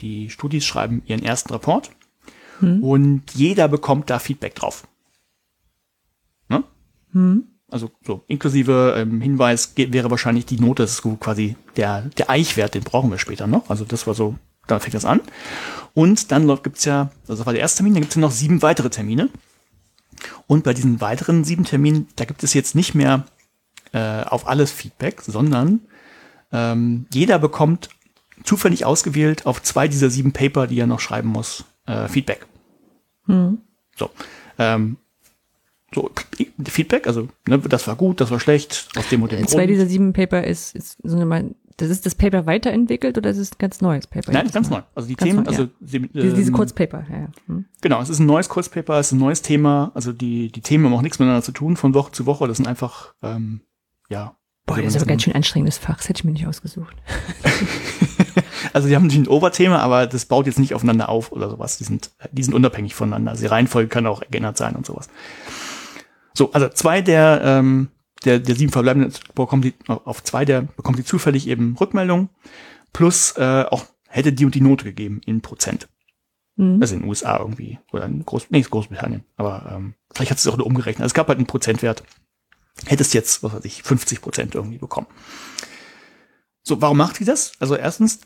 Die Studis schreiben ihren ersten Report. Hm. Und jeder bekommt da Feedback drauf. Ne? Hm. Also so inklusive ähm, Hinweis wäre wahrscheinlich die Note, das ist quasi der, der Eichwert, den brauchen wir später noch. Also das war so, da fängt das an. Und dann gibt's ja, also das war der erste Termin, dann gibt's ja noch sieben weitere Termine. Und bei diesen weiteren sieben Terminen, da gibt es jetzt nicht mehr äh, auf alles Feedback, sondern ähm, jeder bekommt zufällig ausgewählt auf zwei dieser sieben Paper, die er noch schreiben muss, äh, Feedback. Hm. So. Ähm, so, Feedback, also ne, das war gut, das war schlecht, aus dem und dem Zwei Grund. dieser sieben Paper ist, ist so eine, das ist das Paper weiterentwickelt oder ist es ein ganz neues Paper? Nein, ganz neu. Also die ganz Themen, neu, also ja. die, ähm, diese, diese Kurzpaper, ja. Hm. Genau, es ist ein neues Kurzpaper, es ist ein neues Thema. Also die die Themen haben auch nichts miteinander zu tun von Woche zu Woche. Das sind einfach ähm, ja. Boah, das ist aber ganz schön anstrengendes Fach. Das hätte ich mir nicht ausgesucht. also die haben natürlich ein Oberthema, aber das baut jetzt nicht aufeinander auf oder sowas. Die sind die sind unabhängig voneinander. Also die Reihenfolge kann auch geändert sein und sowas. So, also zwei der ähm, der, der sieben verbleibenden bekommt die, auf zwei der bekommt die zufällig eben Rückmeldung plus äh, auch hätte die und die Note gegeben in Prozent. Mhm. Also in den USA irgendwie oder in Groß, nee, Großbritannien, aber ähm, vielleicht hat es auch nur umgerechnet. Also es gab halt einen Prozentwert. Hättest jetzt, was weiß ich, 50 Prozent irgendwie bekommen. So, warum macht die das? Also erstens,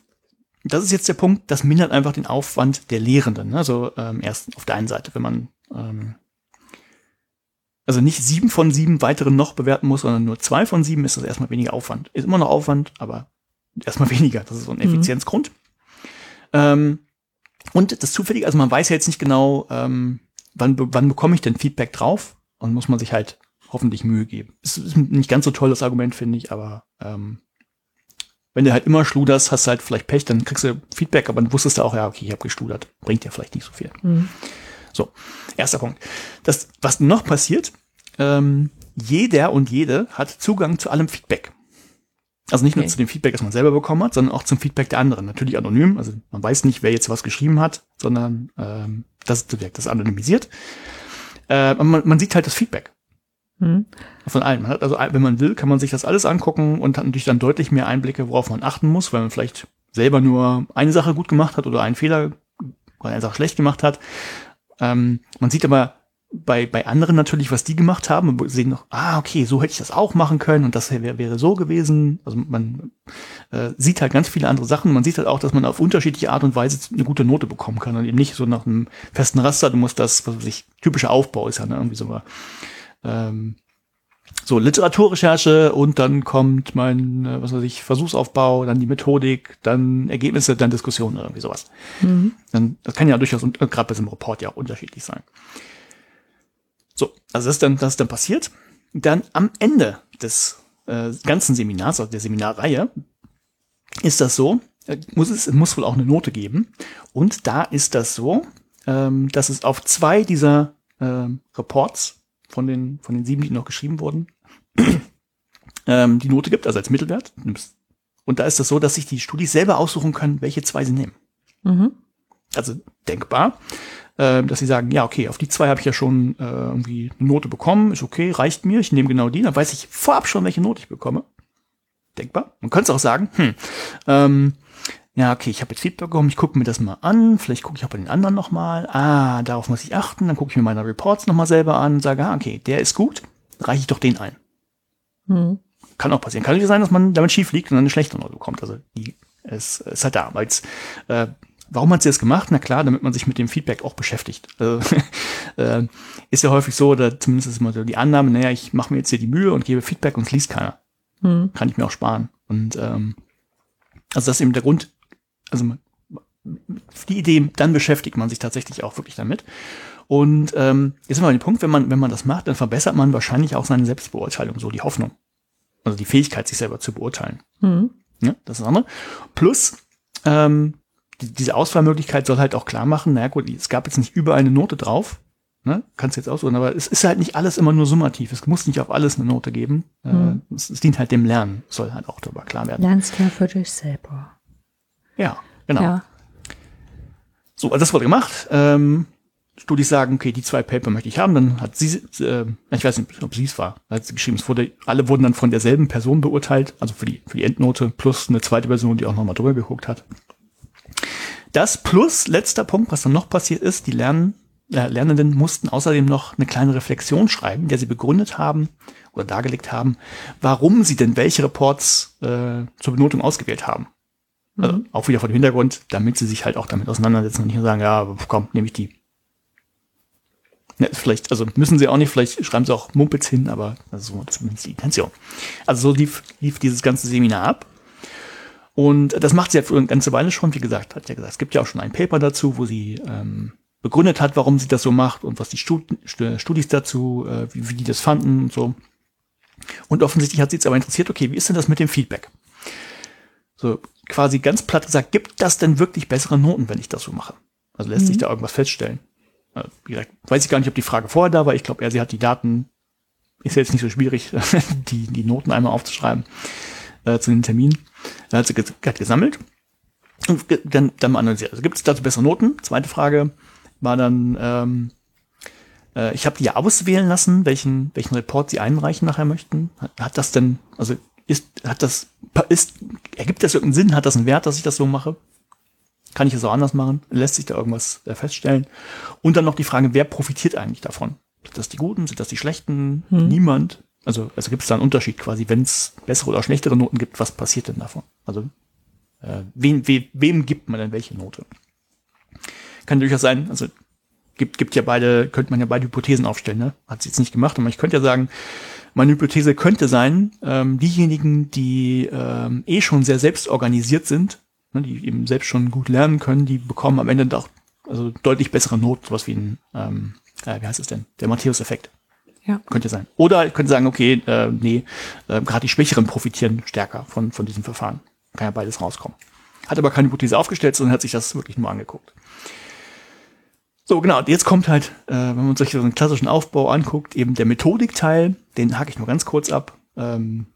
das ist jetzt der Punkt, das mindert einfach den Aufwand der Lehrenden. Also ähm, erst auf der einen Seite, wenn man ähm, also nicht sieben von sieben weiteren noch bewerten muss, sondern nur zwei von sieben, ist das erstmal weniger Aufwand. Ist immer noch Aufwand, aber erstmal weniger. Das ist so ein mhm. Effizienzgrund. Ähm, und das Zufällige, also man weiß ja jetzt nicht genau, ähm, wann, wann bekomme ich denn Feedback drauf und muss man sich halt hoffentlich Mühe geben. Es ist nicht ganz so toll, das Argument, finde ich, aber ähm, wenn du halt immer schluderst, hast du halt vielleicht Pech, dann kriegst du Feedback, aber dann wusstest du auch, ja, okay, ich habe geschludert. Bringt ja vielleicht nicht so viel. Mhm. So, erster Punkt. Das, was noch passiert, ähm, jeder und jede hat Zugang zu allem Feedback. Also nicht okay. nur zu dem Feedback, das man selber bekommen hat, sondern auch zum Feedback der anderen. Natürlich anonym, also man weiß nicht, wer jetzt was geschrieben hat, sondern ähm, das, das ist anonymisiert. Äh, man, man sieht halt das Feedback. Mhm. Von hat also, wenn man will, kann man sich das alles angucken und hat natürlich dann deutlich mehr Einblicke, worauf man achten muss, weil man vielleicht selber nur eine Sache gut gemacht hat oder einen Fehler oder eine Sache schlecht gemacht hat. Ähm, man sieht aber bei, bei anderen natürlich, was die gemacht haben und sehen noch, ah, okay, so hätte ich das auch machen können und das wäre wäre so gewesen. Also man äh, sieht halt ganz viele andere Sachen. Man sieht halt auch, dass man auf unterschiedliche Art und Weise eine gute Note bekommen kann und eben nicht so nach einem festen Raster. Du musst das, was weiß ich, typischer Aufbau ist ja ne, irgendwie so ähm, so Literaturrecherche und dann kommt mein, äh, was weiß ich, Versuchsaufbau, dann die Methodik, dann Ergebnisse, dann Diskussion oder irgendwie sowas. Mhm. Dann, das kann ja durchaus, äh, gerade bei diesem Report ja auch unterschiedlich sein. So, also das ist dann, das ist dann passiert. Dann am Ende des äh, ganzen Seminars, also der Seminarreihe, ist das so, äh, muss es, es muss wohl auch eine Note geben. Und da ist das so, ähm, dass es auf zwei dieser äh, Reports von den, von den sieben, die noch geschrieben wurden, ähm, die Note gibt, also als Mittelwert. Und da ist das so, dass sich die Studis selber aussuchen können, welche zwei sie nehmen. Mhm. Also denkbar, äh, dass sie sagen, ja, okay, auf die zwei habe ich ja schon äh, irgendwie eine Note bekommen, ist okay, reicht mir, ich nehme genau die, dann weiß ich vorab schon, welche Note ich bekomme. Denkbar. Man könnte es auch sagen, hm, ähm, ja, okay, ich habe jetzt Feedback bekommen, ich gucke mir das mal an, vielleicht gucke ich auch bei den anderen nochmal, ah, darauf muss ich achten, dann gucke ich mir meine Reports nochmal selber an, sage, ah, okay, der ist gut, reiche ich doch den ein. Mhm. Kann auch passieren. Kann nicht sein, dass man damit schief liegt und dann eine schlechte Note bekommt. Also die ist, ist halt da. Weil äh, warum hat sie das gemacht? Na klar, damit man sich mit dem Feedback auch beschäftigt. Also, äh, ist ja häufig so, oder zumindest ist immer so die Annahme, naja, ich mache mir jetzt hier die Mühe und gebe Feedback und es liest keiner. Mhm. Kann ich mir auch sparen. Und ähm, also das ist eben der Grund, also die Idee, dann beschäftigt man sich tatsächlich auch wirklich damit. Und ähm, jetzt sind wir an dem Punkt, wenn man, wenn man das macht, dann verbessert man wahrscheinlich auch seine Selbstbeurteilung, so die Hoffnung. Also die Fähigkeit, sich selber zu beurteilen. Mhm. Ja, das ist das andere. Plus, ähm, die, diese Auswahlmöglichkeit soll halt auch klar machen, naja gut, es gab jetzt nicht überall eine Note drauf, ne? kannst jetzt aussuchen, aber es ist halt nicht alles immer nur summativ. Es muss nicht auf alles eine Note geben. Mhm. Äh, es, es, dient halt dem Lernen, soll halt auch darüber klar werden. Lernst ja für dich selber. Ja, genau. Ja. So, also das wurde gemacht. Ähm, Studis sagen, okay, die zwei Paper möchte ich haben, dann hat sie, äh, ich weiß nicht, ob sie es war, hat sie geschrieben, es wurde, alle wurden dann von derselben Person beurteilt, also für die, für die Endnote, plus eine zweite Person, die auch nochmal drüber geguckt hat. Das plus, letzter Punkt, was dann noch passiert ist, die Lernen, äh, Lernenden mussten außerdem noch eine kleine Reflexion schreiben, der sie begründet haben oder dargelegt haben, warum sie denn welche Reports äh, zur Benotung ausgewählt haben. Also mhm. auch wieder vor dem Hintergrund, damit sie sich halt auch damit auseinandersetzen und nicht nur sagen, ja, komm, nehme ich die. Ja, vielleicht, also müssen sie auch nicht, vielleicht schreiben sie auch Mumpitz hin, aber ist zumindest die Intention. Also so lief, lief dieses ganze Seminar ab. Und das macht sie ja für eine ganze Weile schon, wie gesagt, hat ja gesagt, es gibt ja auch schon ein Paper dazu, wo sie ähm, begründet hat, warum sie das so macht und was die Stud Studis dazu, äh, wie, wie die das fanden und so. Und offensichtlich hat sie jetzt aber interessiert, okay, wie ist denn das mit dem Feedback? So quasi ganz platt gesagt, gibt das denn wirklich bessere Noten, wenn ich das so mache? Also lässt mhm. sich da irgendwas feststellen? Wie gesagt, weiß ich gar nicht, ob die Frage vorher da war. Ich glaube, er, sie hat die Daten, ist jetzt nicht so schwierig, die, die Noten einmal aufzuschreiben äh, zu den Terminen. Dann hat sie hat gesammelt und dann, dann mal analysiert. Also gibt es dazu bessere Noten? Zweite Frage war dann, ähm, äh, ich habe die ja auswählen lassen, welchen, welchen Report sie einreichen nachher möchten. Hat, hat das denn, also ist, hat das, ist, ergibt das irgendeinen Sinn? Hat das einen Wert, dass ich das so mache? Kann ich es auch anders machen? Lässt sich da irgendwas äh, feststellen? Und dann noch die Frage, wer profitiert eigentlich davon? Sind das die Guten? Sind das die Schlechten? Hm. Niemand. Also, also gibt es da einen Unterschied quasi, wenn es bessere oder schlechtere Noten gibt, was passiert denn davon? Also, äh, wen, we, wem gibt man denn welche Note? Kann durchaus sein, also gibt, gibt ja beide, könnte man ja beide Hypothesen aufstellen, ne? Hat sie jetzt nicht gemacht, aber ich könnte ja sagen, meine Hypothese könnte sein, ähm, diejenigen, die ähm, eh schon sehr selbst organisiert sind, ne, die eben selbst schon gut lernen können, die bekommen am Ende doch also deutlich bessere Not, sowas wie ein, ähm, äh, wie heißt es denn, der Matthäus-Effekt. Ja. Könnte sein. Oder ich könnte sagen, okay, äh, nee, äh, gerade die Schwächeren profitieren stärker von, von diesem Verfahren. Kann ja beides rauskommen. Hat aber keine Hypothese aufgestellt, sondern hat sich das wirklich nur angeguckt. So, genau, jetzt kommt halt, äh, wenn man sich so einen klassischen Aufbau anguckt, eben der Methodikteil, den hake ich nur ganz kurz ab. Ähm,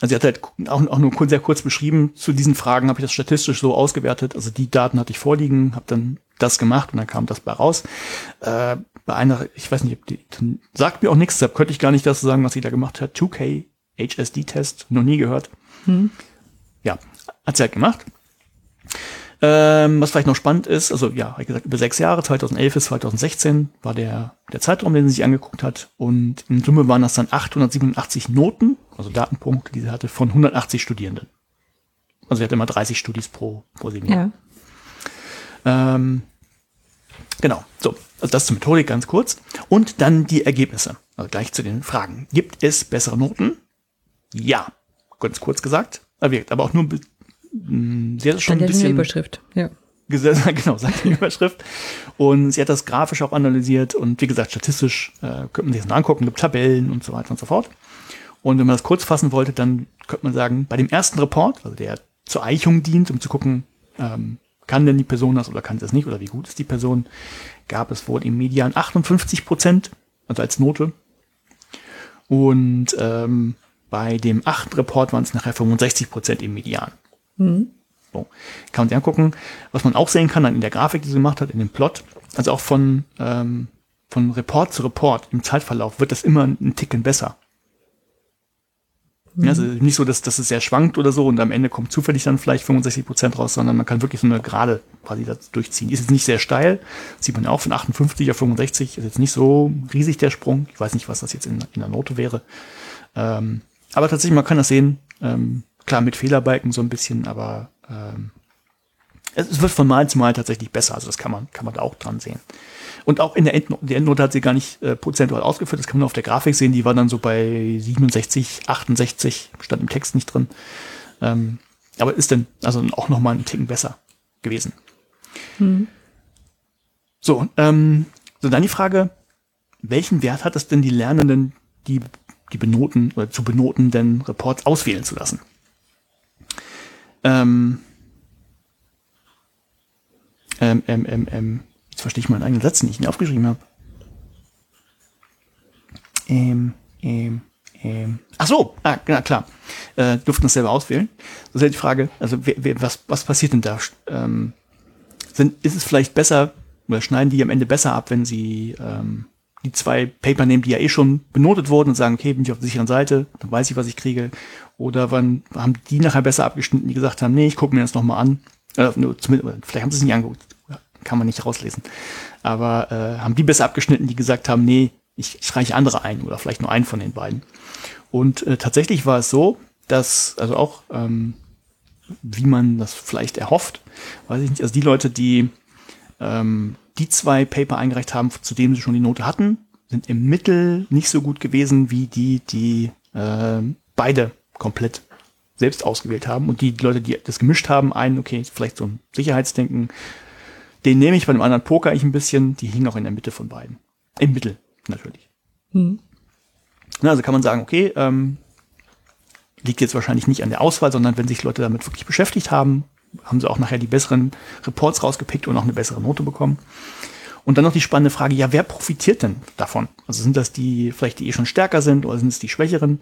also sie hat halt auch, auch nur sehr kurz beschrieben, zu diesen Fragen habe ich das statistisch so ausgewertet. Also die Daten hatte ich vorliegen, habe dann das gemacht und dann kam das bei raus. Äh, bei einer, ich weiß nicht, die, sagt mir auch nichts, deshalb könnte ich gar nicht das sagen, was sie da gemacht hat. 2K HSD-Test, noch nie gehört. Hm. Ja, hat sie halt gemacht. Ähm, was vielleicht noch spannend ist, also ja, wie gesagt, über sechs Jahre, 2011 bis 2016 war der, der Zeitraum, den sie sich angeguckt hat. Und in Summe waren das dann 887 Noten, also Datenpunkte, die sie hatte, von 180 Studierenden. Also sie hatte immer 30 Studis pro, pro Seminar. Ja. Ähm, genau, so, also das zur Methodik ganz kurz. Und dann die Ergebnisse. also gleich zu den Fragen. Gibt es bessere Noten? Ja, ganz kurz gesagt. Aber auch nur hm, sehr schon ein bisschen Überschrift. Ja. genau, sagt die Überschrift. Und sie hat das grafisch auch analysiert und wie gesagt, statistisch äh, könnte man sich das mal angucken, gibt Tabellen und so weiter und so fort. Und wenn man das kurz fassen wollte, dann könnte man sagen, bei dem ersten Report, also der zur Eichung dient, um zu gucken, ähm, kann denn die Person das oder kann sie das nicht oder wie gut ist die Person, gab es wohl im Median 58 Prozent, also als Note. Und ähm, bei dem achten Report waren es nachher 65 Prozent im Median. Mhm. So. Kann man sich angucken. Was man auch sehen kann dann in der Grafik, die sie gemacht hat, in dem Plot, also auch von, ähm, von Report zu Report im Zeitverlauf wird das immer ein Ticken besser. Mhm. Also nicht so, dass, dass es sehr schwankt oder so und am Ende kommt zufällig dann vielleicht 65 Prozent raus, sondern man kann wirklich so eine Gerade quasi das durchziehen. Ist jetzt nicht sehr steil, sieht man ja auch von 58 auf 65, ist jetzt nicht so riesig der Sprung. Ich weiß nicht, was das jetzt in, in der Note wäre. Ähm, aber tatsächlich, man kann das sehen, ähm, klar mit Fehlerbalken so ein bisschen, aber ähm, es wird von Mal zu Mal tatsächlich besser. Also das kann man, kann man da auch dran sehen. Und auch in der Endnote, die Endnote hat sie gar nicht äh, prozentual ausgeführt, das kann man auf der Grafik sehen, die war dann so bei 67, 68, stand im Text nicht drin. Ähm, aber ist denn also auch nochmal ein Ticken besser gewesen. Mhm. So, ähm, so dann die Frage, welchen Wert hat es denn die Lernenden, die, die benoten oder zu benotenden Reports auswählen zu lassen? Ähm, ähm, ähm, ähm, ähm, jetzt verstehe ich meinen eigenen Satz nicht, den ich aufgeschrieben habe. Ähm, ähm, ähm. Ach so, ah, ja, klar. Äh, durften das selber auswählen. Das ist ja die Frage, also wer, wer, was, was passiert denn da? Ähm, sind, ist es vielleicht besser, oder schneiden die am Ende besser ab, wenn sie ähm, die zwei Paper nehmen, die ja eh schon benotet wurden und sagen, okay, bin ich auf der sicheren Seite, dann weiß ich, was ich kriege. Oder wann haben die nachher besser abgeschnitten, die gesagt haben, nee, ich gucke mir das nochmal an. Äh, nur, vielleicht haben sie es nicht angeguckt, kann man nicht rauslesen. Aber äh, haben die besser abgeschnitten, die gesagt haben, nee, ich, ich reiche andere ein oder vielleicht nur einen von den beiden. Und äh, tatsächlich war es so, dass, also auch, ähm, wie man das vielleicht erhofft, weiß ich nicht, also die Leute, die ähm, die zwei Paper eingereicht haben, zu denen sie schon die Note hatten, sind im Mittel nicht so gut gewesen wie die, die äh, beide komplett selbst ausgewählt haben. Und die, Leute, die das gemischt haben, einen, okay, vielleicht so ein Sicherheitsdenken, den nehme ich bei dem anderen Poker ich ein bisschen, die hingen auch in der Mitte von beiden. Im Mittel, natürlich. Mhm. Na, also kann man sagen, okay, ähm, liegt jetzt wahrscheinlich nicht an der Auswahl, sondern wenn sich Leute damit wirklich beschäftigt haben, haben sie auch nachher die besseren Reports rausgepickt und auch eine bessere Note bekommen. Und dann noch die spannende Frage, ja, wer profitiert denn davon? Also sind das die, vielleicht die eh schon stärker sind oder sind es die Schwächeren?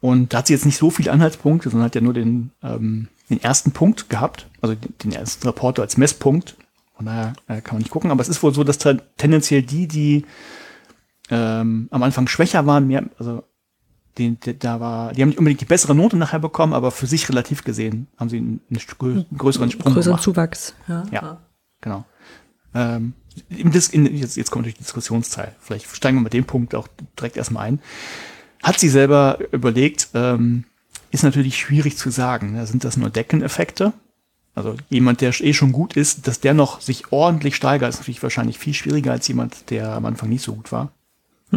Und da hat sie jetzt nicht so viele Anhaltspunkte, sondern hat ja nur den, ähm, den ersten Punkt gehabt, also den ersten Reporter als Messpunkt. Von daher äh, kann man nicht gucken, aber es ist wohl so, dass tendenziell die, die ähm, am Anfang schwächer waren, mehr, also die, die, da war, die haben nicht unbedingt die bessere Note nachher bekommen, aber für sich relativ gesehen haben sie einen, einen größeren Sprung Größeren gemacht. Zuwachs, ja. Ja, genau. Ähm, in, jetzt, jetzt kommt durch die Diskussionsteil. Vielleicht steigen wir mit dem Punkt auch direkt erstmal ein. Hat sie selber überlegt, ähm, ist natürlich schwierig zu sagen. Ne? Sind das nur Deckeneffekte? Also jemand, der eh schon gut ist, dass der noch sich ordentlich steigert, ist natürlich wahrscheinlich viel schwieriger als jemand, der am Anfang nicht so gut war.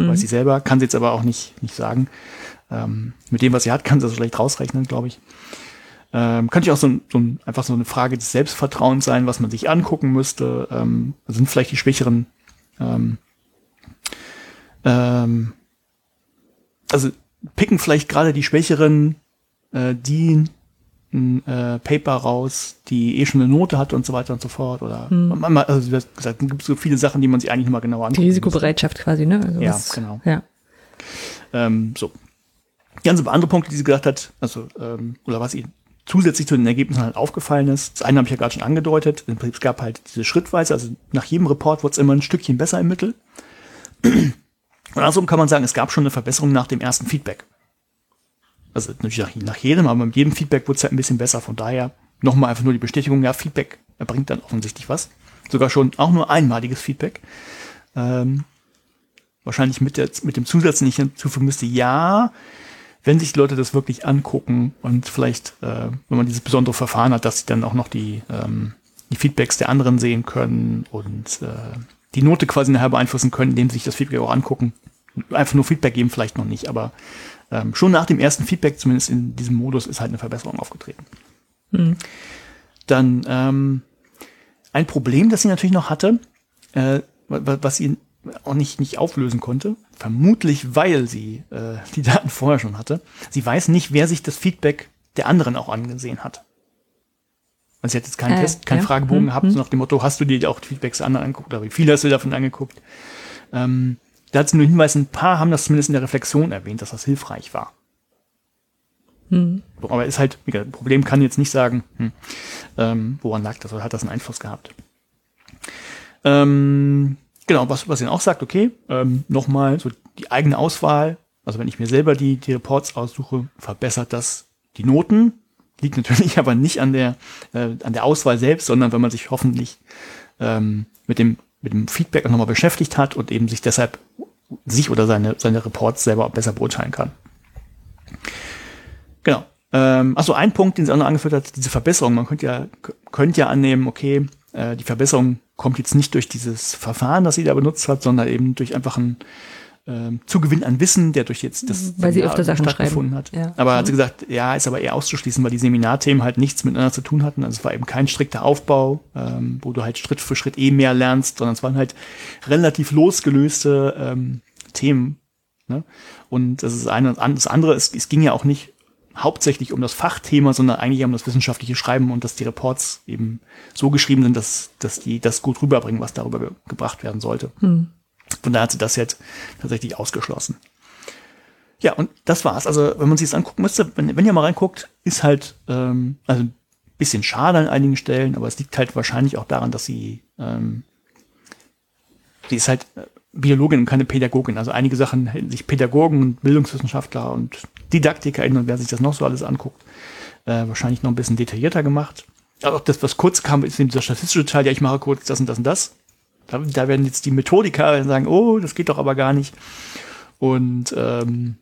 Mhm. Weiß sie selber, kann sie jetzt aber auch nicht, nicht sagen. Ähm, mit dem, was sie hat, kann sie das schlecht rausrechnen, glaube ich. Ähm, könnte auch so, so ein, einfach so eine Frage des Selbstvertrauens sein, was man sich angucken müsste. Ähm, sind vielleicht die Schwächeren. Ähm, ähm, also picken vielleicht gerade die Schwächeren, äh, die ein äh, Paper raus, die eh schon eine Note hat und so weiter und so fort. Oder hm. man, also wie gesagt, gibt so viele Sachen, die man sich eigentlich mal genauer angucken Die Risikobereitschaft müsste. quasi, ne? Also ja, was, genau. Ja. Ähm, so. Ganz andere Punkte, die sie gesagt hat, also, ähm, oder was ihr zusätzlich zu den Ergebnissen halt aufgefallen ist. Das eine habe ich ja gerade schon angedeutet. Im Prinzip gab halt diese Schrittweise, also nach jedem Report wurde es immer ein Stückchen besser im Mittel. Und andersrum kann man sagen, es gab schon eine Verbesserung nach dem ersten Feedback. Also natürlich nach, nach jedem, aber mit jedem Feedback wurde es halt ein bisschen besser. Von daher nochmal einfach nur die Bestätigung, ja, Feedback bringt dann offensichtlich was. Sogar schon auch nur einmaliges Feedback. Ähm, wahrscheinlich mit, der, mit dem Zusatz, den ich hinzufügen müsste, ja, wenn sich die Leute das wirklich angucken und vielleicht, äh, wenn man dieses besondere Verfahren hat, dass sie dann auch noch die, ähm, die Feedbacks der anderen sehen können und äh, die Note quasi nachher beeinflussen können, indem sie sich das Feedback auch angucken, einfach nur Feedback geben vielleicht noch nicht, aber ähm, schon nach dem ersten Feedback, zumindest in diesem Modus, ist halt eine Verbesserung aufgetreten. Mhm. Dann ähm, ein Problem, das sie natürlich noch hatte, äh, was sie auch nicht, nicht auflösen konnte, vermutlich weil sie äh, die Daten vorher schon hatte. Sie weiß nicht, wer sich das Feedback der anderen auch angesehen hat. Also sie hat jetzt keinen äh, Test, keinen ja. Fragebogen hm, gehabt, so nach dem Motto, hast du dir auch die Feedbacks der anderen angeguckt oder wie viel hast du davon angeguckt? Ähm, da hat sie nur Hinweis, ein paar haben das zumindest in der Reflexion erwähnt, dass das hilfreich war. Hm. Aber ist halt, ein Problem kann jetzt nicht sagen, hm, ähm, woran lag das oder hat das einen Einfluss gehabt. Ähm, genau, was, was ihn auch sagt, okay, ähm, nochmal so die eigene Auswahl, also wenn ich mir selber die, die Reports aussuche, verbessert das die Noten, liegt natürlich aber nicht an der, äh, an der Auswahl selbst, sondern wenn man sich hoffentlich ähm, mit dem mit dem Feedback nochmal beschäftigt hat und eben sich deshalb sich oder seine, seine Reports selber besser beurteilen kann. Genau. Ähm, achso, ein Punkt, den sie auch noch angeführt hat, diese Verbesserung. Man könnte ja, könnte ja annehmen, okay, äh, die Verbesserung kommt jetzt nicht durch dieses Verfahren, das sie da benutzt hat, sondern eben durch einfach ein ähm, Zugewinn an Wissen, der durch jetzt das weil sie öfter Sachen stattgefunden hat. Ja. Aber hat sie gesagt, ja, ist aber eher auszuschließen, weil die Seminarthemen halt nichts miteinander zu tun hatten. Also es war eben kein strikter Aufbau, ähm, wo du halt Schritt für Schritt eh mehr lernst, sondern es waren halt relativ losgelöste ähm, Themen. Ne? Und das ist eine und das andere, es, es ging ja auch nicht hauptsächlich um das Fachthema, sondern eigentlich um das wissenschaftliche Schreiben und dass die Reports eben so geschrieben sind, dass, dass die das gut rüberbringen, was darüber ge gebracht werden sollte. Hm. Von daher hat sie das jetzt tatsächlich ausgeschlossen. Ja, und das war's. Also, wenn man sich das angucken müsste, wenn, wenn ihr mal reinguckt, ist halt, ähm, also ein bisschen schade an einigen Stellen, aber es liegt halt wahrscheinlich auch daran, dass sie, ähm, sie ist halt äh, Biologin und keine Pädagogin. Also einige Sachen hätten sich Pädagogen und Bildungswissenschaftler und DidaktikerInnen und wer sich das noch so alles anguckt, äh, wahrscheinlich noch ein bisschen detaillierter gemacht. Aber auch das, was kurz kam, ist eben dieser statistische Teil, ja, ich mache kurz das und das und das. Da, da werden jetzt die Methodiker sagen, oh, das geht doch aber gar nicht. Und ähm,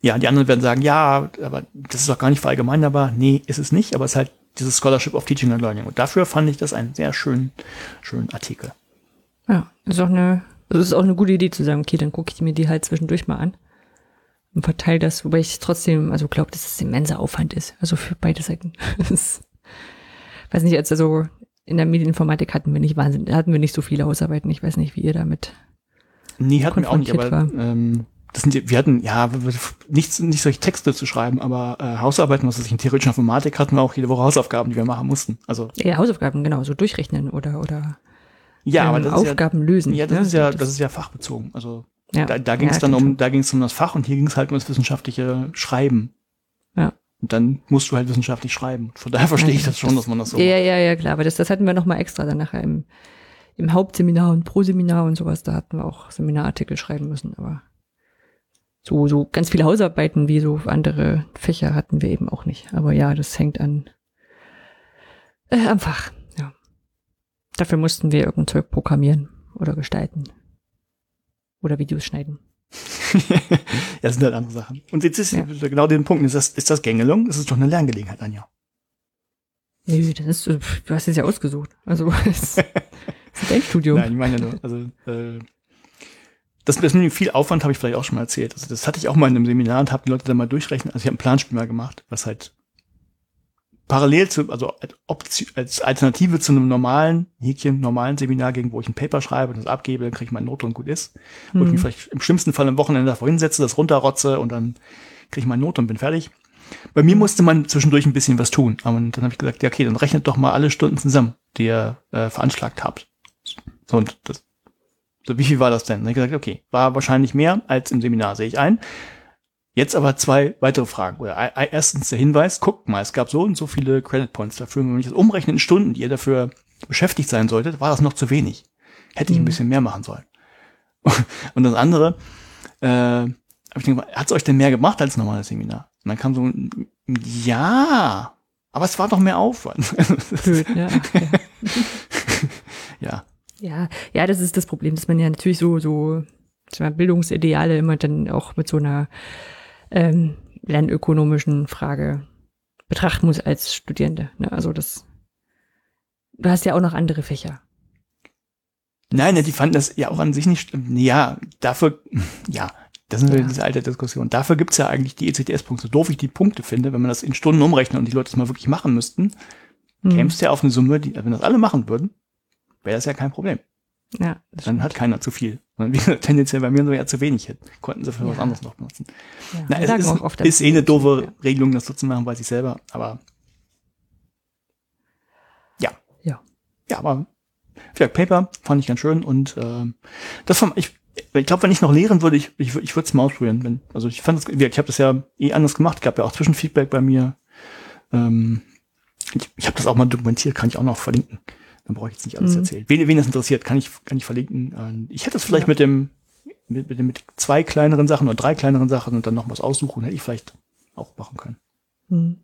ja, die anderen werden sagen, ja, aber das ist doch gar nicht verallgemeinerbar. Nee, ist es nicht, aber es ist halt dieses Scholarship of Teaching and Learning. Und dafür fand ich das einen sehr schönen, schönen Artikel. Ja, ist auch eine, also ist auch eine gute Idee zu sagen, okay, dann gucke ich mir die halt zwischendurch mal an und verteile das, wobei ich trotzdem, also glaube, dass es immenser Aufwand ist. Also für beide Seiten. weiß nicht, als also in der Medieninformatik hatten wir nicht wahnsinnig, hatten wir nicht so viele Hausarbeiten. Ich weiß nicht, wie ihr damit. Nee, hatten wir auch nicht, aber ähm, das sind, wir hatten ja nicht, nicht solche Texte zu schreiben, aber äh, Hausarbeiten, was ich, in theoretischer Informatik hatten wir auch jede Woche Hausaufgaben, die wir machen mussten. Also ja, Hausaufgaben, genau, so durchrechnen oder oder ja, ähm, aber das Aufgaben ja, lösen. Ja, das ne? ist ja, das ist ja fachbezogen. Also ja, da, da ging es ja, dann um, da ging es um das Fach und hier ging es halt um das wissenschaftliche Schreiben. Und dann musst du halt wissenschaftlich schreiben. Von daher verstehe ich das schon, dass man das so. Ja, macht. ja, ja, klar. Aber das, das hatten wir noch mal extra dann nachher im, im Hauptseminar und Proseminar und sowas. Da hatten wir auch Seminarartikel schreiben müssen. Aber so, so ganz viele Hausarbeiten wie so andere Fächer hatten wir eben auch nicht. Aber ja, das hängt an, äh, am Fach. Ja. Dafür mussten wir irgendein Zeug programmieren oder gestalten. Oder Videos schneiden. ja, das sind halt andere Sachen. Und jetzt ist ja. genau den Punkt, ist das, ist das Gängelung? Das ist doch eine Lerngelegenheit, Anja. Nö, das ist, du hast es ja ausgesucht. Also, es ist dein Studium. Nein, ich meine ja nur, also, äh, das, das mit viel Aufwand habe ich vielleicht auch schon mal erzählt. Also das hatte ich auch mal in einem Seminar und habe die Leute dann mal durchrechnen. Also ich habe ein Planspiel mal gemacht, was halt parallel zu, also als Alternative zu einem normalen, Häkchen, normalen Seminar ging, wo ich ein Paper schreibe und das abgebe, dann kriege ich meine Note und gut ist. Mhm. Wo ich mich mhm. vielleicht im schlimmsten Fall am Wochenende davor hinsetze, das runterrotze und dann kriege ich meine Note und bin fertig. Bei mir musste man zwischendurch ein bisschen was tun. Und dann habe ich gesagt, ja, okay, dann rechnet doch mal alle Stunden zusammen, die ihr äh, veranschlagt habt. So, und das, so, wie viel war das denn? Dann habe ich gesagt, okay, war wahrscheinlich mehr als im Seminar, sehe ich ein. Jetzt aber zwei weitere Fragen. Oder erstens der Hinweis, guckt mal, es gab so und so viele Credit Points dafür. Wenn ich das umrechne in Stunden, die ihr dafür beschäftigt sein solltet, war das noch zu wenig. Hätte ich ein mhm. bisschen mehr machen sollen. Und das andere, äh, hab ich gedacht, hat es euch denn mehr gemacht als normales Seminar? Und dann kam so ein, ja, aber es war doch mehr Aufwand. Blöd, ja. ja. Ja, ja, das ist das Problem, dass man ja natürlich so, so Bildungsideale immer dann auch mit so einer ähm, lernökonomischen Frage betrachten muss als Studierende. Ne? Also das, du hast ja auch noch andere Fächer. Nein, ne, die fanden das ja auch an sich nicht, ja, dafür, ja, das ist Ja. diese alte Diskussion. Dafür gibt's ja eigentlich die ECTS-Punkte. So doof ich die Punkte finde, wenn man das in Stunden umrechnet und die Leute das mal wirklich machen müssten, Hm. kämst ja auf eine Summe, die, wenn das alle machen würden, wäre das ja kein Problem. Ja, Dann hat keiner zu viel. Und wie gesagt, tendenziell bei mir so eher zu wenig hin. Konnten sie für was Ja. anderes noch benutzen. ja. Na, es ist, auch oft, ist eh eine doofe Ja. Regelung, das so zu machen, weiß ich selber, aber ja. Ja. Ja, aber ja, Paper fand ich ganz schön und ähm, das fand ich, ich glaube, wenn ich noch lehren würde, ich, ich, ich würde es mal ausprobieren. Wenn, also ich fand das, ich habe das ja eh anders gemacht, gab ja auch Zwischenfeedback bei mir. Ähm, ich ich habe das auch mal dokumentiert, kann ich auch noch verlinken. Dann brauche ich jetzt nicht alles Mhm. erzählen. Wen, wen das interessiert, kann ich, kann ich verlinken. Ähm, Ich hätte es vielleicht Ja. mit dem mit, mit, mit zwei kleineren Sachen oder drei kleineren Sachen und dann noch was aussuchen, hätte ich vielleicht auch machen können. Hm.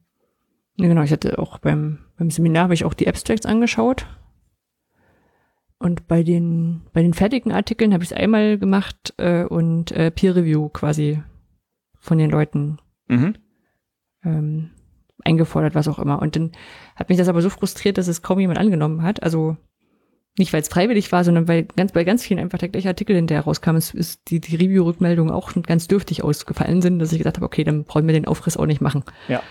Ja, genau, ich hatte auch beim, beim Seminar habe ich auch die Abstracts angeschaut. Und bei den, bei den fertigen Artikeln habe ich es einmal gemacht äh, und äh, Peer Review quasi von den Leuten Mhm. ähm, eingefordert, was auch immer. Und dann hat mich das aber so frustriert, dass es kaum jemand angenommen hat. Also nicht, weil es freiwillig war, sondern weil ganz bei ganz vielen einfach der gleiche Artikel hinterher rauskam. Es ist die, die Review-Rückmeldungen auch ganz dürftig ausgefallen sind, dass ich gedacht habe, okay, dann brauchen wir den Aufriss auch nicht machen. Ja.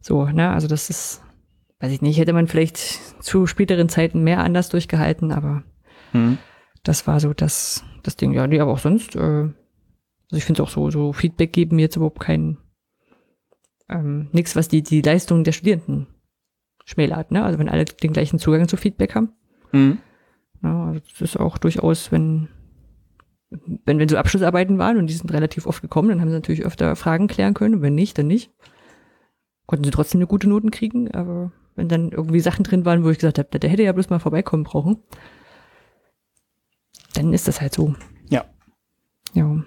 So, ne, also das ist, weiß ich nicht, hätte man vielleicht zu späteren Zeiten mehr anders durchgehalten, aber Mhm. das war so das, das Ding. Ja, nee, aber auch sonst, äh, also ich finde auch so, so Feedback geben mir jetzt überhaupt kein, ähm, nichts, was die, die Leistung der Studierenden schmälert, ne? Also wenn alle den gleichen Zugang zu Feedback haben. Mhm. Ja, also das ist auch durchaus, wenn, wenn, wenn so Abschlussarbeiten waren und die sind relativ oft gekommen, dann haben sie natürlich öfter Fragen klären können. Und wenn nicht, dann nicht. Konnten sie trotzdem eine gute Noten kriegen, aber wenn dann irgendwie Sachen drin waren, wo ich gesagt habe, der hätte ja bloß mal vorbeikommen brauchen, dann ist das halt so. Ja. Ja.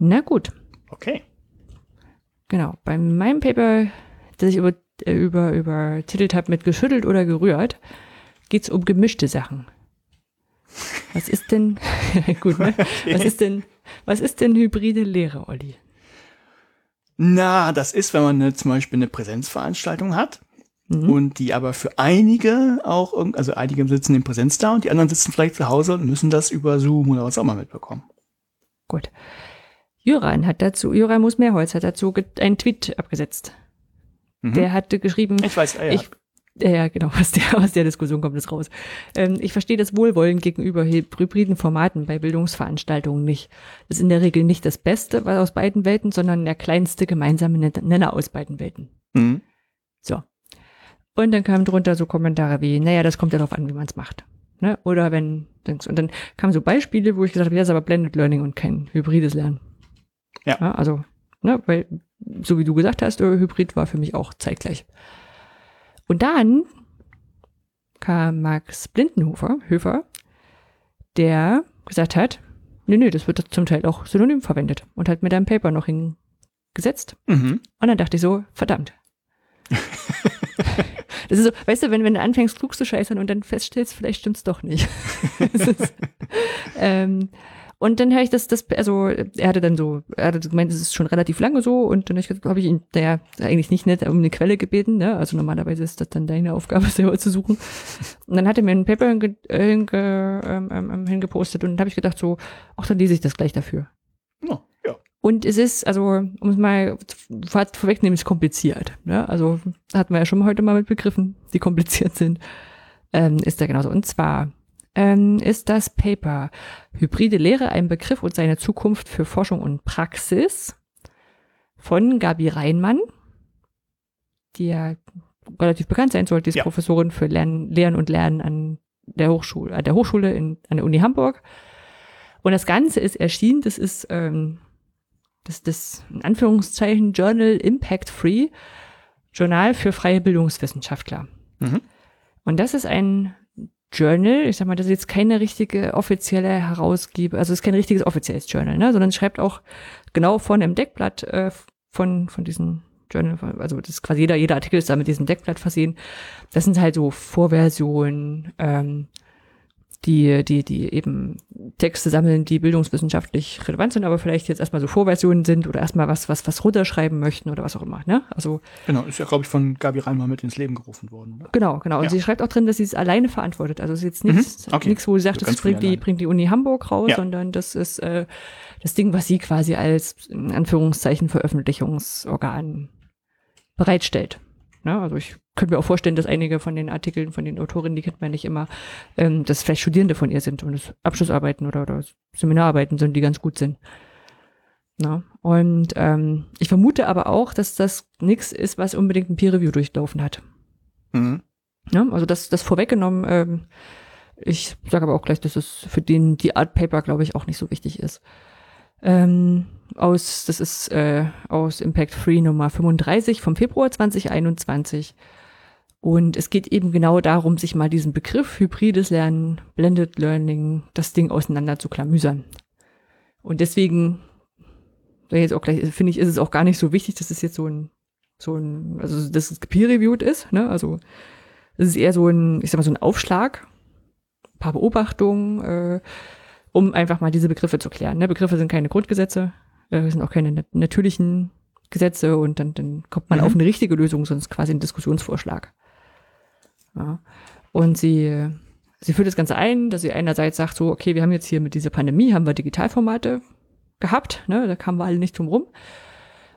Na gut, Okay. Genau. Bei meinem Paper, das ich über, äh, über, übertitelt habe mit geschüttelt oder gerührt, geht's um gemischte Sachen. Was ist denn, gut, ne? Was ist denn, was ist denn hybride Lehre, Olli? Na, das ist, wenn man eine, zum Beispiel eine Präsenzveranstaltung hat Mhm. und die aber für einige auch, also einige sitzen in Präsenz da und die anderen sitzen vielleicht zu Hause und müssen das über Zoom oder was auch immer mitbekommen. Gut. Jöran hat dazu, Jöran Muss-Mehrholz hat dazu einen Tweet abgesetzt. Mhm. Der hatte geschrieben, ich weiß, äh, ja. ich, ja, genau, aus der, aus der Diskussion kommt es raus. Ähm, ich verstehe das Wohlwollen gegenüber hybriden Formaten bei Bildungsveranstaltungen nicht. Das ist in der Regel nicht das Beste was aus beiden Welten, sondern der kleinste gemeinsame Nenner aus beiden Welten. Mhm. So. Und dann kamen drunter so Kommentare wie, naja, das kommt ja darauf an, wie man es macht. Ne? Oder wenn, und dann kamen so Beispiele, wo ich gesagt habe, ja, das ist aber Blended Learning und kein hybrides Lernen. Ja. also, ne, weil, so wie du gesagt hast, äh, Hybrid war für mich auch zeitgleich. Und dann kam Max Blindenhofer, Höfer, der gesagt hat, nö, nö, das wird zum Teil auch synonym verwendet und hat mir da ein Paper noch hingesetzt. Mhm. Und dann dachte ich so, verdammt. Das ist so, weißt du, wenn, wenn du anfängst, klug zu scheißern und dann feststellst, vielleicht stimmt's doch nicht. Ist, ähm, und dann habe ich das, das, also er hatte dann so, er hatte gemeint, es ist schon relativ lange so und dann habe ich ihn, naja, eigentlich nicht nett um eine Quelle gebeten, ne? Also normalerweise ist das dann deine Aufgabe, selber zu suchen. Und dann hat er mir ein Paper hinge, hinge, ähm, ähm, hingepostet und dann habe ich gedacht so, ach, dann lese ich das gleich dafür. Oh, ja. Und es ist, also, um es mal vor- vorwegnehmen, ist kompliziert. Ne? Also, hatten wir ja schon heute mal mit Begriffen, die kompliziert sind. Ähm, ist da genauso. Und zwar ähm, ist das Paper Hybride Lehre, ein Begriff und seine Zukunft für Forschung und Praxis von Gabi Reinmann, die ja relativ bekannt sein sollte, die ist Ja. Professorin für Lernen, Lehren und Lernen an der Hochschule, an der Hochschule in, an der Uni Hamburg. Und das Ganze ist erschienen, das ist ähm, das, das in Anführungszeichen Journal Impact Free, Journal für freie Bildungswissenschaftler. Mhm. Und das ist ein Journal, ich sag mal, das ist jetzt keine richtige offizielle Herausgeber, also es ist kein richtiges offizielles Journal, ne, sondern schreibt auch genau vorne im Deckblatt äh, von, von diesem Journal, also das ist quasi jeder, jeder Artikel ist da mit diesem Deckblatt versehen. Das sind halt so Vorversionen, ähm, die, die, die eben Texte sammeln, die bildungswissenschaftlich relevant sind, aber vielleicht jetzt erstmal so Vorversionen sind oder erstmal was, was, was runterschreiben möchten oder was auch immer. Ne? Also genau, ist ja, glaube ich, von Gabi Reinmer mit ins Leben gerufen worden. Ne? Genau, genau. Und ja. sie schreibt auch drin, dass sie es alleine verantwortet. Also es ist jetzt nichts, mhm. okay. nichts wo sie sagt, das bringt die, bringt die Uni Hamburg raus, ja. sondern das ist äh, das Ding, was sie quasi als in Anführungszeichen Veröffentlichungsorgan bereitstellt. Ne? Also ich könnte mir auch vorstellen, dass einige von den Artikeln von den Autorinnen, die kennt man nicht immer, ähm, dass vielleicht Studierende von ihr sind und es Abschlussarbeiten oder, oder Seminararbeiten sind, die ganz gut sind. Na? Und ähm, ich vermute aber auch, dass das nichts ist, was unbedingt ein Peer Review durchlaufen hat. Mhm. Ja, also das, das vorweggenommen, ähm, ich sage aber auch gleich, dass es für den die Art Paper, glaube ich, auch nicht so wichtig ist. Ähm, aus, das ist äh, aus Impact Free Nummer 35 vom Februar 2021. Und es geht eben genau darum, sich mal diesen Begriff hybrides Lernen, Blended Learning, das Ding auseinander zu klamüsern. Und deswegen, jetzt auch gleich, finde ich, ist es auch gar nicht so wichtig, dass es jetzt so ein, so ein, also dass es peer-reviewed ist, ne? Also es ist eher so ein, ich sag mal, so ein Aufschlag, ein paar Beobachtungen, äh, um einfach mal diese Begriffe zu klären. Ne? Begriffe sind keine Grundgesetze, äh, sind auch keine nat natürlichen Gesetze und dann, dann kommt man mhm. auf eine richtige Lösung, sonst quasi ein Diskussionsvorschlag. Ja. Und sie, sie führt das Ganze ein, dass sie einerseits sagt so, okay, wir haben jetzt hier mit dieser Pandemie, haben wir Digitalformate gehabt, ne? da kamen wir alle nicht drum rum.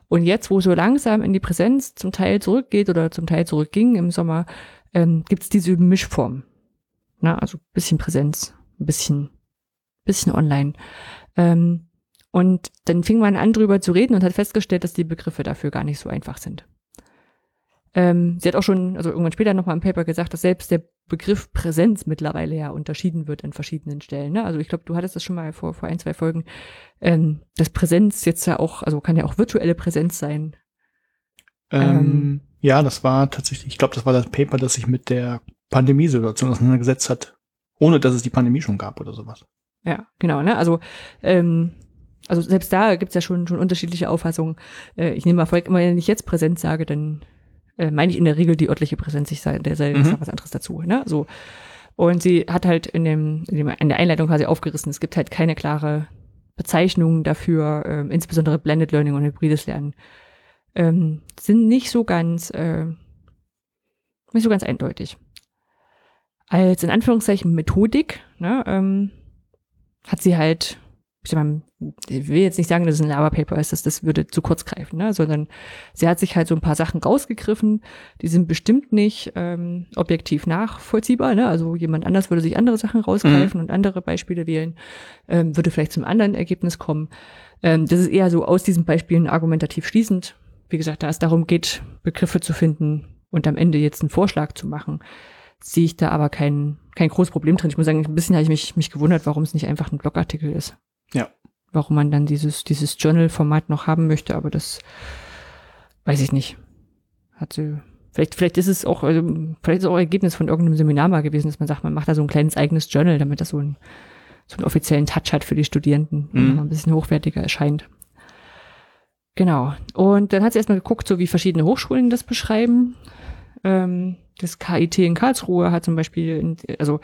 Und jetzt, wo so langsam in die Präsenz zum Teil zurückgeht oder zum Teil zurückging im Sommer, ähm, gibt es diese Mischform. Na, also bisschen Präsenz, ein bisschen bisschen online. Ähm, und dann fing man an, drüber zu reden und hat festgestellt, dass die Begriffe dafür gar nicht so einfach sind. Ähm, sie hat auch schon, also irgendwann später nochmal im Paper gesagt, dass selbst der Begriff Präsenz mittlerweile ja unterschieden wird an verschiedenen Stellen. Ne? Also ich glaube, du hattest das schon mal vor, vor ein, zwei Folgen, ähm, dass Präsenz jetzt ja auch, also kann ja auch virtuelle Präsenz sein. Ähm, ähm, ja, das war tatsächlich, ich glaube, das war das Paper, das sich mit der Pandemiesituation auseinandergesetzt hat, ohne dass es die Pandemie schon gab oder sowas. Ja, genau, ne? Also, ähm, also selbst da gibt's ja schon, schon unterschiedliche Auffassungen. Äh, ich nehme mal wenn ich jetzt Präsenz sage, dann äh, meine ich in der Regel die örtliche Präsenz, ich sage, der sei mhm. was anderes dazu, ne? So. Und sie hat halt in dem, in dem, in der Einleitung quasi aufgerissen, es gibt halt keine klare Bezeichnung dafür, ähm, insbesondere Blended Learning und hybrides Lernen, ähm, sind nicht so ganz, äh, nicht so ganz eindeutig. Als in Anführungszeichen Methodik, ne, ähm, hat sie halt, ich, will jetzt nicht sagen, dass es ein Lava-Paper ist, dass das würde zu kurz greifen, ne? sondern sie hat sich halt so ein paar Sachen rausgegriffen, die sind bestimmt nicht ähm, objektiv nachvollziehbar. Ne? Also jemand anders würde sich andere Sachen rausgreifen mhm. und andere Beispiele wählen, ähm, würde vielleicht zum anderen Ergebnis kommen. Ähm, das ist eher so aus diesen Beispielen argumentativ schließend. Wie gesagt, da es darum geht, Begriffe zu finden und am Ende jetzt einen Vorschlag zu machen, sehe ich da aber kein, kein großes Problem drin. Ich muss sagen, ein bisschen habe ich mich, mich gewundert, warum es nicht einfach ein Blogartikel ist. Ja. Warum man dann dieses, dieses Journal-Format noch haben möchte, aber das weiß ich nicht. Hat sie, vielleicht, vielleicht ist es auch, also, vielleicht ist es auch Ergebnis von irgendeinem Seminar mal gewesen, dass man sagt, man macht da so ein kleines eigenes Journal, damit das so, ein, so einen offiziellen Touch hat für die Studierenden mhm. ein bisschen hochwertiger erscheint. Genau. Und dann hat sie erstmal geguckt, so wie verschiedene Hochschulen das beschreiben. Ähm, das KIT in Karlsruhe hat zum Beispiel, also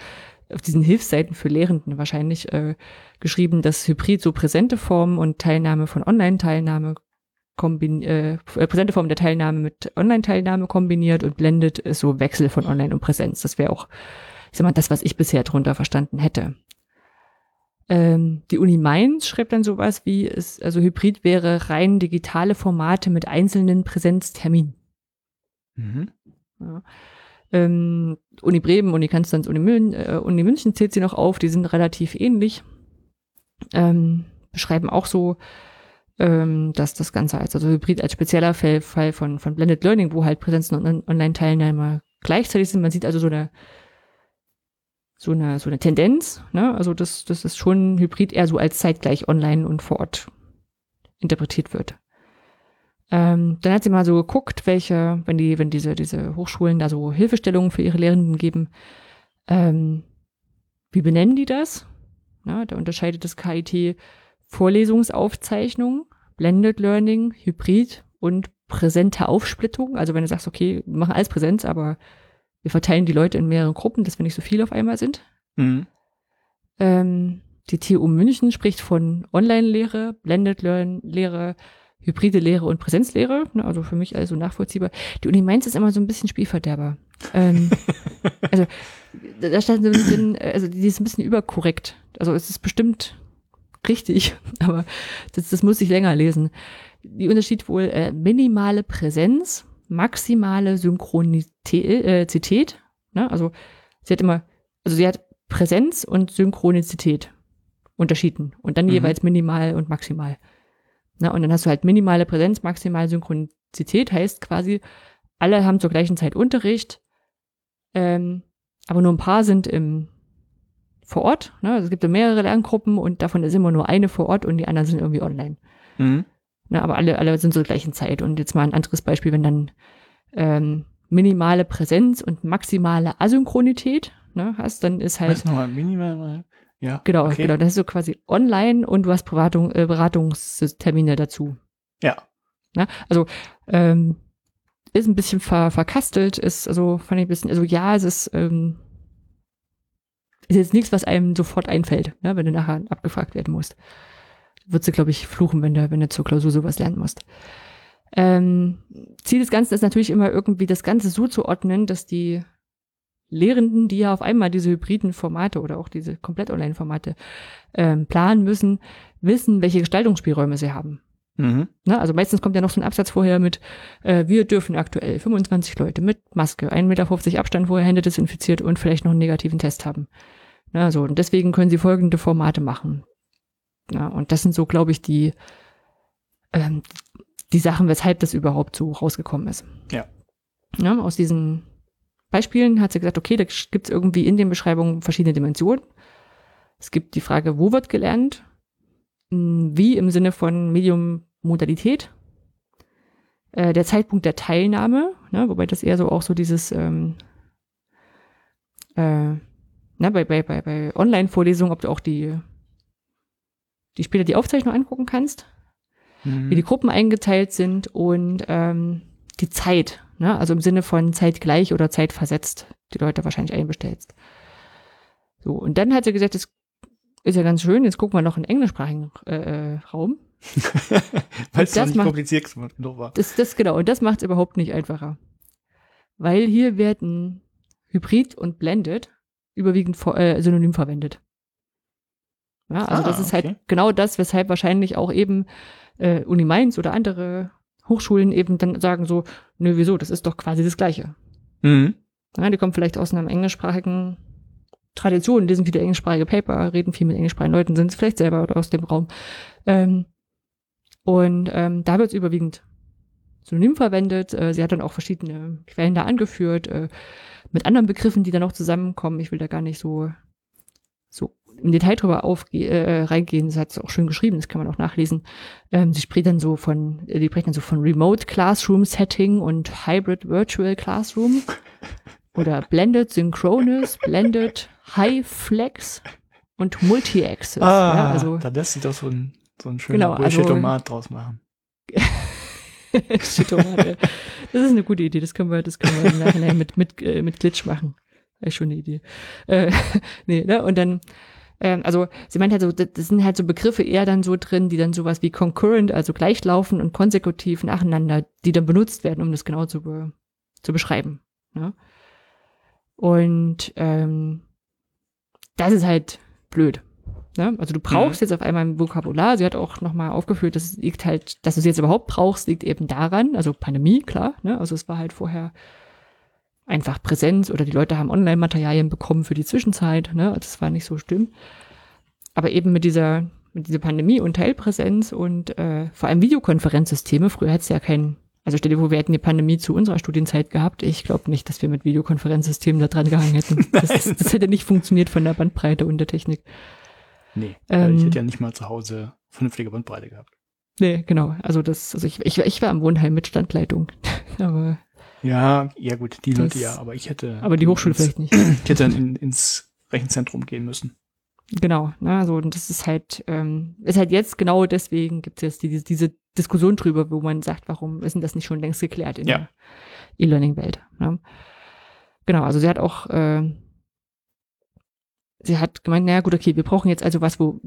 auf diesen Hilfsseiten für Lehrenden wahrscheinlich äh, geschrieben, dass Hybrid so präsente Formen und Teilnahme von Online-Teilnahme kombin äh, äh, präsente Form der Teilnahme mit Online-Teilnahme kombiniert und blendet so Wechsel von Online und Präsenz. Das wäre auch, ich sag mal, das, was ich bisher drunter verstanden hätte. Ähm, die Uni Mainz schreibt dann sowas wie, es, also Hybrid wäre rein digitale Formate mit einzelnen Präsenzterminen. Mhm. Ja. Ähm, Uni Bremen, Uni Konstanz, Uni, Mün äh, Uni München zählt sie noch auf, die sind relativ ähnlich. Ähm, beschreiben auch so, ähm, dass das Ganze als also Hybrid als spezieller Fall, Fall von, von Blended Learning, wo halt Präsenzen und Online-Teilnehmer gleichzeitig sind. Man sieht also so eine so eine so eine Tendenz, ne? Also dass das ist schon Hybrid eher so als zeitgleich online und vor Ort interpretiert wird. Ähm, dann hat sie mal so geguckt, welche, wenn die, wenn diese, diese Hochschulen da so Hilfestellungen für ihre Lehrenden geben, ähm, wie benennen die das? Na, da unterscheidet das KIT Vorlesungsaufzeichnung, Blended Learning, Hybrid und präsente Aufsplittung. Also wenn du sagst, okay, wir machen alles Präsenz, aber wir verteilen die Leute in mehrere Gruppen, dass wir nicht so viele auf einmal sind. Mhm. Ähm, die TU München spricht von Online-Lehre, Blended Learn-Lehre, hybride Lehre und Präsenzlehre. Ne, also für mich also nachvollziehbar. Die Uni Mainz ist immer so ein bisschen Spielverderber. Ähm, also da stand so ein bisschen, also die ist ein bisschen überkorrekt. Also es ist bestimmt richtig, aber das, das muss ich länger lesen. Die Unterschied wohl äh, minimale Präsenz, maximale Synchronizität. Äh, ne? Also sie hat immer, also sie hat Präsenz und Synchronizität unterschieden und dann mhm. jeweils minimal und maximal. Na, und dann hast du halt minimale Präsenz, maximale Synchronizität, heißt quasi, alle haben zur gleichen Zeit Unterricht, ähm, aber nur ein paar sind im vor Ort. Ne? Also es gibt ja mehrere Lerngruppen und davon ist immer nur eine vor Ort und die anderen sind irgendwie online. Mhm. Na, aber alle, alle sind zur gleichen Zeit. Und jetzt mal ein anderes Beispiel, wenn dann ähm, minimale Präsenz und maximale Asynchronität ne, hast, dann ist halt. Was nochmal minimal? Ja. Genau, okay. genau. Das ist so quasi online und du hast Beratung, äh, Beratungstermine dazu. Ja. Na, also ähm, ist ein bisschen ver, verkastelt, ist also fand ich ein bisschen, also ja, es ist, ähm, ist jetzt nichts, was einem sofort einfällt, ne, wenn du nachher abgefragt werden musst. Würdest du, glaube ich, fluchen, wenn du, wenn du zur Klausur sowas lernen musst. Ähm, Ziel des Ganzen ist natürlich immer irgendwie das Ganze so zu ordnen, dass die Lehrenden, die ja auf einmal diese hybriden Formate oder auch diese komplett Online-Formate ähm, planen müssen, wissen, welche Gestaltungsspielräume sie haben. Mhm. Ne, also meistens kommt ja noch so ein Absatz vorher mit, äh, wir dürfen aktuell 25 Leute mit Maske, 1,50 Meter Abstand vorher, Hände desinfiziert und vielleicht noch einen negativen Test haben. Ne, so, und deswegen können sie folgende Formate machen. Ja, und das sind so, glaube ich, die, ähm, die Sachen, weshalb das überhaupt so rausgekommen ist. Ja. ja aus diesen Beispielen hat sie gesagt, okay, da gibt es irgendwie in den Beschreibungen verschiedene Dimensionen. Es gibt die Frage, wo wird gelernt? Hm, wie im Sinne von Medium-Modalität? Äh, der Zeitpunkt der Teilnahme, ne, wobei das eher so auch so dieses ähm, äh, na, bei, bei, bei, bei Online-Vorlesungen, ob du auch die, die später die Aufzeichnung angucken kannst, mhm. wie die Gruppen eingeteilt sind und ähm, die Zeit, Ne? Also im Sinne von zeitgleich oder zeitversetzt, die Leute wahrscheinlich einbestellst. So, und dann hat sie gesagt, das ist ja ganz schön, jetzt gucken wir noch in englischsprachigen äh, äh Raum. Weil es nicht macht, kompliziert genug war. Das, das genau, und das macht es überhaupt nicht einfacher. Weil hier werden Hybrid und Blended überwiegend äh, synonym verwendet. Ja, also ah, das ist halt okay. halt genau das, weshalb wahrscheinlich auch eben äh, Uni Mainz oder andere Hochschulen eben dann sagen so, nö, wieso, das ist doch quasi das Gleiche. Mhm. Ja, die kommen vielleicht aus einer englischsprachigen Tradition, lesen viele englischsprachige Paper, reden viel mit englischsprachigen Leuten, sind vielleicht selber aus dem Raum. Ähm, und ähm, da wird es überwiegend synonym verwendet. Äh, sie hat dann auch verschiedene Quellen da angeführt, äh, mit anderen Begriffen, die dann auch zusammenkommen. Ich will da gar nicht so, so im Detail drüber aufge äh, reingehen, das hat sie auch schön geschrieben, das kann man auch nachlesen. Ähm, sie spricht dann so von, äh, die spricht dann so von Remote Classroom Setting und Hybrid Virtual Classroom oder Blended Synchronous, Blended High Flex und Multi-Access. Ah, ja, also, da lässt sich doch so ein, so ein schöner genau, Bullshit-Tomat also, draus machen. Shit-Tomat, Das ist eine gute Idee, das können wir, das können wir im Nachhinein mit, mit, äh, mit Glitch machen. Eine Idee. Äh, nee, ne? Und dann ähm, also sie meint halt so, das sind halt so Begriffe eher dann so drin, die dann sowas wie concurrent, also gleichlaufen und konsekutiv nacheinander, die dann benutzt werden, um das genau zu, be zu beschreiben. Ne? Und ähm, das ist halt blöd. Ne? Also du brauchst mhm. jetzt auf einmal ein Vokabular. Sie hat auch nochmal aufgeführt, dass es liegt halt, dass du es jetzt überhaupt brauchst, liegt eben daran, also Pandemie, klar. Ne? Also es war halt vorher einfach Präsenz oder die Leute haben Online-Materialien bekommen für die Zwischenzeit. Ne? Das war nicht so schlimm. Aber eben mit dieser, mit dieser Pandemie und Teilpräsenz und äh, vor allem Videokonferenzsysteme, früher hätte es ja keinen, also stell dir vor, wir hätten die Pandemie zu unserer Studienzeit gehabt. Ich glaube nicht, dass wir mit Videokonferenzsystemen da dran gehangen hätten. Das, das, hätte nicht funktioniert von der Bandbreite und der Technik. Nee, ähm, ich hätte ja nicht mal zu Hause vernünftige Bandbreite gehabt. Nee, genau. Also das, also ich, ich, ich war im Wohnheim mit Standleitung. Aber ja, ja gut, die das, Leute ja, aber ich hätte. Aber die Hochschule ins, vielleicht nicht. Ich hätte dann in, ins Rechenzentrum gehen müssen. Genau, ne, also und das ist halt, ähm, ist halt jetzt genau deswegen gibt es jetzt diese, diese Diskussion drüber, wo man sagt, warum ist denn das nicht schon längst geklärt in ja. der E-Learning-Welt. Ne? Genau, also sie hat auch äh, sie hat gemeint, naja gut, okay, wir brauchen jetzt also was, wo,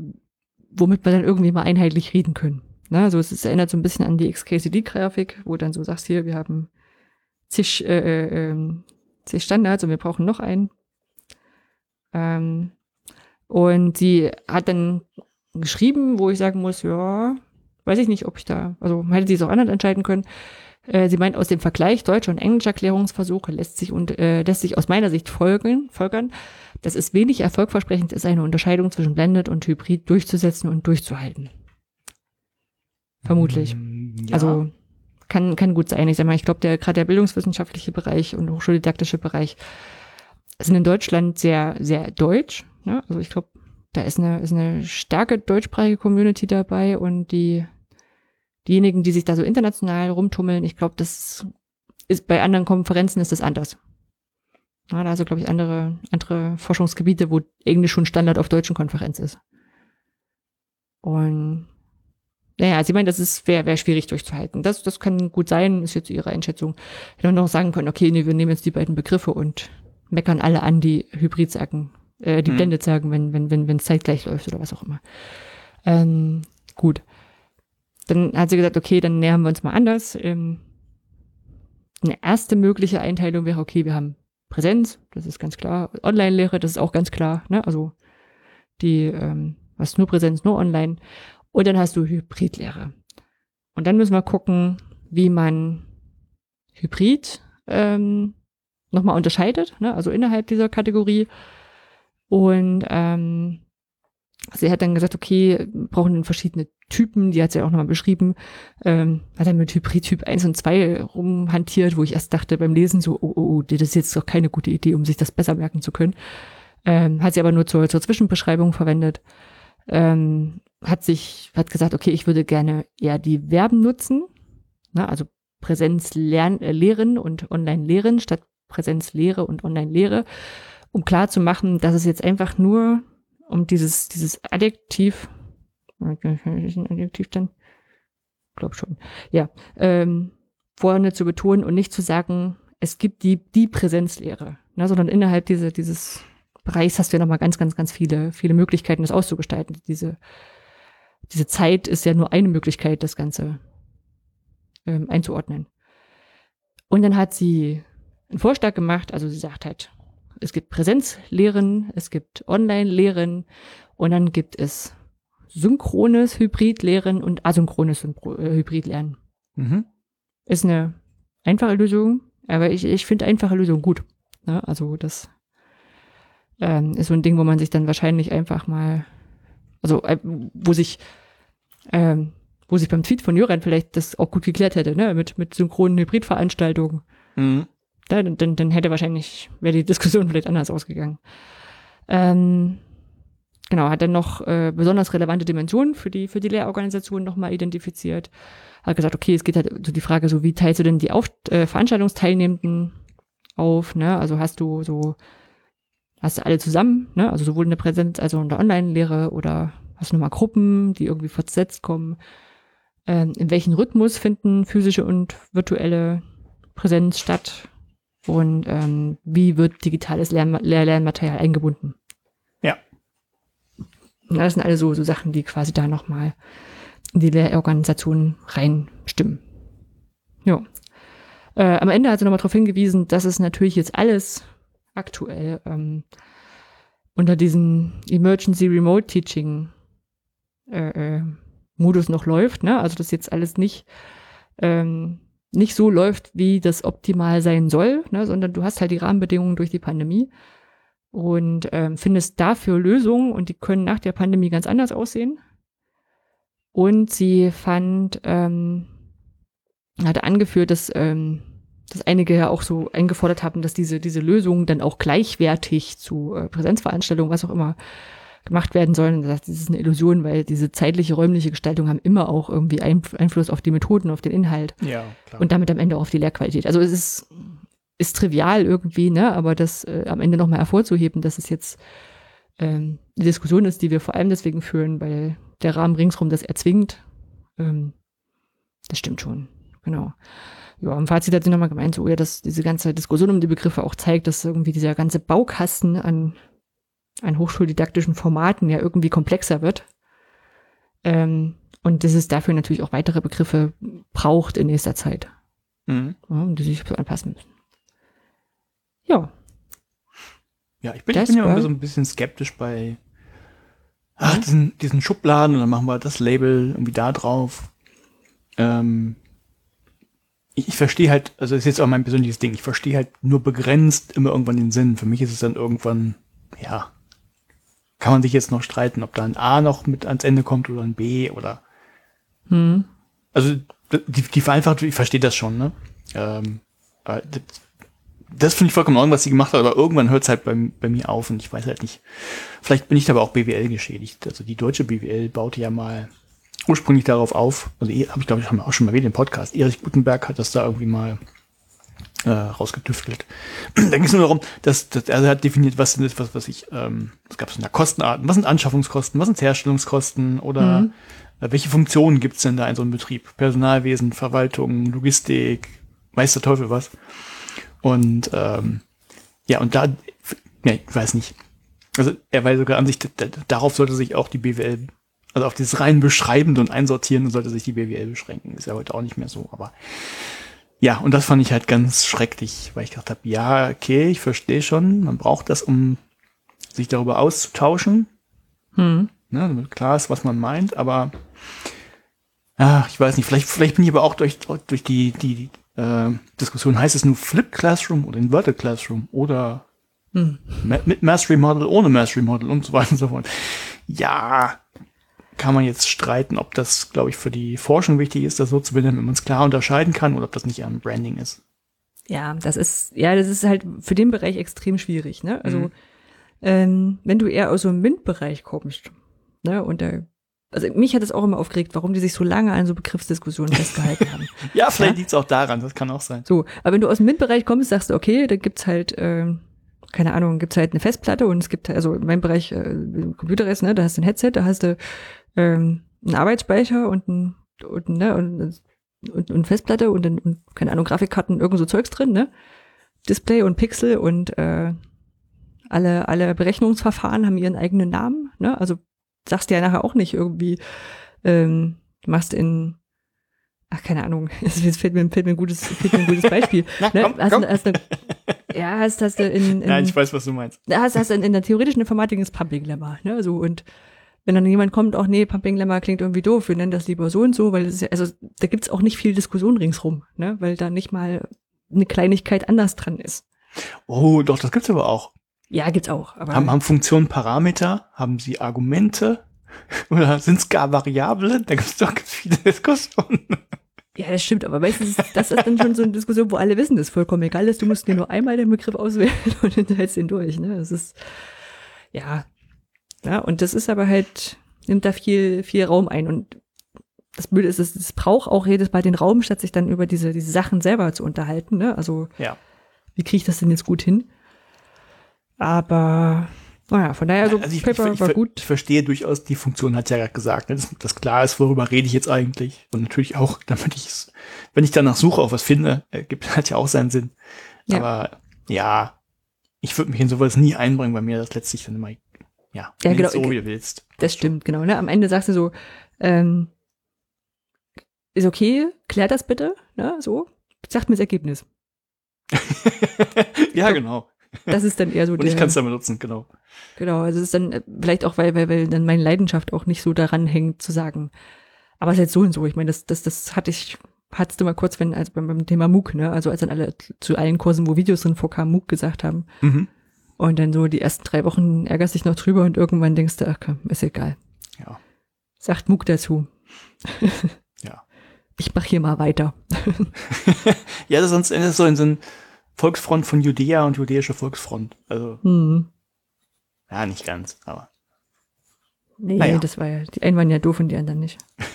womit wir dann irgendwie mal einheitlich reden können. Na, also es, es erinnert so ein bisschen an die XKCD-Grafik, wo dann so sagst, hier, wir haben zig, äh, äh, ähm, zig Standards und wir brauchen noch einen. Ähm, und sie hat dann geschrieben, wo ich sagen muss, ja, weiß ich nicht, ob ich da, also hätte sie es auch anders entscheiden können. Äh, sie meint, aus dem Vergleich deutscher und englischer Klärungsversuche lässt sich und äh, lässt sich aus meiner Sicht folgen, folgern, dass es wenig erfolgversprechend ist, eine Unterscheidung zwischen Blended und Hybrid durchzusetzen und durchzuhalten. Vermutlich. Mm, ja. Also kann, kann gut sein. Ich sag mal, ich glaube, der gerade der bildungswissenschaftliche Bereich und hochschuldidaktische Bereich sind in Deutschland sehr, sehr deutsch. Ne? Also ich glaube, da ist eine, ist eine starke deutschsprachige Community dabei und die, diejenigen, die sich da so international rumtummeln, ich glaube, das ist bei anderen Konferenzen ist das anders. Ja, also, glaube ich, andere, andere Forschungsgebiete, wo Englisch schon Standard auf deutschen Konferenz ist. Und naja, sie meint, das ist wäre wär schwierig durchzuhalten. Das, das kann gut sein, ist jetzt ihre Einschätzung. Hätte man noch sagen können, okay, nee, wir nehmen jetzt die beiden Begriffe und meckern alle an, die Hybrid sagen, äh, die mhm. Blended sagen, wenn, wenn, wenn, wenn es zeitgleich läuft oder was auch immer. Ähm, gut. Dann hat sie gesagt, okay, dann nähern wir uns mal anders. Ähm, eine erste mögliche Einteilung wäre, okay, wir haben Präsenz, das ist ganz klar. Online-Lehre, das ist auch ganz klar. Ne? Also die, ähm, was nur Präsenz, nur online. Und dann hast du Hybridlehre. Und dann müssen wir gucken, wie man Hybrid ähm, nochmal unterscheidet, ne? also innerhalb dieser Kategorie. Und ähm, sie hat dann gesagt, okay, brauchen dann verschiedene Typen, die hat sie auch nochmal beschrieben, ähm, hat dann mit Hybrid-Typ 1 und 2 rumhantiert, wo ich erst dachte beim Lesen so, oh, oh, oh, das ist jetzt doch keine gute Idee, um sich das besser merken zu können. Ähm, hat sie aber nur zur, zur Zwischenbeschreibung verwendet. Ähm, hat sich, hat gesagt, okay, ich würde gerne eher die Verben nutzen, ne, also Präsenz lernen, äh, lehren und online lehren statt Präsenz lehre und online lehre, um klar zu machen, dass es jetzt einfach nur um dieses, dieses Adjektiv, ist ein Adjektiv dann? Glaub schon. Ja, ähm, vorne zu betonen und nicht zu sagen, es gibt die, die Präsenzlehre, ne, sondern innerhalb dieser, dieses Bereichs hast du ja nochmal ganz, ganz, ganz viele, viele Möglichkeiten, das auszugestalten. Diese diese Zeit ist ja nur eine Möglichkeit, das Ganze ähm, einzuordnen. Und dann hat sie einen Vorschlag gemacht, also sie sagt halt, es gibt Präsenzlehren, es gibt Online-Lehren und dann gibt es synchrones Hybridlehren und asynchrones äh, Hybridlernen. Mhm. Ist eine einfache Lösung, aber ich, ich finde einfache Lösungen gut. Ne? Also das ähm, ist so ein Ding, wo man sich dann wahrscheinlich einfach mal also äh, wo sich ähm, wo sich beim Tweet von Jöran vielleicht das auch gut geklärt hätte, ne, mit, mit synchronen Hybridveranstaltungen. Mhm. dann, dann, dann hätte wahrscheinlich, wäre die Diskussion vielleicht anders ausgegangen. Ähm, genau, hat dann noch äh, besonders relevante Dimensionen für die, für die Lehrorganisation nochmal identifiziert. Hat gesagt, okay, es geht halt so die Frage, so wie teilst du denn die auf, äh, Veranstaltungsteilnehmenden auf, ne? Also hast du so hast du alle zusammen, ne? also sowohl in der Präsenz als auch in der Online-Lehre oder hast du nochmal Gruppen, die irgendwie versetzt kommen. Ähm, in welchem Rhythmus finden physische und virtuelle Präsenz statt? Und ähm, wie wird digitales Lern Lehr Lernmaterial eingebunden? Ja. Das sind alle so, so Sachen, die quasi da nochmal in die Lehrorganisation reinstimmen. Ja. Äh, am Ende hat sie nochmal darauf hingewiesen, dass es natürlich jetzt alles aktuell ähm, unter diesem Emergency Remote Teaching äh, äh, Modus noch läuft, ne? Also das jetzt alles nicht ähm, nicht so läuft, wie das optimal sein soll, ne? sondern du hast halt die Rahmenbedingungen durch die Pandemie und ähm, findest dafür Lösungen und die können nach der Pandemie ganz anders aussehen. Und sie fand, ähm, hatte angeführt, dass ähm, dass einige ja auch so eingefordert haben, dass diese, diese Lösungen dann auch gleichwertig zu äh, Präsenzveranstaltungen, was auch immer, gemacht werden sollen. Das ist eine Illusion, weil diese zeitliche, räumliche Gestaltung haben immer auch irgendwie Einfluss auf die Methoden, auf den Inhalt. Ja, klar. Und damit am Ende auch auf die Lehrqualität. Also es ist, ist trivial irgendwie, ne, aber das äh, am Ende nochmal hervorzuheben, dass es jetzt ähm, die Diskussion ist, die wir vor allem deswegen führen, weil der Rahmen ringsrum das erzwingt, ähm, das stimmt schon. Genau ja, im Fazit hat sie nochmal gemeint, so, ja, dass diese ganze Diskussion um die Begriffe auch zeigt, dass irgendwie dieser ganze Baukasten an an hochschuldidaktischen Formaten ja irgendwie komplexer wird. Ähm, und dass es dafür natürlich auch weitere Begriffe braucht in nächster Zeit. Mhm. Ja, und die sich anpassen müssen. Ja. Ja, ich bin, ich bin ja immer so ein bisschen skeptisch bei ach, diesen, diesen Schubladen und dann machen wir das Label irgendwie da drauf. Ähm, ich, ich verstehe halt, also das ist jetzt auch mein persönliches Ding, ich verstehe halt nur begrenzt immer irgendwann den Sinn. Für mich ist es dann irgendwann, ja, kann man sich jetzt noch streiten, ob da ein A noch mit ans Ende kommt oder ein B oder Hm. also die, die Vereinfachung, ich verstehe das schon, ne? Ähm, das, das finde ich vollkommen Ordnung, was sie gemacht hat, aber irgendwann hört es halt bei, bei mir auf und ich weiß halt nicht. Vielleicht bin ich da aber auch BWL geschädigt. Also die deutsche BWL baute ja mal ursprünglich darauf auf, also habe ich glaube ich haben wir auch schon mal erwähnt im Podcast, Erich Gutenberg hat das da irgendwie mal äh, rausgetüftelt. da ging es nur darum, dass, dass er hat definiert, was sind das, was, was ich, ähm, es gab so eine Kostenarten, was sind Anschaffungskosten, was sind Herstellungskosten oder Mhm. äh, welche Funktionen gibt's denn da in so einem Betrieb? Personalwesen, Verwaltung, Logistik, weiß der Teufel was. Und ähm, ja, und da, ja, ich weiß nicht. Also er war sogar an sich, darauf sollte sich auch die BWL, also auf dieses rein Beschreibende und Einsortieren sollte sich die BWL beschränken. Ist ja heute auch nicht mehr so, aber ja, und das fand ich halt ganz schrecklich, weil ich gedacht habe, ja, okay, ich verstehe schon, man braucht das, um sich darüber auszutauschen, Hm. ne, damit klar ist, was man meint, aber ach, ich weiß nicht, vielleicht, vielleicht bin ich aber auch durch, durch die, die äh, Diskussion, heißt es nur Flip Classroom oder Inverted Classroom oder Hm. Mit Mastery Model, ohne Mastery Model und so weiter und so fort. Ja, kann man jetzt streiten, ob das, glaube ich, für die Forschung wichtig ist, das so zu benennen, wenn man es klar unterscheiden kann oder ob das nicht am Branding ist. Ja, das ist, ja, das ist halt für den Bereich extrem schwierig, ne? Also, Mhm. ähm, wenn du eher aus so einem MINT-Bereich kommst, ne, und da, also mich hat es auch immer aufgeregt, warum die sich so lange an so Begriffsdiskussionen festgehalten haben. Ja, vielleicht Ja? liegt es auch daran, das kann auch sein. So, aber wenn du aus dem MINT-Bereich kommst, sagst du, okay, da gibt's halt, ähm, keine Ahnung, gibt's halt eine Festplatte und es gibt, also in meinem Bereich äh, Computer ist, ne, da hast du ein Headset, da hast du ähm, einen Arbeitsspeicher und ein, und, ne, und, und, und Festplatte und, dann- und keine Ahnung, Grafikkarten, irgend so Zeugs drin, ne? Display und Pixel und äh, alle, alle Berechnungsverfahren haben ihren eigenen Namen, ne? Also sagst du ja nachher auch nicht irgendwie, ähm, machst in Ach, keine Ahnung. Jetzt fällt mir, fällt mir ein gutes, fällt mir ein gutes Beispiel. Na, Ne? komm, hast, komm. hast, du- ja, hast, hast du in, in Nein, ich weiß, was du meinst. hast, hast in, in der theoretischen Informatik ist Pumping Lemma, ne? So und wenn dann jemand kommt, auch nee, Pumping Lemma klingt irgendwie doof, wir nennen das lieber so und so, weil es ist ja, also da gibt's auch nicht viel Diskussion ringsrum, ne? Weil da nicht mal eine Kleinigkeit anders dran ist. Oh, doch, das gibt's aber auch. Ja, gibt's auch. Aber Haben, haben Funktionen Parameter? Haben sie Argumente? Oder sind es gar Variablen? Da gibt's doch ganz viele Diskussionen. ja, das stimmt, aber meistens ist das ist dann schon so eine Diskussion, wo alle wissen, das ist vollkommen egal ist, du musst dir nur einmal den Begriff auswählen und dann hältst du ihn durch, ne? Das ist ja. Ja, und das ist aber halt, nimmt da viel, viel Raum ein. Und das Blöde ist, es, es braucht auch jedes Mal den Raum, statt sich dann über diese, diese Sachen selber zu unterhalten. Ne? Also, Ja. wie kriege ich das denn jetzt gut hin? Aber, naja, von daher, also, Also ich, Paper ich, ich, war gut. ich verstehe durchaus, die Funktion hat ja gerade gesagt, ne, dass das klar ist, worüber rede ich jetzt eigentlich. Und natürlich auch, damit ich wenn ich danach suche, auch was finde, äh, gibt, hat ja auch seinen Sinn. Ja. Aber ja, ich würde mich in sowas nie einbringen, weil mir das letztlich dann immer, ja, Ja, genau. so wie du willst. Das stimmt, genau. Ne? Am Ende sagst du so, ähm, ist okay, klär das bitte, ne? So, sagt mir das Ergebnis. ja, genau. Das ist dann eher so Und der. ich kann es dann benutzen, genau. Genau, also es ist dann äh, vielleicht auch, weil, weil, weil dann meine Leidenschaft auch nicht so daran hängt, zu sagen, aber es ist jetzt so und so. Ich meine, das, das, das hatte ich, hattest du mal kurz, wenn, also beim, beim Thema MOOC, ne? Also als dann alle zu allen Kursen, wo Videos drin vorkamen, MOOC gesagt haben. Mhm. Und dann so die ersten drei Wochen ärgerst dich noch drüber und irgendwann denkst du, ach komm, ist egal. Ja. Sagt MOOC dazu. Ja. Ich mach hier mal weiter. Ja, das sonst endet es so in so ein Volksfront von Judäa und judäische Volksfront. Also, Hm. ja, nicht ganz, aber. Nee, Naja. das war ja, die einen waren ja doof und die anderen nicht.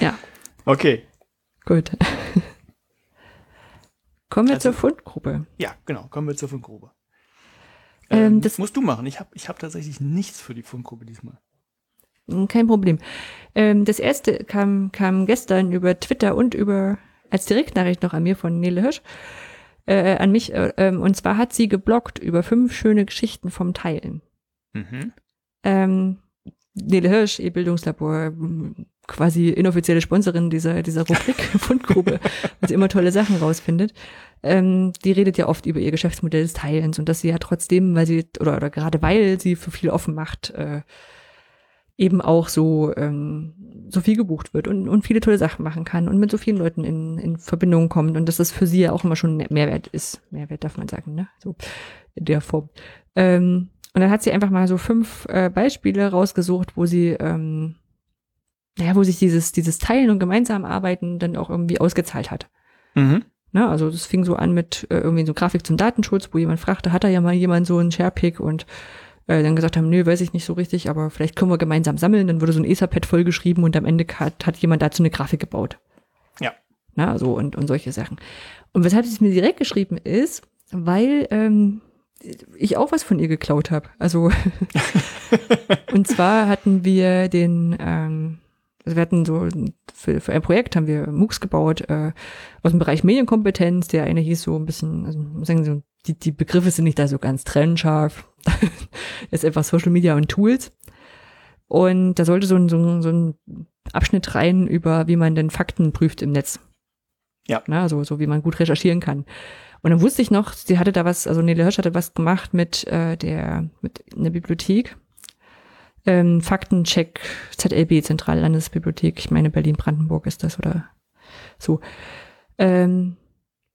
ja, Okay. gut. Kommen wir Also- zur Fundgruppe. Ja, genau. Kommen wir zur Fundgrube. Ähm, Ähm, das- musst du machen. Ich habe ich hab tatsächlich nichts für die Fundgrube diesmal. Hm, Kein Problem. Ähm, das erste kam, kam gestern über Twitter und über als Direktnachricht noch an mir von Nele Hirsch. äh, an mich. Äh, ähm, und zwar hat sie geblockt über fünf schöne Geschichten vom Teilen. Mhm. Ähm, Nele Hirsch, E-Bildungslabor, quasi inoffizielle Sponsorin dieser, dieser Rubrik Fundgrube, weil sie immer tolle Sachen rausfindet. Ähm, die redet ja oft über ihr Geschäftsmodell des Teilens und dass sie ja trotzdem, weil sie, oder, oder gerade weil sie für viel offen macht, äh, eben auch so, ähm, so viel gebucht wird und, und viele tolle Sachen machen kann und mit so vielen Leuten in, in Verbindung kommt und dass das für sie ja auch immer schon Mehrwert ist. Mehrwert darf man sagen, ne? So in der Form. Ähm, und dann hat sie einfach mal so fünf äh, Beispiele rausgesucht, wo sie, ähm, naja, wo sich dieses, dieses Teilen und gemeinsam arbeiten dann auch irgendwie ausgezahlt hat. Mhm. Ne, also das fing so an mit äh, irgendwie so Grafik zum Datenschutz, wo jemand fragte, hat da ja mal jemand so einen Sharepick und äh, dann gesagt haben, nö, weiß ich nicht so richtig, aber vielleicht können wir gemeinsam sammeln. Dann wurde so ein Etherpad vollgeschrieben und am Ende hat, hat jemand dazu eine Grafik gebaut. Ja. Na, so und, und solche Sachen. Und weshalb sie es mir direkt geschrieben ist, weil ähm, ich auch was von ihr geklaut habe. Also und zwar hatten wir den, ähm, also wir hatten so für, für ein Projekt haben wir MOOCs gebaut äh, aus dem Bereich Medienkompetenz. Der eine hieß so ein bisschen, also sagen so, die, die Begriffe sind nicht da so ganz trennscharf. ist einfach Social Media und Tools. Und da sollte so ein, so, ein, so ein Abschnitt rein über, wie man denn Fakten prüft im Netz. Ja. Na, so, so wie man gut recherchieren kann. Und dann wusste ich noch, sie hatte da was, also Nele Hirsch hatte was gemacht mit äh, der, mit einer Bibliothek. Ähm, Faktencheck ZLB, Zentrale Landesbibliothek, ich meine Berlin-Brandenburg ist das oder so. Ähm,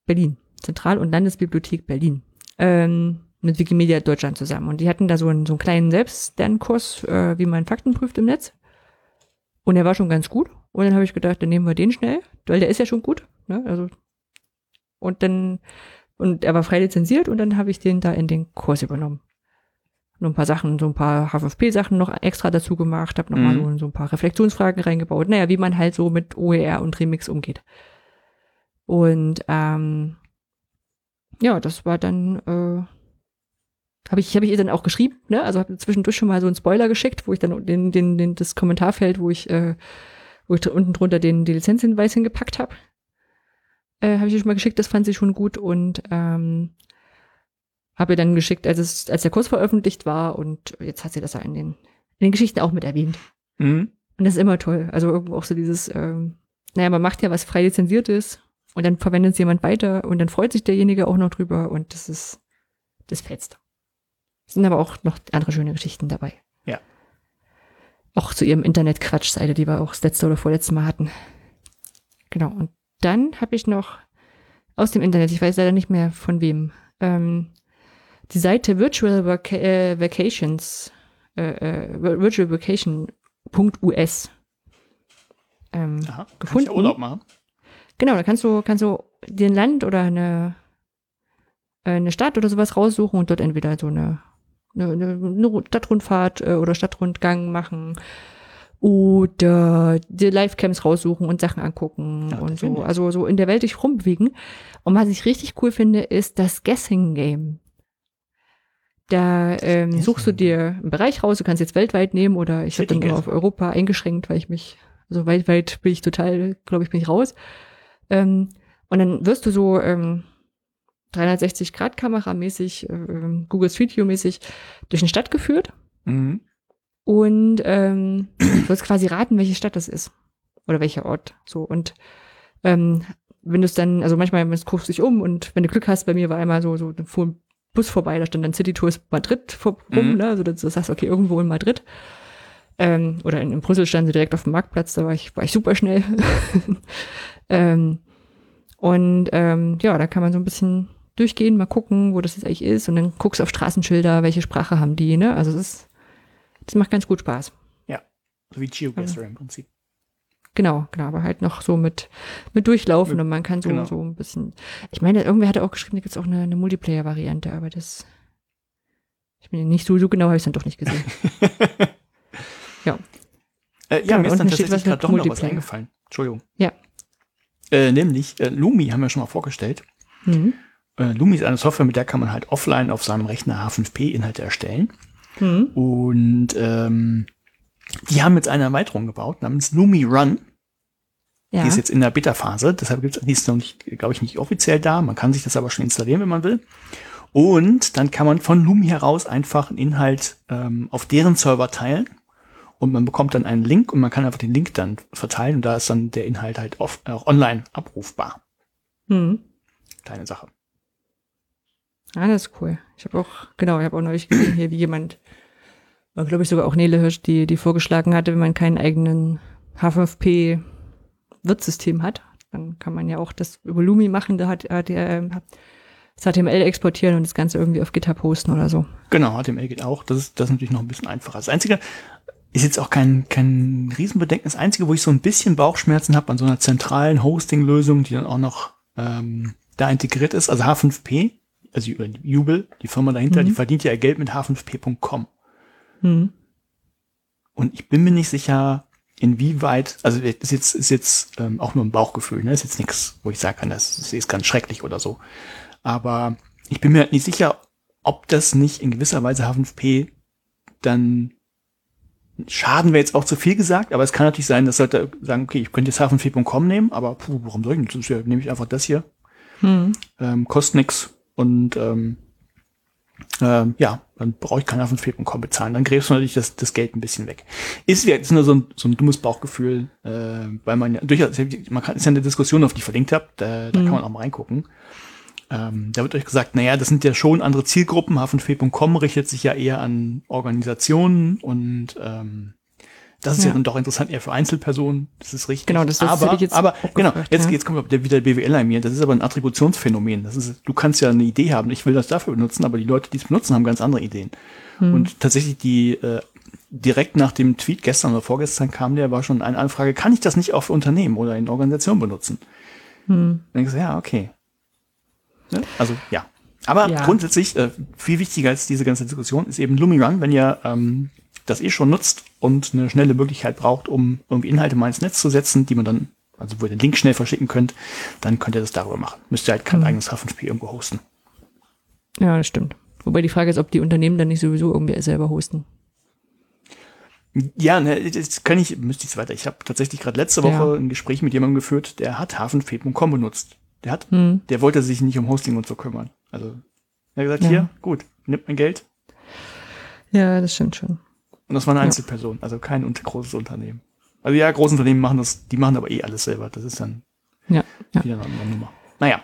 Berlin, Zentral- und Landesbibliothek Berlin. Ähm, mit Wikimedia Deutschland zusammen. Und die hatten da so einen, so einen kleinen Selbstlernkurs, äh, wie man Fakten prüft im Netz. Und der war schon ganz gut. Und dann habe ich gedacht, dann nehmen wir den schnell, weil der ist ja schon gut. Ne? Also und dann und er war frei lizenziert und dann habe ich den da in den Kurs übernommen. Nur ein paar Sachen, so ein paar HFP-Sachen noch extra dazu gemacht, habe nochmal Mhm. so, so ein paar Reflexionsfragen reingebaut. Naja, wie man halt so mit OER und Remix umgeht. Und ähm, ja, das war dann, äh, habe ich, habe ich ihr dann auch geschrieben, ne? Also habe zwischendurch schon mal so einen Spoiler geschickt, wo ich dann den, den, den das Kommentarfeld, wo ich, äh, wo ich unten drunter den, den Lizenzhinweis hingepackt habe. Äh, habe ich ihr schon mal geschickt, das fand sie schon gut und ähm, habe ihr dann geschickt, als es, als der Kurs veröffentlicht war und jetzt hat sie das ja in den, in den Geschichten auch mit erwähnt. Mhm. Und das ist immer toll. Also irgendwo auch so dieses, ähm, naja, man macht ja was frei lizenziertes und dann verwendet es jemand weiter und dann freut sich derjenige auch noch drüber und das ist, das fetzt. Es sind aber auch noch andere schöne Geschichten dabei. Ja. Auch zu ihrem Internet-Quatsch-Seite, die wir auch das letzte oder vorletzte Mal hatten. Genau. Und dann habe ich noch aus dem Internet, ich weiß leider nicht mehr von wem, ähm, die Seite Virtual Vaca äh, Vacations, äh, äh, virtualvacation.us ähm, Aha. Gefunden. ja Urlaub machen. Genau, da kannst du, kannst du dir ein Land oder eine, äh, eine Stadt oder sowas raussuchen und dort entweder so eine, eine, eine Stadtrundfahrt äh, oder Stadtrundgang machen oder dir Livecams raussuchen und Sachen angucken Ja, und so. Also so in der Welt dich rumbewegen. Und was ich richtig cool finde, ist das Guessing Game. Da ähm, suchst du dir einen Bereich raus, du kannst jetzt weltweit nehmen oder ich habe dann immer Guessing. auf Europa eingeschränkt, weil ich mich, also weltweit bin ich total, glaube ich, bin ich raus. Ähm, und dann wirst du so ähm, 360-Grad-Kamera-mäßig, ähm, Google Street View-mäßig durch eine Stadt geführt Mhm. und ähm, du wirst quasi raten, welche Stadt das ist. Oder welcher Ort. So. Und ähm, wenn du es dann, also manchmal guckst du dich um und wenn du Glück hast, bei mir war einmal so, so dann fuhr ein Bus vorbei, da stand dann City Tours Madrid vor, rum, Mhm. ne? Also das, das heißt, okay, irgendwo in Madrid. Ähm, oder in, in Brüssel standen sie direkt auf dem Marktplatz, da war ich, war ich super schnell. ähm, und ähm, ja, da kann man so ein bisschen durchgehen, mal gucken, wo das jetzt eigentlich ist. Und dann guckst du auf Straßenschilder, welche Sprache haben die, ne? Also das ist, das macht ganz gut Spaß. So wie GeoGuessr im Prinzip. Genau, genau, aber halt noch so mit, mit Durchlaufen und man kann so, genau. so ein bisschen. Ich meine, irgendwer hatte auch geschrieben, da gibt es auch eine, eine Multiplayer-Variante, aber das. Ich bin nicht so, so genau, habe ich dann doch nicht gesehen. Äh, ja, Genau, mir ist dann tatsächlich gerade doch noch was eingefallen. Entschuldigung. Ja. Äh, nämlich, äh, Lumi haben wir schon mal vorgestellt. Mhm. Äh, Lumi ist eine Software, mit der kann man halt offline auf seinem Rechner H5P-Inhalte erstellen. Mhm. Und ähm, die haben jetzt eine Erweiterung gebaut namens Lumi Run. Ja. Die ist jetzt in der Beta-Phase, deshalb gibt's die ist noch nicht, glaube ich, nicht offiziell da. Man kann sich das aber schon installieren, wenn man will. Und dann kann man von Lumi heraus einfach einen Inhalt ähm, auf deren Server teilen. Und man bekommt dann einen Link und man kann einfach den Link dann verteilen und da ist dann der Inhalt halt off, auch online abrufbar. Hm. Kleine Sache. Ah, das ist cool. Ich habe auch, genau, ich habe auch neulich gesehen hier, wie jemand, war glaube ich sogar auch Nele Hirsch, die, die vorgeschlagen hatte, wenn man keinen eigenen H5P-Wirtssystem hat, dann kann man ja auch das über Lumi machen, da hat, hat er das HTML exportieren und das Ganze irgendwie auf GitHub posten oder so. Genau, HTML geht auch. Das ist, das ist natürlich noch ein bisschen einfacher. Das Einzige ist jetzt auch kein, kein Riesenbedenken. Das Einzige, wo ich so ein bisschen Bauchschmerzen habe an so einer zentralen Hosting-Lösung, die dann auch noch ähm, da integriert ist, also H5P, also Jubel, die Firma dahinter, Mhm. die verdient ja ihr Geld mit H5P.com. Hm. Und ich bin mir nicht sicher, inwieweit, also ist jetzt, ist jetzt ähm, auch nur ein Bauchgefühl, ne? ist jetzt nichts, wo ich sagen kann, das ist, ganz schrecklich oder so. Aber ich bin mir halt nicht sicher, ob das nicht in gewisser Weise H5P dann Schaden wäre jetzt auch zu viel gesagt, aber es kann natürlich sein, dass Leute sagen, okay, ich könnte jetzt H5P.com nehmen, aber puh, warum soll ich denn Nehme ich einfach das hier. Hm. Ähm, kostet nix und ähm, ähm, ja, dann brauche ich kein H5P.com bezahlen. Dann gräbst du natürlich das, das Geld ein bisschen weg. Ist jetzt nur so ein, so ein dummes Bauchgefühl, äh, weil man ja durchaus, man kann, ist ja eine Diskussion, auf die ich verlinkt habe, da, da Mhm. kann man auch mal reingucken. Ähm, da wird euch gesagt, naja, das sind ja schon andere Zielgruppen. H5P.com richtet sich ja eher an Organisationen und ähm, das ist ja. Ja. dann doch interessant eher für Einzelpersonen. Das ist richtig. Genau, das- das aber, hätte jetzt aber genau, jetzt, ja. jetzt kommt der wieder BWLer in mir. Das ist aber ein Attributionsphänomen. Das ist, du kannst ja eine Idee haben. Ich will das dafür benutzen, aber die Leute, die es benutzen, haben ganz andere Ideen. Hm. Und tatsächlich die äh, direkt nach dem Tweet gestern oder vorgestern kam der, war schon eine Anfrage, kann ich das nicht auch für Unternehmen oder in Organisationen benutzen? Hm. Dann ich so, ja, okay. Ne? Also ja. Aber Ja. grundsätzlich, äh, viel wichtiger als diese ganze Diskussion, ist eben LumiRun, wenn ihr ähm, das eh schon nutzt und eine schnelle Möglichkeit braucht, um irgendwie Inhalte mal ins Netz zu setzen, die man dann, also wo ihr den Link schnell verschicken könnt, dann könnt ihr das darüber machen. Müsst ihr halt kein Mhm. eigenes H5P irgendwo hosten. Ja, das stimmt. Wobei die Frage ist, ob die Unternehmen dann nicht sowieso irgendwie selber hosten. Ja, ne, das kann ich, müsste ich weiter. Ich habe tatsächlich gerade letzte Woche Ja. ein Gespräch mit jemandem geführt, der hat H5P.com benutzt. Der hat, Hm. der wollte sich nicht um Hosting und so kümmern. Also, er hat gesagt, Ja. hier, gut, nimmt mein Geld. Ja, das stimmt schon. Und das war eine. Einzelperson, also kein großes Unternehmen. Also ja, große Unternehmen machen das, die machen aber eh alles selber. Das ist dann Ja, ja. wieder eine andere Nummer. Naja.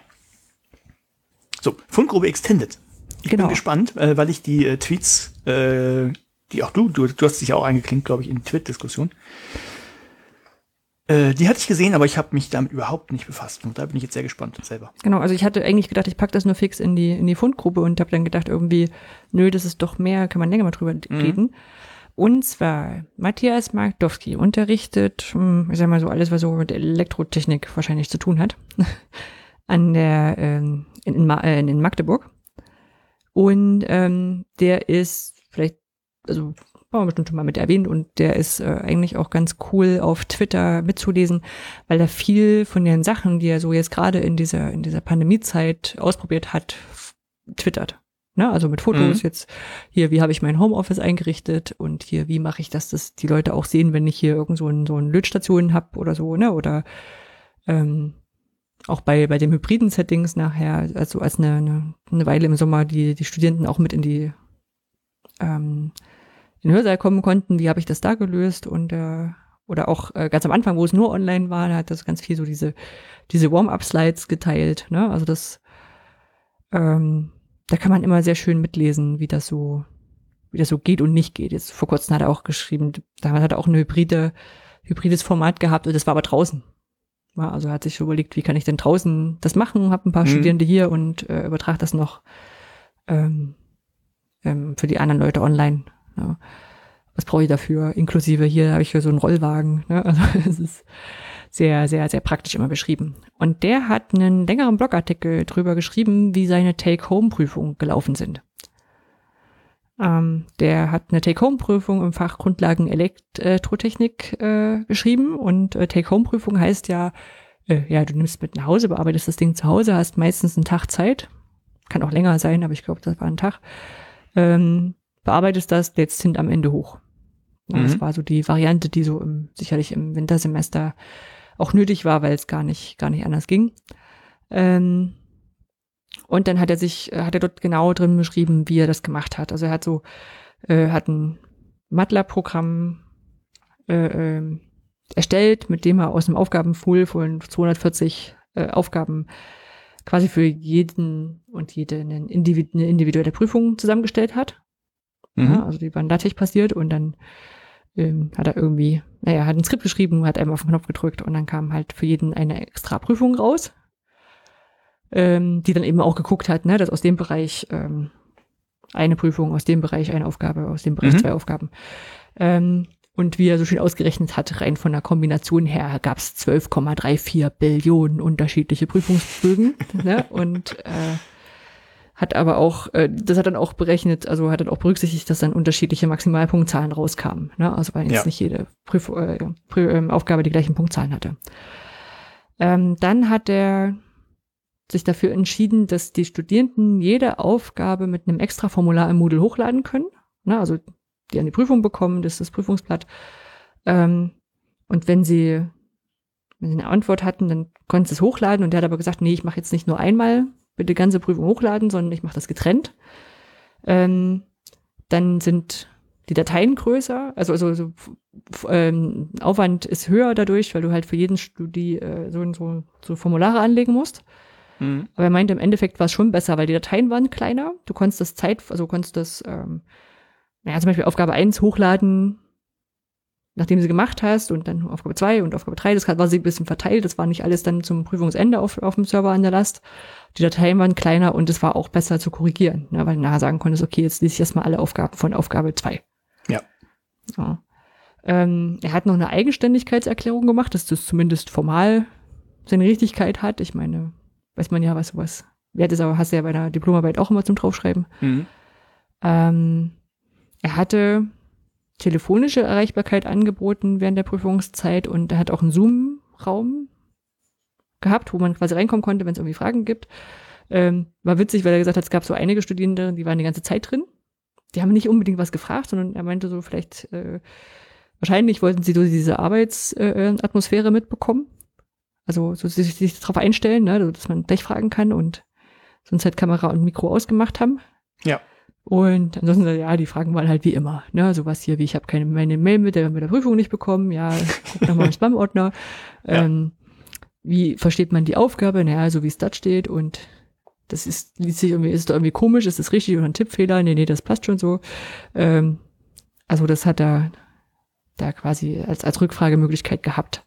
So, Fundgrube Extended. Ich Genau. bin gespannt, äh, weil ich die äh, Tweets, äh, die auch du, du, du hast dich ja auch eingeklinkt, glaube ich, in die Tweet-Diskussion. Äh, die hatte ich gesehen, aber ich habe mich damit überhaupt nicht befasst. Und da bin ich jetzt sehr gespannt selber. Genau, also ich hatte eigentlich gedacht, ich pack das nur fix in die, in die Fundgruppe und habe dann gedacht, irgendwie, nö, das ist doch mehr, kann man länger mal drüber reden. Und zwar, Matthias Markdowski unterrichtet, hm, ich sag mal so, alles, was so mit Elektrotechnik wahrscheinlich zu tun hat, an der, ähm, in, in, äh, in Magdeburg. Und ähm, der ist vielleicht, also haben bestimmt schon mal mit erwähnt und der ist äh, eigentlich auch ganz cool auf Twitter mitzulesen, weil er viel von den Sachen, die er so jetzt gerade in dieser, in dieser Pandemiezeit ausprobiert hat, twittert. Ne? Also mit Fotos Mhm. jetzt hier, wie habe ich mein Homeoffice eingerichtet und hier, wie mache ich das, dass die Leute auch sehen, wenn ich hier irgend so, ein, so eine Lötstation hab oder so, ne? Oder ähm, auch bei, bei den hybriden Settings nachher, also als eine, eine, eine Weile im Sommer die, die Studenten auch mit in die ähm, in den Hörsaal kommen konnten, wie habe ich das da gelöst und äh, oder auch äh, ganz am Anfang, wo es nur online war, da hat das ganz viel so diese diese Warm-up-Slides geteilt, ne? Also das ähm, da kann man immer sehr schön mitlesen, wie das so wie das so geht und nicht geht. Jetzt vor kurzem hat er auch geschrieben, da hat er auch ein hybride hybrides Format gehabt und das war aber draußen. Ja, also er hat sich überlegt, wie kann ich denn draußen das machen, habe ein paar Mhm. Studierende hier und äh, übertrage das noch ähm, ähm, für die anderen Leute online. Ja. Was brauche ich dafür? Inklusive hier habe ich hier so einen Rollwagen. Ne? Also es ist sehr, sehr, sehr praktisch immer beschrieben. Und der hat einen längeren Blogartikel drüber geschrieben, wie seine Take-Home-Prüfungen gelaufen sind. Ähm, der hat eine Take-Home-Prüfung im Fach Grundlagen Elektrotechnik äh, geschrieben und äh, Take-Home-Prüfung heißt ja, äh, ja, du nimmst mit nach Hause, bearbeitest das Ding zu Hause, hast meistens einen Tag Zeit, kann auch länger sein, aber ich glaube, das war ein Tag, ähm, bearbeitest das, lädst Tint am Ende hoch. Ja, Das Mhm. war so die Variante, die so im, sicherlich im Wintersemester auch nötig war, weil es gar nicht, gar nicht anders ging. Ähm, und dann hat er sich, hat er dort genau drin beschrieben, wie er das gemacht hat. Also er hat so, äh, hat ein MATLAB-Programm äh, äh, erstellt, mit dem er aus einem Aufgabenpool von 240 äh, Aufgaben quasi für jeden und jede eine, Individu eine individuelle Prüfung zusammengestellt hat. Mhm. Ja, also die waren LaTeX passiert und dann ähm, hat er irgendwie, naja, hat ein Skript geschrieben, hat einmal auf den Knopf gedrückt und dann kam halt für jeden eine extra Prüfung raus, ähm, die dann eben auch geguckt hat, ne, dass aus dem Bereich ähm, eine Prüfung, aus dem Bereich eine Aufgabe, aus dem Bereich mhm. zwei Aufgaben. Ähm, und wie er so schön ausgerechnet hat, rein von der Kombination her gab es 12,34 Billionen unterschiedliche Prüfungsbögen. ne? Und äh, hat aber auch, äh, das hat dann auch berechnet, also hat dann auch berücksichtigt, dass dann unterschiedliche Maximalpunktzahlen rauskamen. Ne? Also weil jetzt ja. nicht jede Prüf äh, Prüf äh, Aufgabe die gleichen Punktzahlen hatte. Ähm, dann hat er sich dafür entschieden, dass die Studierenden jede Aufgabe mit einem extra Formular im Moodle hochladen können. Ne? Also die an die Prüfung bekommen, das ist das Prüfungsblatt. Ähm, und wenn sie, wenn sie eine Antwort hatten, dann konnten sie es hochladen und der hat aber gesagt, nee, ich mache jetzt nicht nur einmal bitte ganze Prüfung hochladen, sondern ich mache das getrennt. Ähm, dann sind die Dateien größer, also, also so, ähm, Aufwand ist höher dadurch, weil du halt für jeden Studie äh, so, so, so Formulare anlegen musst. Mhm. Aber er meinte, im Endeffekt war es schon besser, weil die Dateien waren kleiner. Du konntest das Zeit, also konntest das ähm, naja, zum Beispiel Aufgabe 1 hochladen, nachdem sie gemacht hast und dann Aufgabe 2 und Aufgabe 3, das war sie ein bisschen verteilt, das war nicht alles dann zum Prüfungsende auf, auf dem Server an der Last. Die Dateien waren kleiner und es war auch besser zu korrigieren, ne, weil du nachher sagen konntest, okay, jetzt lese ich erstmal alle Aufgaben von Aufgabe 2. Ja. ja. Ähm, er hat noch eine Eigenständigkeitserklärung gemacht, dass das zumindest formal seine Richtigkeit hat. Ich meine, weiß man ja, was sowas wert ist, aber hast du ja bei der Diplomarbeit auch immer zum Draufschreiben. Mhm. Ähm, er hatte telefonische Erreichbarkeit angeboten während der Prüfungszeit und er hat auch einen Zoom-Raum gehabt, wo man quasi reinkommen konnte, wenn es irgendwie Fragen gibt. Ähm, war witzig, weil er gesagt hat, es gab so einige Studierende, die waren die ganze Zeit drin. Die haben nicht unbedingt was gefragt, sondern er meinte so, vielleicht, äh, wahrscheinlich wollten sie so diese Arbeitsatmosphäre äh, mitbekommen. Also so sich, sich darauf einstellen, ne, dass man gleich fragen kann und sonst halt Kamera und Mikro ausgemacht haben. Ja. Und ansonsten, ja, die Fragen waren halt wie immer, ne, sowas hier wie, ich habe keine meine Mail mit der, mit der Prüfung nicht bekommen, ja, guck nochmal im Spam-Ordner. Ja. Ähm, wie versteht man die Aufgabe? Naja, so wie es da steht und das ist, liest sich irgendwie, ist da irgendwie komisch, ist das richtig oder ein Tippfehler? Nee, nee, das passt schon so. Ähm, also das hat er da quasi als, als Rückfragemöglichkeit gehabt.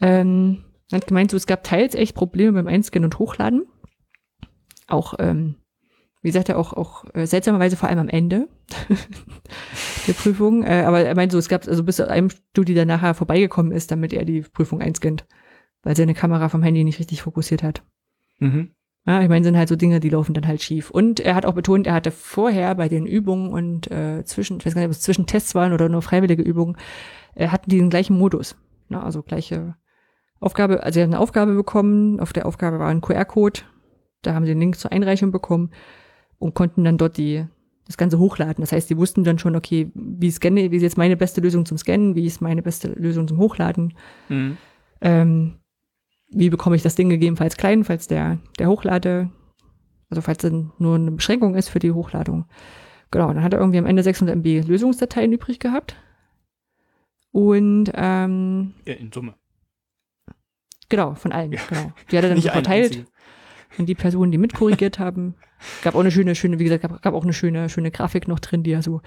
Ähm, hat gemeint, so, es gab teils echt Probleme beim Einscannen und Hochladen. Auch ähm, wie gesagt, auch, auch äh, seltsamerweise vor allem am Ende der Prüfung. Äh, aber er meint so, es gab also bis zu einem Studie, der nachher vorbeigekommen ist, damit er die Prüfung einscannt, weil seine Kamera vom Handy nicht richtig fokussiert hat. Mhm. Ja, ich meine, sind halt so Dinge, die laufen dann halt schief. Und er hat auch betont, er hatte vorher bei den Übungen und äh, zwischen, ich weiß gar nicht, ob es zwischen Tests waren oder nur freiwillige Übungen, äh, hatten die den gleichen Modus. Ne? Also gleiche Aufgabe, also er hat eine Aufgabe bekommen, auf der Aufgabe war ein QR-Code, da haben sie den Link zur Einreichung bekommen und konnten dann dort die, das Ganze hochladen. Das heißt, die wussten dann schon, okay, wie scanne, wie ist jetzt meine beste Lösung zum Scannen, wie ist meine beste Lösung zum Hochladen. Mhm. Ähm, wie bekomme ich das Ding gegebenenfalls klein, falls der, der Hochlade, also falls dann nur eine Beschränkung ist für die Hochladung. Genau, dann hat er irgendwie am Ende 600 MB Lösungsdateien übrig gehabt. Und ähm, ja, in Summe. Genau, von allen. Ja. Genau. Die hat er dann so verteilt an die Personen, die mitkorrigiert haben. Gab auch eine schöne, schöne, wie gesagt, gab, gab auch eine schöne, schöne Grafik noch drin, die er so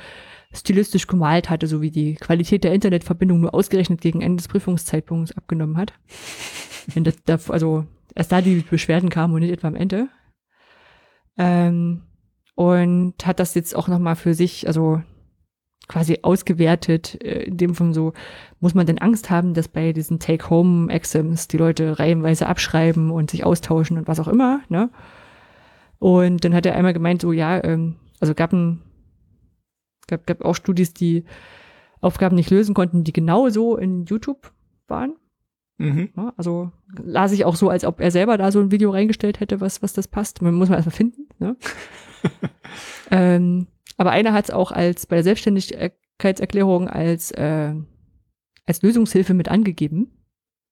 stilistisch gemalt hatte, so wie die Qualität der Internetverbindung nur ausgerechnet gegen Ende des Prüfungszeitpunkts abgenommen hat. Wenn das, da, also erst da die Beschwerden kamen und nicht etwa am Ende. Ähm, und hat das jetzt auch nochmal für sich, also quasi ausgewertet, äh, in dem von so, muss man denn Angst haben, dass bei diesen Take-Home-Exams die Leute reihenweise abschreiben und sich austauschen und was auch immer, ne? Und dann hat er einmal gemeint, so, ja, ähm, also gab ein, gab, gab auch Studis, die Aufgaben nicht lösen konnten, die genauso in YouTube waren. Mhm. Ja, also las ich auch so, als ob er selber da so ein Video reingestellt hätte, was, was das passt. Man muss man erstmal finden. Ne? ähm, aber einer hat es auch als bei der Selbstständigkeitserklärung als, äh, als Lösungshilfe mit angegeben.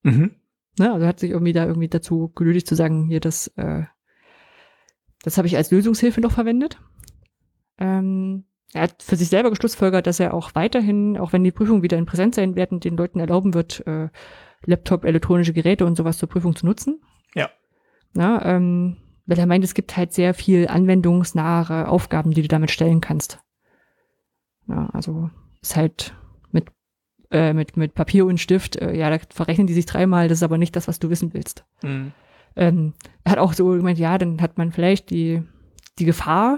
Mhm. Ne? Also hat sich irgendwie da irgendwie dazu genötigt zu sagen, hier das, äh, das habe ich als Lösungshilfe noch verwendet. Ähm, er hat für sich selber geschlussfolgert, dass er auch weiterhin, auch wenn die Prüfungen wieder in Präsenz sein werden, den Leuten erlauben wird, äh, Laptop, elektronische Geräte und sowas zur Prüfung zu nutzen. Ja. Na, ähm, weil er meint, es gibt halt sehr viel anwendungsnahe Aufgaben, die du damit stellen kannst. Ja, also ist halt mit, äh, mit, mit Papier und Stift, äh, ja, da verrechnen die sich dreimal, das ist aber nicht das, was du wissen willst. Mhm. Ähm, er hat auch so gemeint, ja, dann hat man vielleicht die, die Gefahr,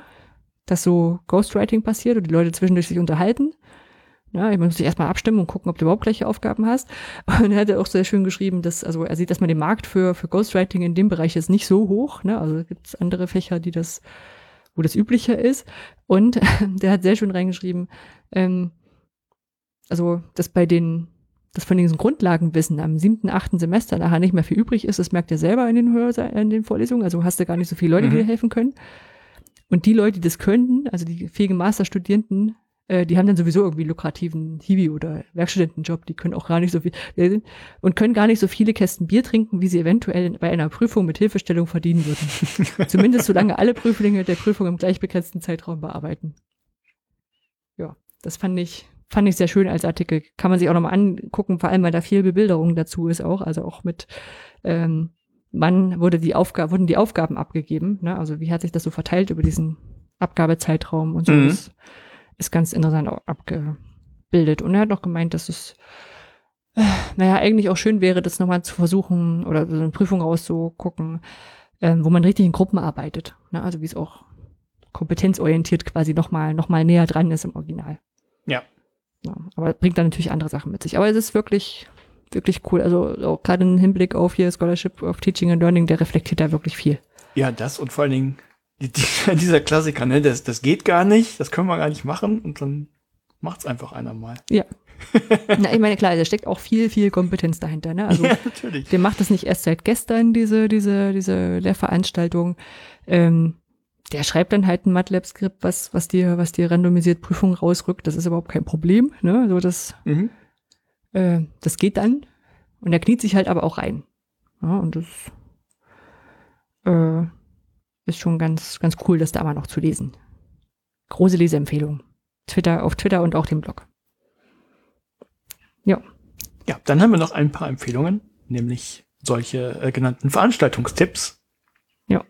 dass so Ghostwriting passiert und die Leute zwischendurch sich unterhalten. Ja, man muss sich erstmal abstimmen und gucken, ob du überhaupt gleiche Aufgaben hast. Und er hat ja auch sehr schön geschrieben, dass, also er sieht, dass man den Markt für, für Ghostwriting in dem Bereich ist nicht so hoch. Ne? Also gibt es andere Fächer, die das, wo das üblicher ist. Und der hat sehr schön reingeschrieben, ähm, also dass bei den, dass von diesem Grundlagenwissen am siebten, achten Semester nachher nicht mehr viel übrig ist, das merkt er selber in den, Hörse in den Vorlesungen. Also hast du gar nicht so viele Leute, die Mhm. dir helfen können. Und die Leute, die das könnten, also die fähigen Masterstudierenden, äh, die haben dann sowieso irgendwie lukrativen Hiwi- oder Werkstudentenjob, die können auch gar nicht so viel und können gar nicht so viele Kästen Bier trinken, wie sie eventuell bei einer Prüfung mit Hilfestellung verdienen würden. Zumindest solange alle Prüflinge der Prüfung im gleich begrenzten Zeitraum bearbeiten. Ja, das fand ich, fand ich sehr schön als Artikel. Kann man sich auch nochmal angucken, vor allem weil da viel Bebilderung dazu ist auch, also auch mit ähm, wann wurde die Aufgabe, wurden die Aufgaben abgegeben, ne? Also wie hat sich das so verteilt über diesen Abgabezeitraum und so. Mhm. Das ist ganz interessant auch abgebildet. Und er hat noch gemeint, dass es äh, naja, eigentlich auch schön wäre, das nochmal zu versuchen oder so eine Prüfung rauszugucken, ähm, wo man richtig in Gruppen arbeitet. Ne? Also wie es auch kompetenzorientiert quasi nochmal noch mal näher dran ist im Original. Ja. ja. Aber bringt dann natürlich andere Sachen mit sich. Aber es ist wirklich, wirklich cool. Also auch gerade im Hinblick auf hier Scholarship of Teaching and Learning, der reflektiert da wirklich viel. Ja, das und vor allen Dingen die, die, dieser Klassiker, ne, das, das geht gar nicht, das können wir gar nicht machen und dann macht's einfach einer mal. Ja. Na, ich meine, klar, da steckt auch viel, viel Kompetenz dahinter. Ne? Also ja, natürlich. der macht das nicht erst seit gestern, diese, diese, diese Lehrveranstaltung. Ähm, der schreibt dann halt ein MATLAB-Skript, was, was dir, was dir randomisiert Prüfungen rausrückt. Das ist überhaupt kein Problem. Ne? Also das, Mhm. äh, das geht dann. Und er kniet sich halt aber auch rein. Ja, und das äh, ist schon ganz, ganz cool, das da mal noch zu lesen. Große Leseempfehlung. Twitter, auf Twitter und auch dem Blog. Ja, dann haben wir noch ein paar Empfehlungen, nämlich solche äh, genannten Veranstaltungstipps. Ja.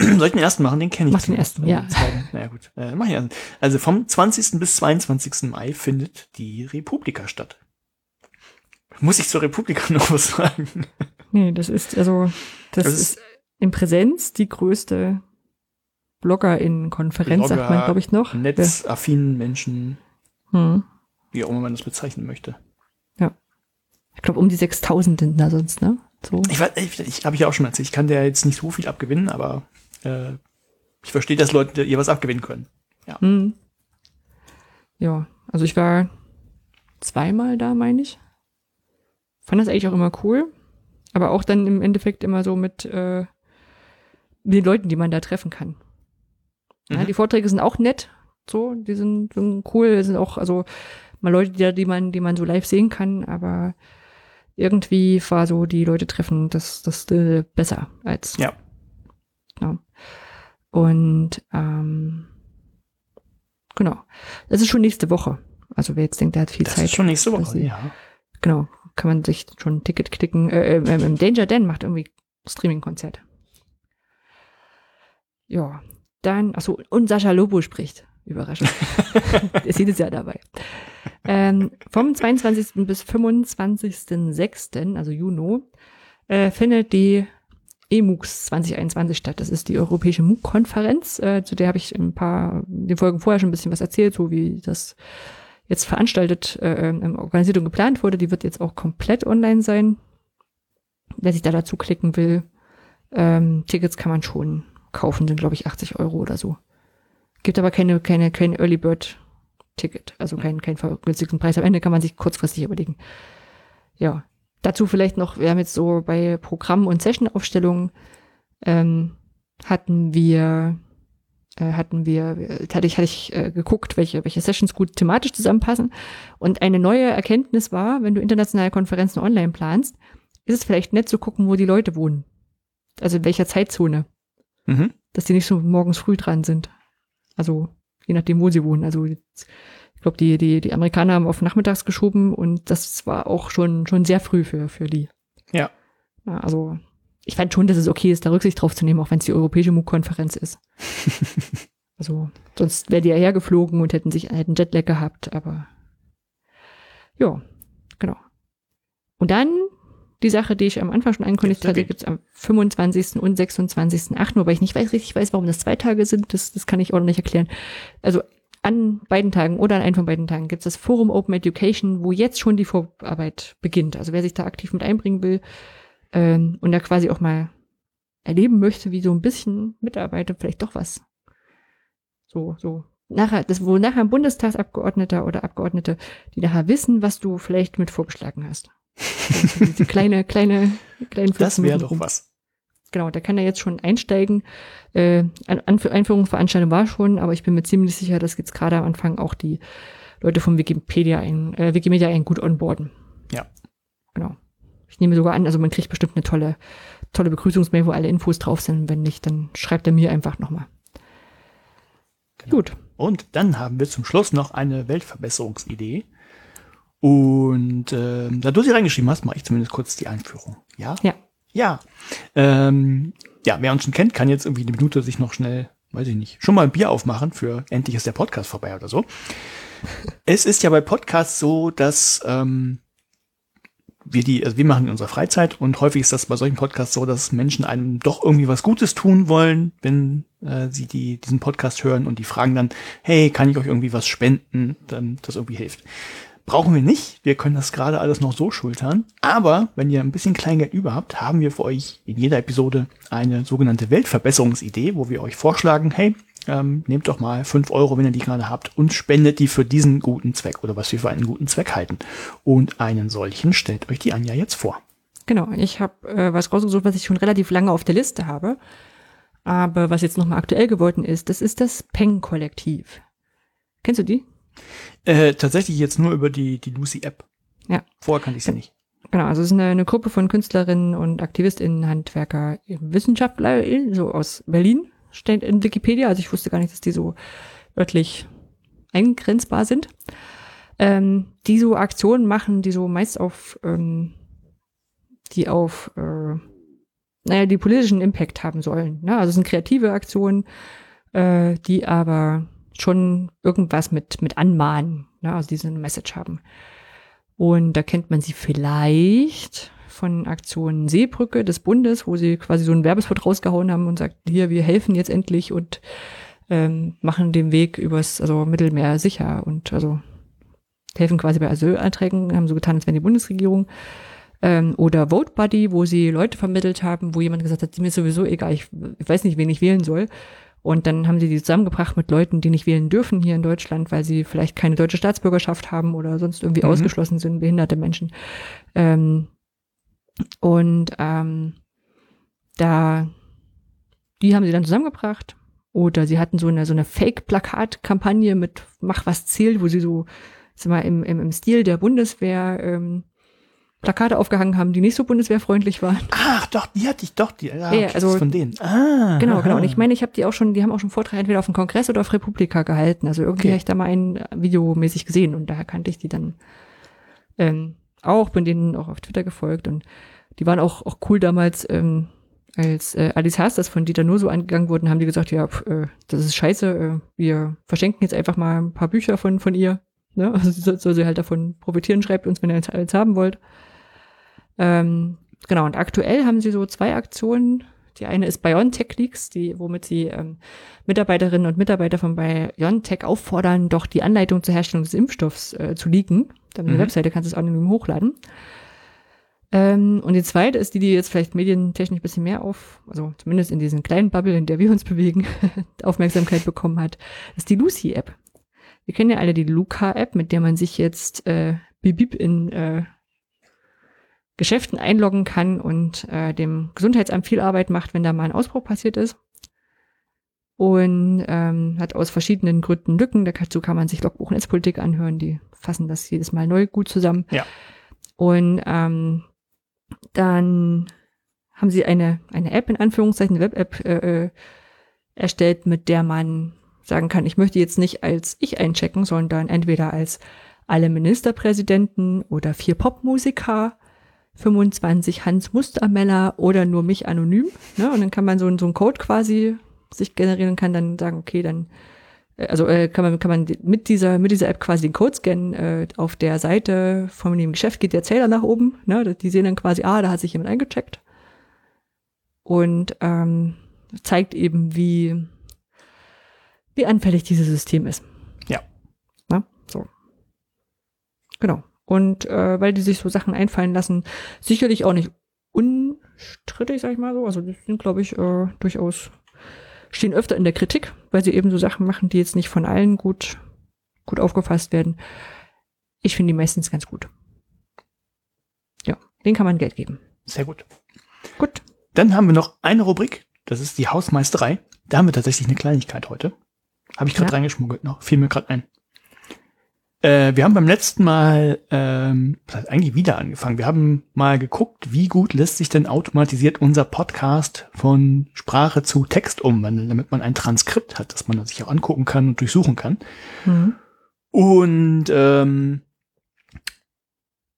Soll ich den ersten machen? Den kenne ich. Mach den ersten, ja. Zweiten. Naja, gut. Äh, mach ich ersten. Also vom 20. bis 22. Mai findet die Republika statt. Muss ich zur Republika noch was sagen? Nee, das ist, also, das, Das ist, ist- in Präsenz die größte Blogger-in-Konferenz, sagt man, glaube ich, noch. Netzaffinen Menschen, Ja. Hm. wie auch immer man das bezeichnen möchte. Ich glaube, um die 6000 sind da sonst, ne? So. Ich, weiß, ich, ich habe ich ja auch schon erzählt, ich kann der jetzt nicht so viel abgewinnen, aber äh, ich verstehe, dass Leute ihr was abgewinnen können. Hm. Ja, also ich war zweimal da, meine ich. Fand das eigentlich auch immer cool. Aber auch dann im Endeffekt immer so mit, äh, mit den Leuten, die man da treffen kann. Ja, Mhm. die Vorträge sind auch nett, so, die sind, sind cool, sind auch, also mal Leute, die, die man, die man so live sehen kann, aber irgendwie war so die Leute treffen das, das äh, besser als. Ja. ja. Und ähm, genau. Das ist schon nächste Woche. Also wer jetzt denkt, der hat viel Das Zeit. ist schon nächste Woche, sie- ja. Genau. Kann man sich schon ein Ticket klicken. Äh, äh, ähm, Danger Dan macht irgendwie Streaming-Konzert. Ja. Dann, achso, und Sascha Lobo spricht. Überraschung. Der ist jedes Jahr dabei. Ähm, vom 22. bis 25.06., also Juni, äh, findet die EMUX 2021 statt. Das ist die Europäische MOOC-Konferenz. Äh, zu der habe ich ein paar, den Folgen vorher schon ein bisschen was erzählt, so wie das jetzt veranstaltet, äh, ähm, organisiert und geplant wurde. Die wird jetzt auch komplett online sein. Wer sich da dazu klicken will, ähm, Tickets kann man schon kaufen, sind glaube ich 80 Euro oder so. Gibt aber keine, keine, kein Early Bird Ticket, also keinen kein vergünstigten Preis. Am Ende kann man sich kurzfristig überlegen. Ja, dazu vielleicht noch, wir haben jetzt so bei Programm- und Session-Aufstellungen ähm, hatten wir äh, hatten wir, hatte ich, hatte ich äh, geguckt, welche, welche Sessions gut thematisch zusammenpassen. Und eine neue Erkenntnis war, wenn du internationale Konferenzen online planst, ist es vielleicht nett zu gucken, wo die Leute wohnen. Also in welcher Zeitzone. Mhm. Dass die nicht so morgens früh dran sind. Also je nachdem, wo sie wohnen. Also ich glaube, die, die, die Amerikaner haben auf nachmittags geschoben und das war auch schon, schon sehr früh für, für die. Ja. ja also ich fand schon, dass es okay ist, da Rücksicht drauf zu nehmen, auch wenn es die europäische MOOC-Konferenz ist. also sonst wäre die ja hergeflogen und hätten sich hätten Jetlag gehabt, aber ja, genau. Und dann die Sache, die ich am Anfang schon angekündigt hatte, gibt es am 25. und 26.8. Wobei ich nicht weiß, richtig weiß, warum das zwei Tage sind, das, das kann ich auch noch nicht erklären. Also an beiden Tagen oder an einem von beiden Tagen gibt es das Forum Open Education, wo jetzt schon die Vorarbeit beginnt. Also wer sich da aktiv mit einbringen will ähm, und da quasi auch mal erleben möchte, wie so ein bisschen Mitarbeiter vielleicht doch was so, so nachher, das, wo nachher ein Bundestagsabgeordneter oder Abgeordnete, die nachher wissen, was du vielleicht mit vorgeschlagen hast. Diese kleine, kleine, kleinen Das wäre doch was. Genau, da kann er jetzt schon einsteigen. Äh, Einführung Veranstaltung war schon, aber ich bin mir ziemlich sicher, dass jetzt gerade am Anfang auch die Leute von Wikipedia ein, äh, Wikimedia ein gut onboarden. Ja. Genau. Ich nehme sogar an, also man kriegt bestimmt eine tolle, tolle Begrüßungsmail, wo alle Infos drauf sind. Wenn nicht, dann schreibt er mir einfach nochmal. Genau. Gut. Und dann haben wir zum Schluss noch eine Weltverbesserungsidee. Und äh, da du sie reingeschrieben hast, mache ich zumindest kurz die Einführung. Ja? Ja. Ja. Ähm, ja, wer uns schon kennt, kann jetzt irgendwie eine Minute sich noch schnell, weiß ich nicht, schon mal ein Bier aufmachen für endlich ist der Podcast vorbei oder so. es ist ja bei Podcasts so, dass ähm, wir die, also wir machen in unserer Freizeit und häufig ist das bei solchen Podcasts so, dass Menschen einem doch irgendwie was Gutes tun wollen, wenn äh, sie die, diesen Podcast hören und die fragen dann, hey, kann ich euch irgendwie was spenden, dann das irgendwie hilft. Brauchen wir nicht. Wir können das gerade alles noch so schultern. Aber wenn ihr ein bisschen Kleingeld über habt, haben wir für euch in jeder Episode eine sogenannte Weltverbesserungsidee, wo wir euch vorschlagen, hey, ähm, nehmt doch mal fünf Euro, wenn ihr die gerade habt, und spendet die für diesen guten Zweck oder was wir für einen guten Zweck halten. Und einen solchen stellt euch die Anja jetzt vor. Genau, ich habe äh, was rausgesucht, was ich schon relativ lange auf der Liste habe. Aber was jetzt nochmal aktuell geworden ist, das ist das Peng-Kollektiv. Kennst du die? Äh, tatsächlich jetzt nur über die, die Lucy-App. Ja. Vorher kannte ich sie nicht. Genau, also es ist eine, eine Gruppe von Künstlerinnen und AktivistInnen, Handwerker, Wissenschaftler, so aus Berlin, steht in Wikipedia. Also ich wusste gar nicht, dass die so örtlich eingrenzbar sind. Ähm, die so Aktionen machen, die so meist auf, ähm, die auf, äh, naja, die politischen Impact haben sollen. Ne? Also es sind kreative Aktionen, äh, die aber schon irgendwas mit, mit anmahnen, ne? also diese Message haben. Und da kennt man sie vielleicht von Aktion Seebrücke des Bundes, wo sie quasi so einen Werbespot rausgehauen haben und sagt, hier, wir helfen jetzt endlich und ähm, machen den Weg übers also Mittelmeer sicher und also helfen quasi bei Asylanträgen, haben so getan, als wären die Bundesregierung. Ähm, oder Vote Buddy, wo sie Leute vermittelt haben, wo jemand gesagt hat, mir sowieso egal, ich, ich weiß nicht, wen ich wählen soll. Und dann haben sie die zusammengebracht mit Leuten, die nicht wählen dürfen hier in Deutschland, weil sie vielleicht keine deutsche Staatsbürgerschaft haben oder sonst irgendwie mhm. ausgeschlossen sind, behinderte Menschen. Ähm, und ähm, da, die haben sie dann zusammengebracht. Oder sie hatten so eine, so eine Fake-Plakat-Kampagne mit Mach was zählt, wo sie so, sag mal, im, im, im Stil der Bundeswehr ähm, Plakate aufgehangen haben, die nicht so bundeswehrfreundlich waren. Ach, doch, die hatte ich doch, die ah, ja, also von denen. Ah, genau, genau. Und ich meine, ich habe die auch schon, die haben auch schon Vorträge entweder auf dem Kongress oder auf Republika gehalten. Also irgendwie okay. habe ich da mal ein videomäßig gesehen und daher kannte ich die dann ähm, auch, bin denen auch auf Twitter gefolgt und die waren auch, auch cool damals, ähm, als äh, Alice Hasters von Dieter nur so angegangen wurden, haben die gesagt, ja, äh, das ist scheiße, äh, wir verschenken jetzt einfach mal ein paar Bücher von, von ihr. Ne? Also soll, soll sie halt davon profitieren, schreibt uns, wenn ihr eins haben wollt. Ähm, genau, und aktuell haben sie so zwei Aktionen. Die eine ist BioNTech Leaks, die, womit sie ähm, Mitarbeiterinnen und Mitarbeiter von BioNTech auffordern, doch die Anleitung zur Herstellung des Impfstoffs äh, zu leaken. Dann mhm. Webseite kannst du es anonym hochladen. Ähm, und die zweite ist die, die jetzt vielleicht medientechnisch ein bisschen mehr auf, also zumindest in diesen kleinen Bubble, in der wir uns bewegen, Aufmerksamkeit bekommen hat, ist die Lucy-App. Wir kennen ja alle die Luca-App, mit der man sich jetzt äh, bibib in äh, Geschäften einloggen kann und äh, dem Gesundheitsamt viel Arbeit macht, wenn da mal ein Ausbruch passiert ist. und ähm, hat aus verschiedenen Gründen Lücken. Dazu kann man sich Logbuch Netzpolitik anhören, die fassen das jedes Mal neu gut zusammen. Ja. Und ähm, dann haben sie eine, eine App, in Anführungszeichen, eine Web-App äh, äh, erstellt, mit der man sagen kann, ich möchte jetzt nicht als ich einchecken, sondern entweder als alle Ministerpräsidenten oder vier Popmusiker, 25 Hans Mustermeller oder nur mich anonym. Ne? Und dann kann man so, so einen Code quasi sich generieren und kann dann sagen, okay, dann äh, also äh, kann man kann man mit dieser mit dieser App quasi den Code scannen äh, auf der Seite von dem Geschäft geht der Zähler nach oben ne die sehen dann quasi ah da hat sich jemand eingecheckt und ähm, zeigt eben wie wie anfällig dieses System ist Ja. Na, so genau und äh, weil die sich so Sachen einfallen lassen sicherlich auch nicht unstrittig sag ich mal so also die sind glaube ich äh, durchaus stehen öfter in der Kritik, weil sie eben so Sachen machen, die jetzt nicht von allen gut, gut aufgefasst werden. Ich finde die meistens ganz gut. Ja, den kann man Geld geben. Sehr gut. Gut. Dann haben wir noch eine Rubrik, das ist die Hausmeisterei. Da haben wir tatsächlich eine Kleinigkeit heute. Habe ich gerade Ja. reingeschmuggelt noch, fiel mir gerade ein. Äh, wir haben beim letzten Mal ähm, das heißt eigentlich wieder angefangen. Wir haben mal geguckt, wie gut lässt sich denn automatisiert unser Podcast von Sprache zu Text umwandeln, damit man ein Transkript hat, das man sich auch angucken kann und durchsuchen kann. Mhm. Und ähm,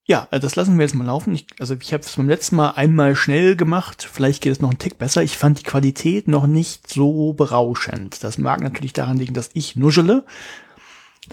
ja, also das lassen wir jetzt mal laufen. Ich, also ich habe es beim letzten Mal einmal schnell gemacht. Vielleicht geht es noch einen Tick besser. Ich fand die Qualität noch nicht so berauschend. Das mag natürlich daran liegen, dass ich nuschele.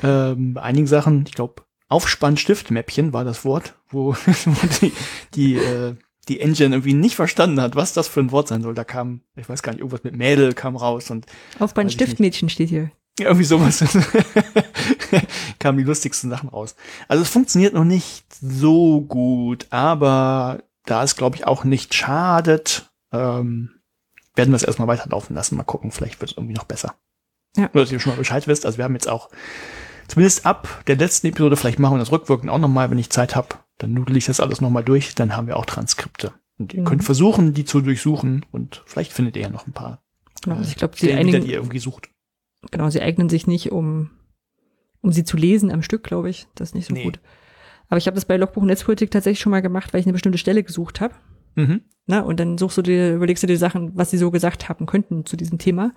Ähm, einigen Sachen, ich glaube, Aufspannstiftmäppchen war das Wort, wo, wo die, die, äh, die Engine irgendwie nicht verstanden hat, was das für ein Wort sein soll. Da kam, ich weiß gar nicht, irgendwas mit Mädel kam raus und Auf bei Weiß ich Stiftmädchen steht hier. ja, irgendwie sowas. kamen die lustigsten Sachen raus. Also es funktioniert noch nicht so gut, aber da es, glaube ich, auch nicht schadet, ähm, werden wir es erstmal weiterlaufen lassen. Mal gucken, vielleicht wird es irgendwie noch besser. Ja. Nur, dass ihr schon mal Bescheid wisst. Also wir haben jetzt auch, zumindest ab der letzten Episode, vielleicht machen wir das rückwirkend auch nochmal, wenn ich Zeit habe, dann nudel ich das alles nochmal durch, dann haben wir auch Transkripte. Und ihr Mhm. könnt versuchen, die zu durchsuchen und vielleicht findet ihr ja noch ein paar Genau, also ich glaube, sie Stellen wieder, die einigen, ihr irgendwie sucht. genau, sie eignen sich nicht, um, um sie zu lesen am Stück, glaube ich. Das ist nicht so Nee. gut. Aber ich habe das bei Logbuch Netzpolitik tatsächlich schon mal gemacht, weil ich eine bestimmte Stelle gesucht habe. Mhm. Na, und dann suchst du dir, überlegst du dir Sachen, was sie so gesagt haben könnten zu diesem Thema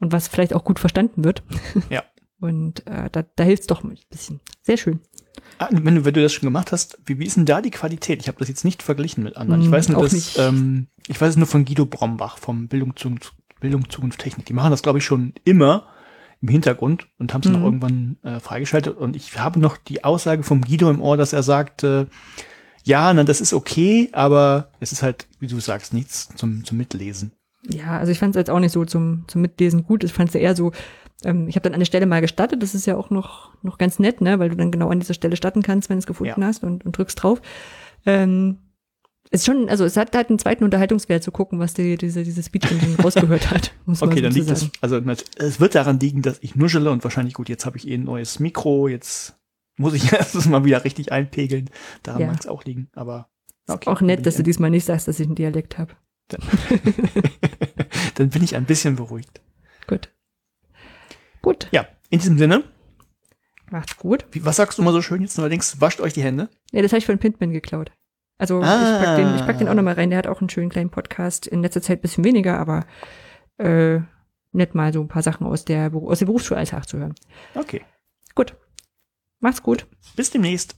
und was vielleicht auch gut verstanden wird. Ja. Und äh, da, da hilft's doch ein bisschen. Sehr schön. Ah, wenn, du, wenn du das schon gemacht hast, wie, wie ist denn da die Qualität? Ich habe das jetzt nicht verglichen mit anderen. ich Hm, weiß nur, dass, nicht. Ähm, ich weiß es nur von Guido Brombach vom Bildung, Zukunft, Bildung Zukunft Technik. Die machen das, glaube ich, schon immer im Hintergrund und haben es noch Mhm. irgendwann äh, freigeschaltet. Und ich habe noch die Aussage vom Guido im Ohr, dass er sagt, äh, ja, na, das ist okay, aber es ist halt, wie du sagst, nichts zum, zum Mitlesen. Ja, also ich fand es jetzt auch nicht so zum, zum Mitlesen gut. Ich fand es eher so, ähm, ich habe dann eine Stelle mal gestartet, das ist ja auch noch, noch ganz nett, ne, weil du dann genau an dieser Stelle starten kannst, wenn du es gefunden Ja. hast und, und drückst drauf. Ähm, ist schon, also es hat halt einen zweiten Unterhaltungswert zu gucken, was die, diese, diese Speech Engine rausgehört hat. Okay, dann liegt es, also es wird daran liegen, dass ich nuschele und wahrscheinlich gut, jetzt habe ich eh ein neues Mikro, jetzt muss ich erstes mal wieder richtig einpegeln. Daran Ja. mag es auch liegen, aber okay, Auch dann nett, dass du diesmal nicht sagst, dass ich einen Dialekt habe. dann bin ich ein bisschen beruhigt. Gut. Gut, Ja, in diesem Sinne, macht's gut. wie, was sagst du mal so schön jetzt neuerdings? Wascht euch die Hände. Ja, das habe ich von Pintman geklaut. Also ich Ah. pack den, ich pack den auch nochmal rein. Der hat auch einen schönen kleinen Podcast. In letzter Zeit ein bisschen weniger, aber äh, nett mal so ein paar Sachen aus der aus dem Berufsschulalltag zu hören. Okay, Gut. Macht's gut. bis demnächst.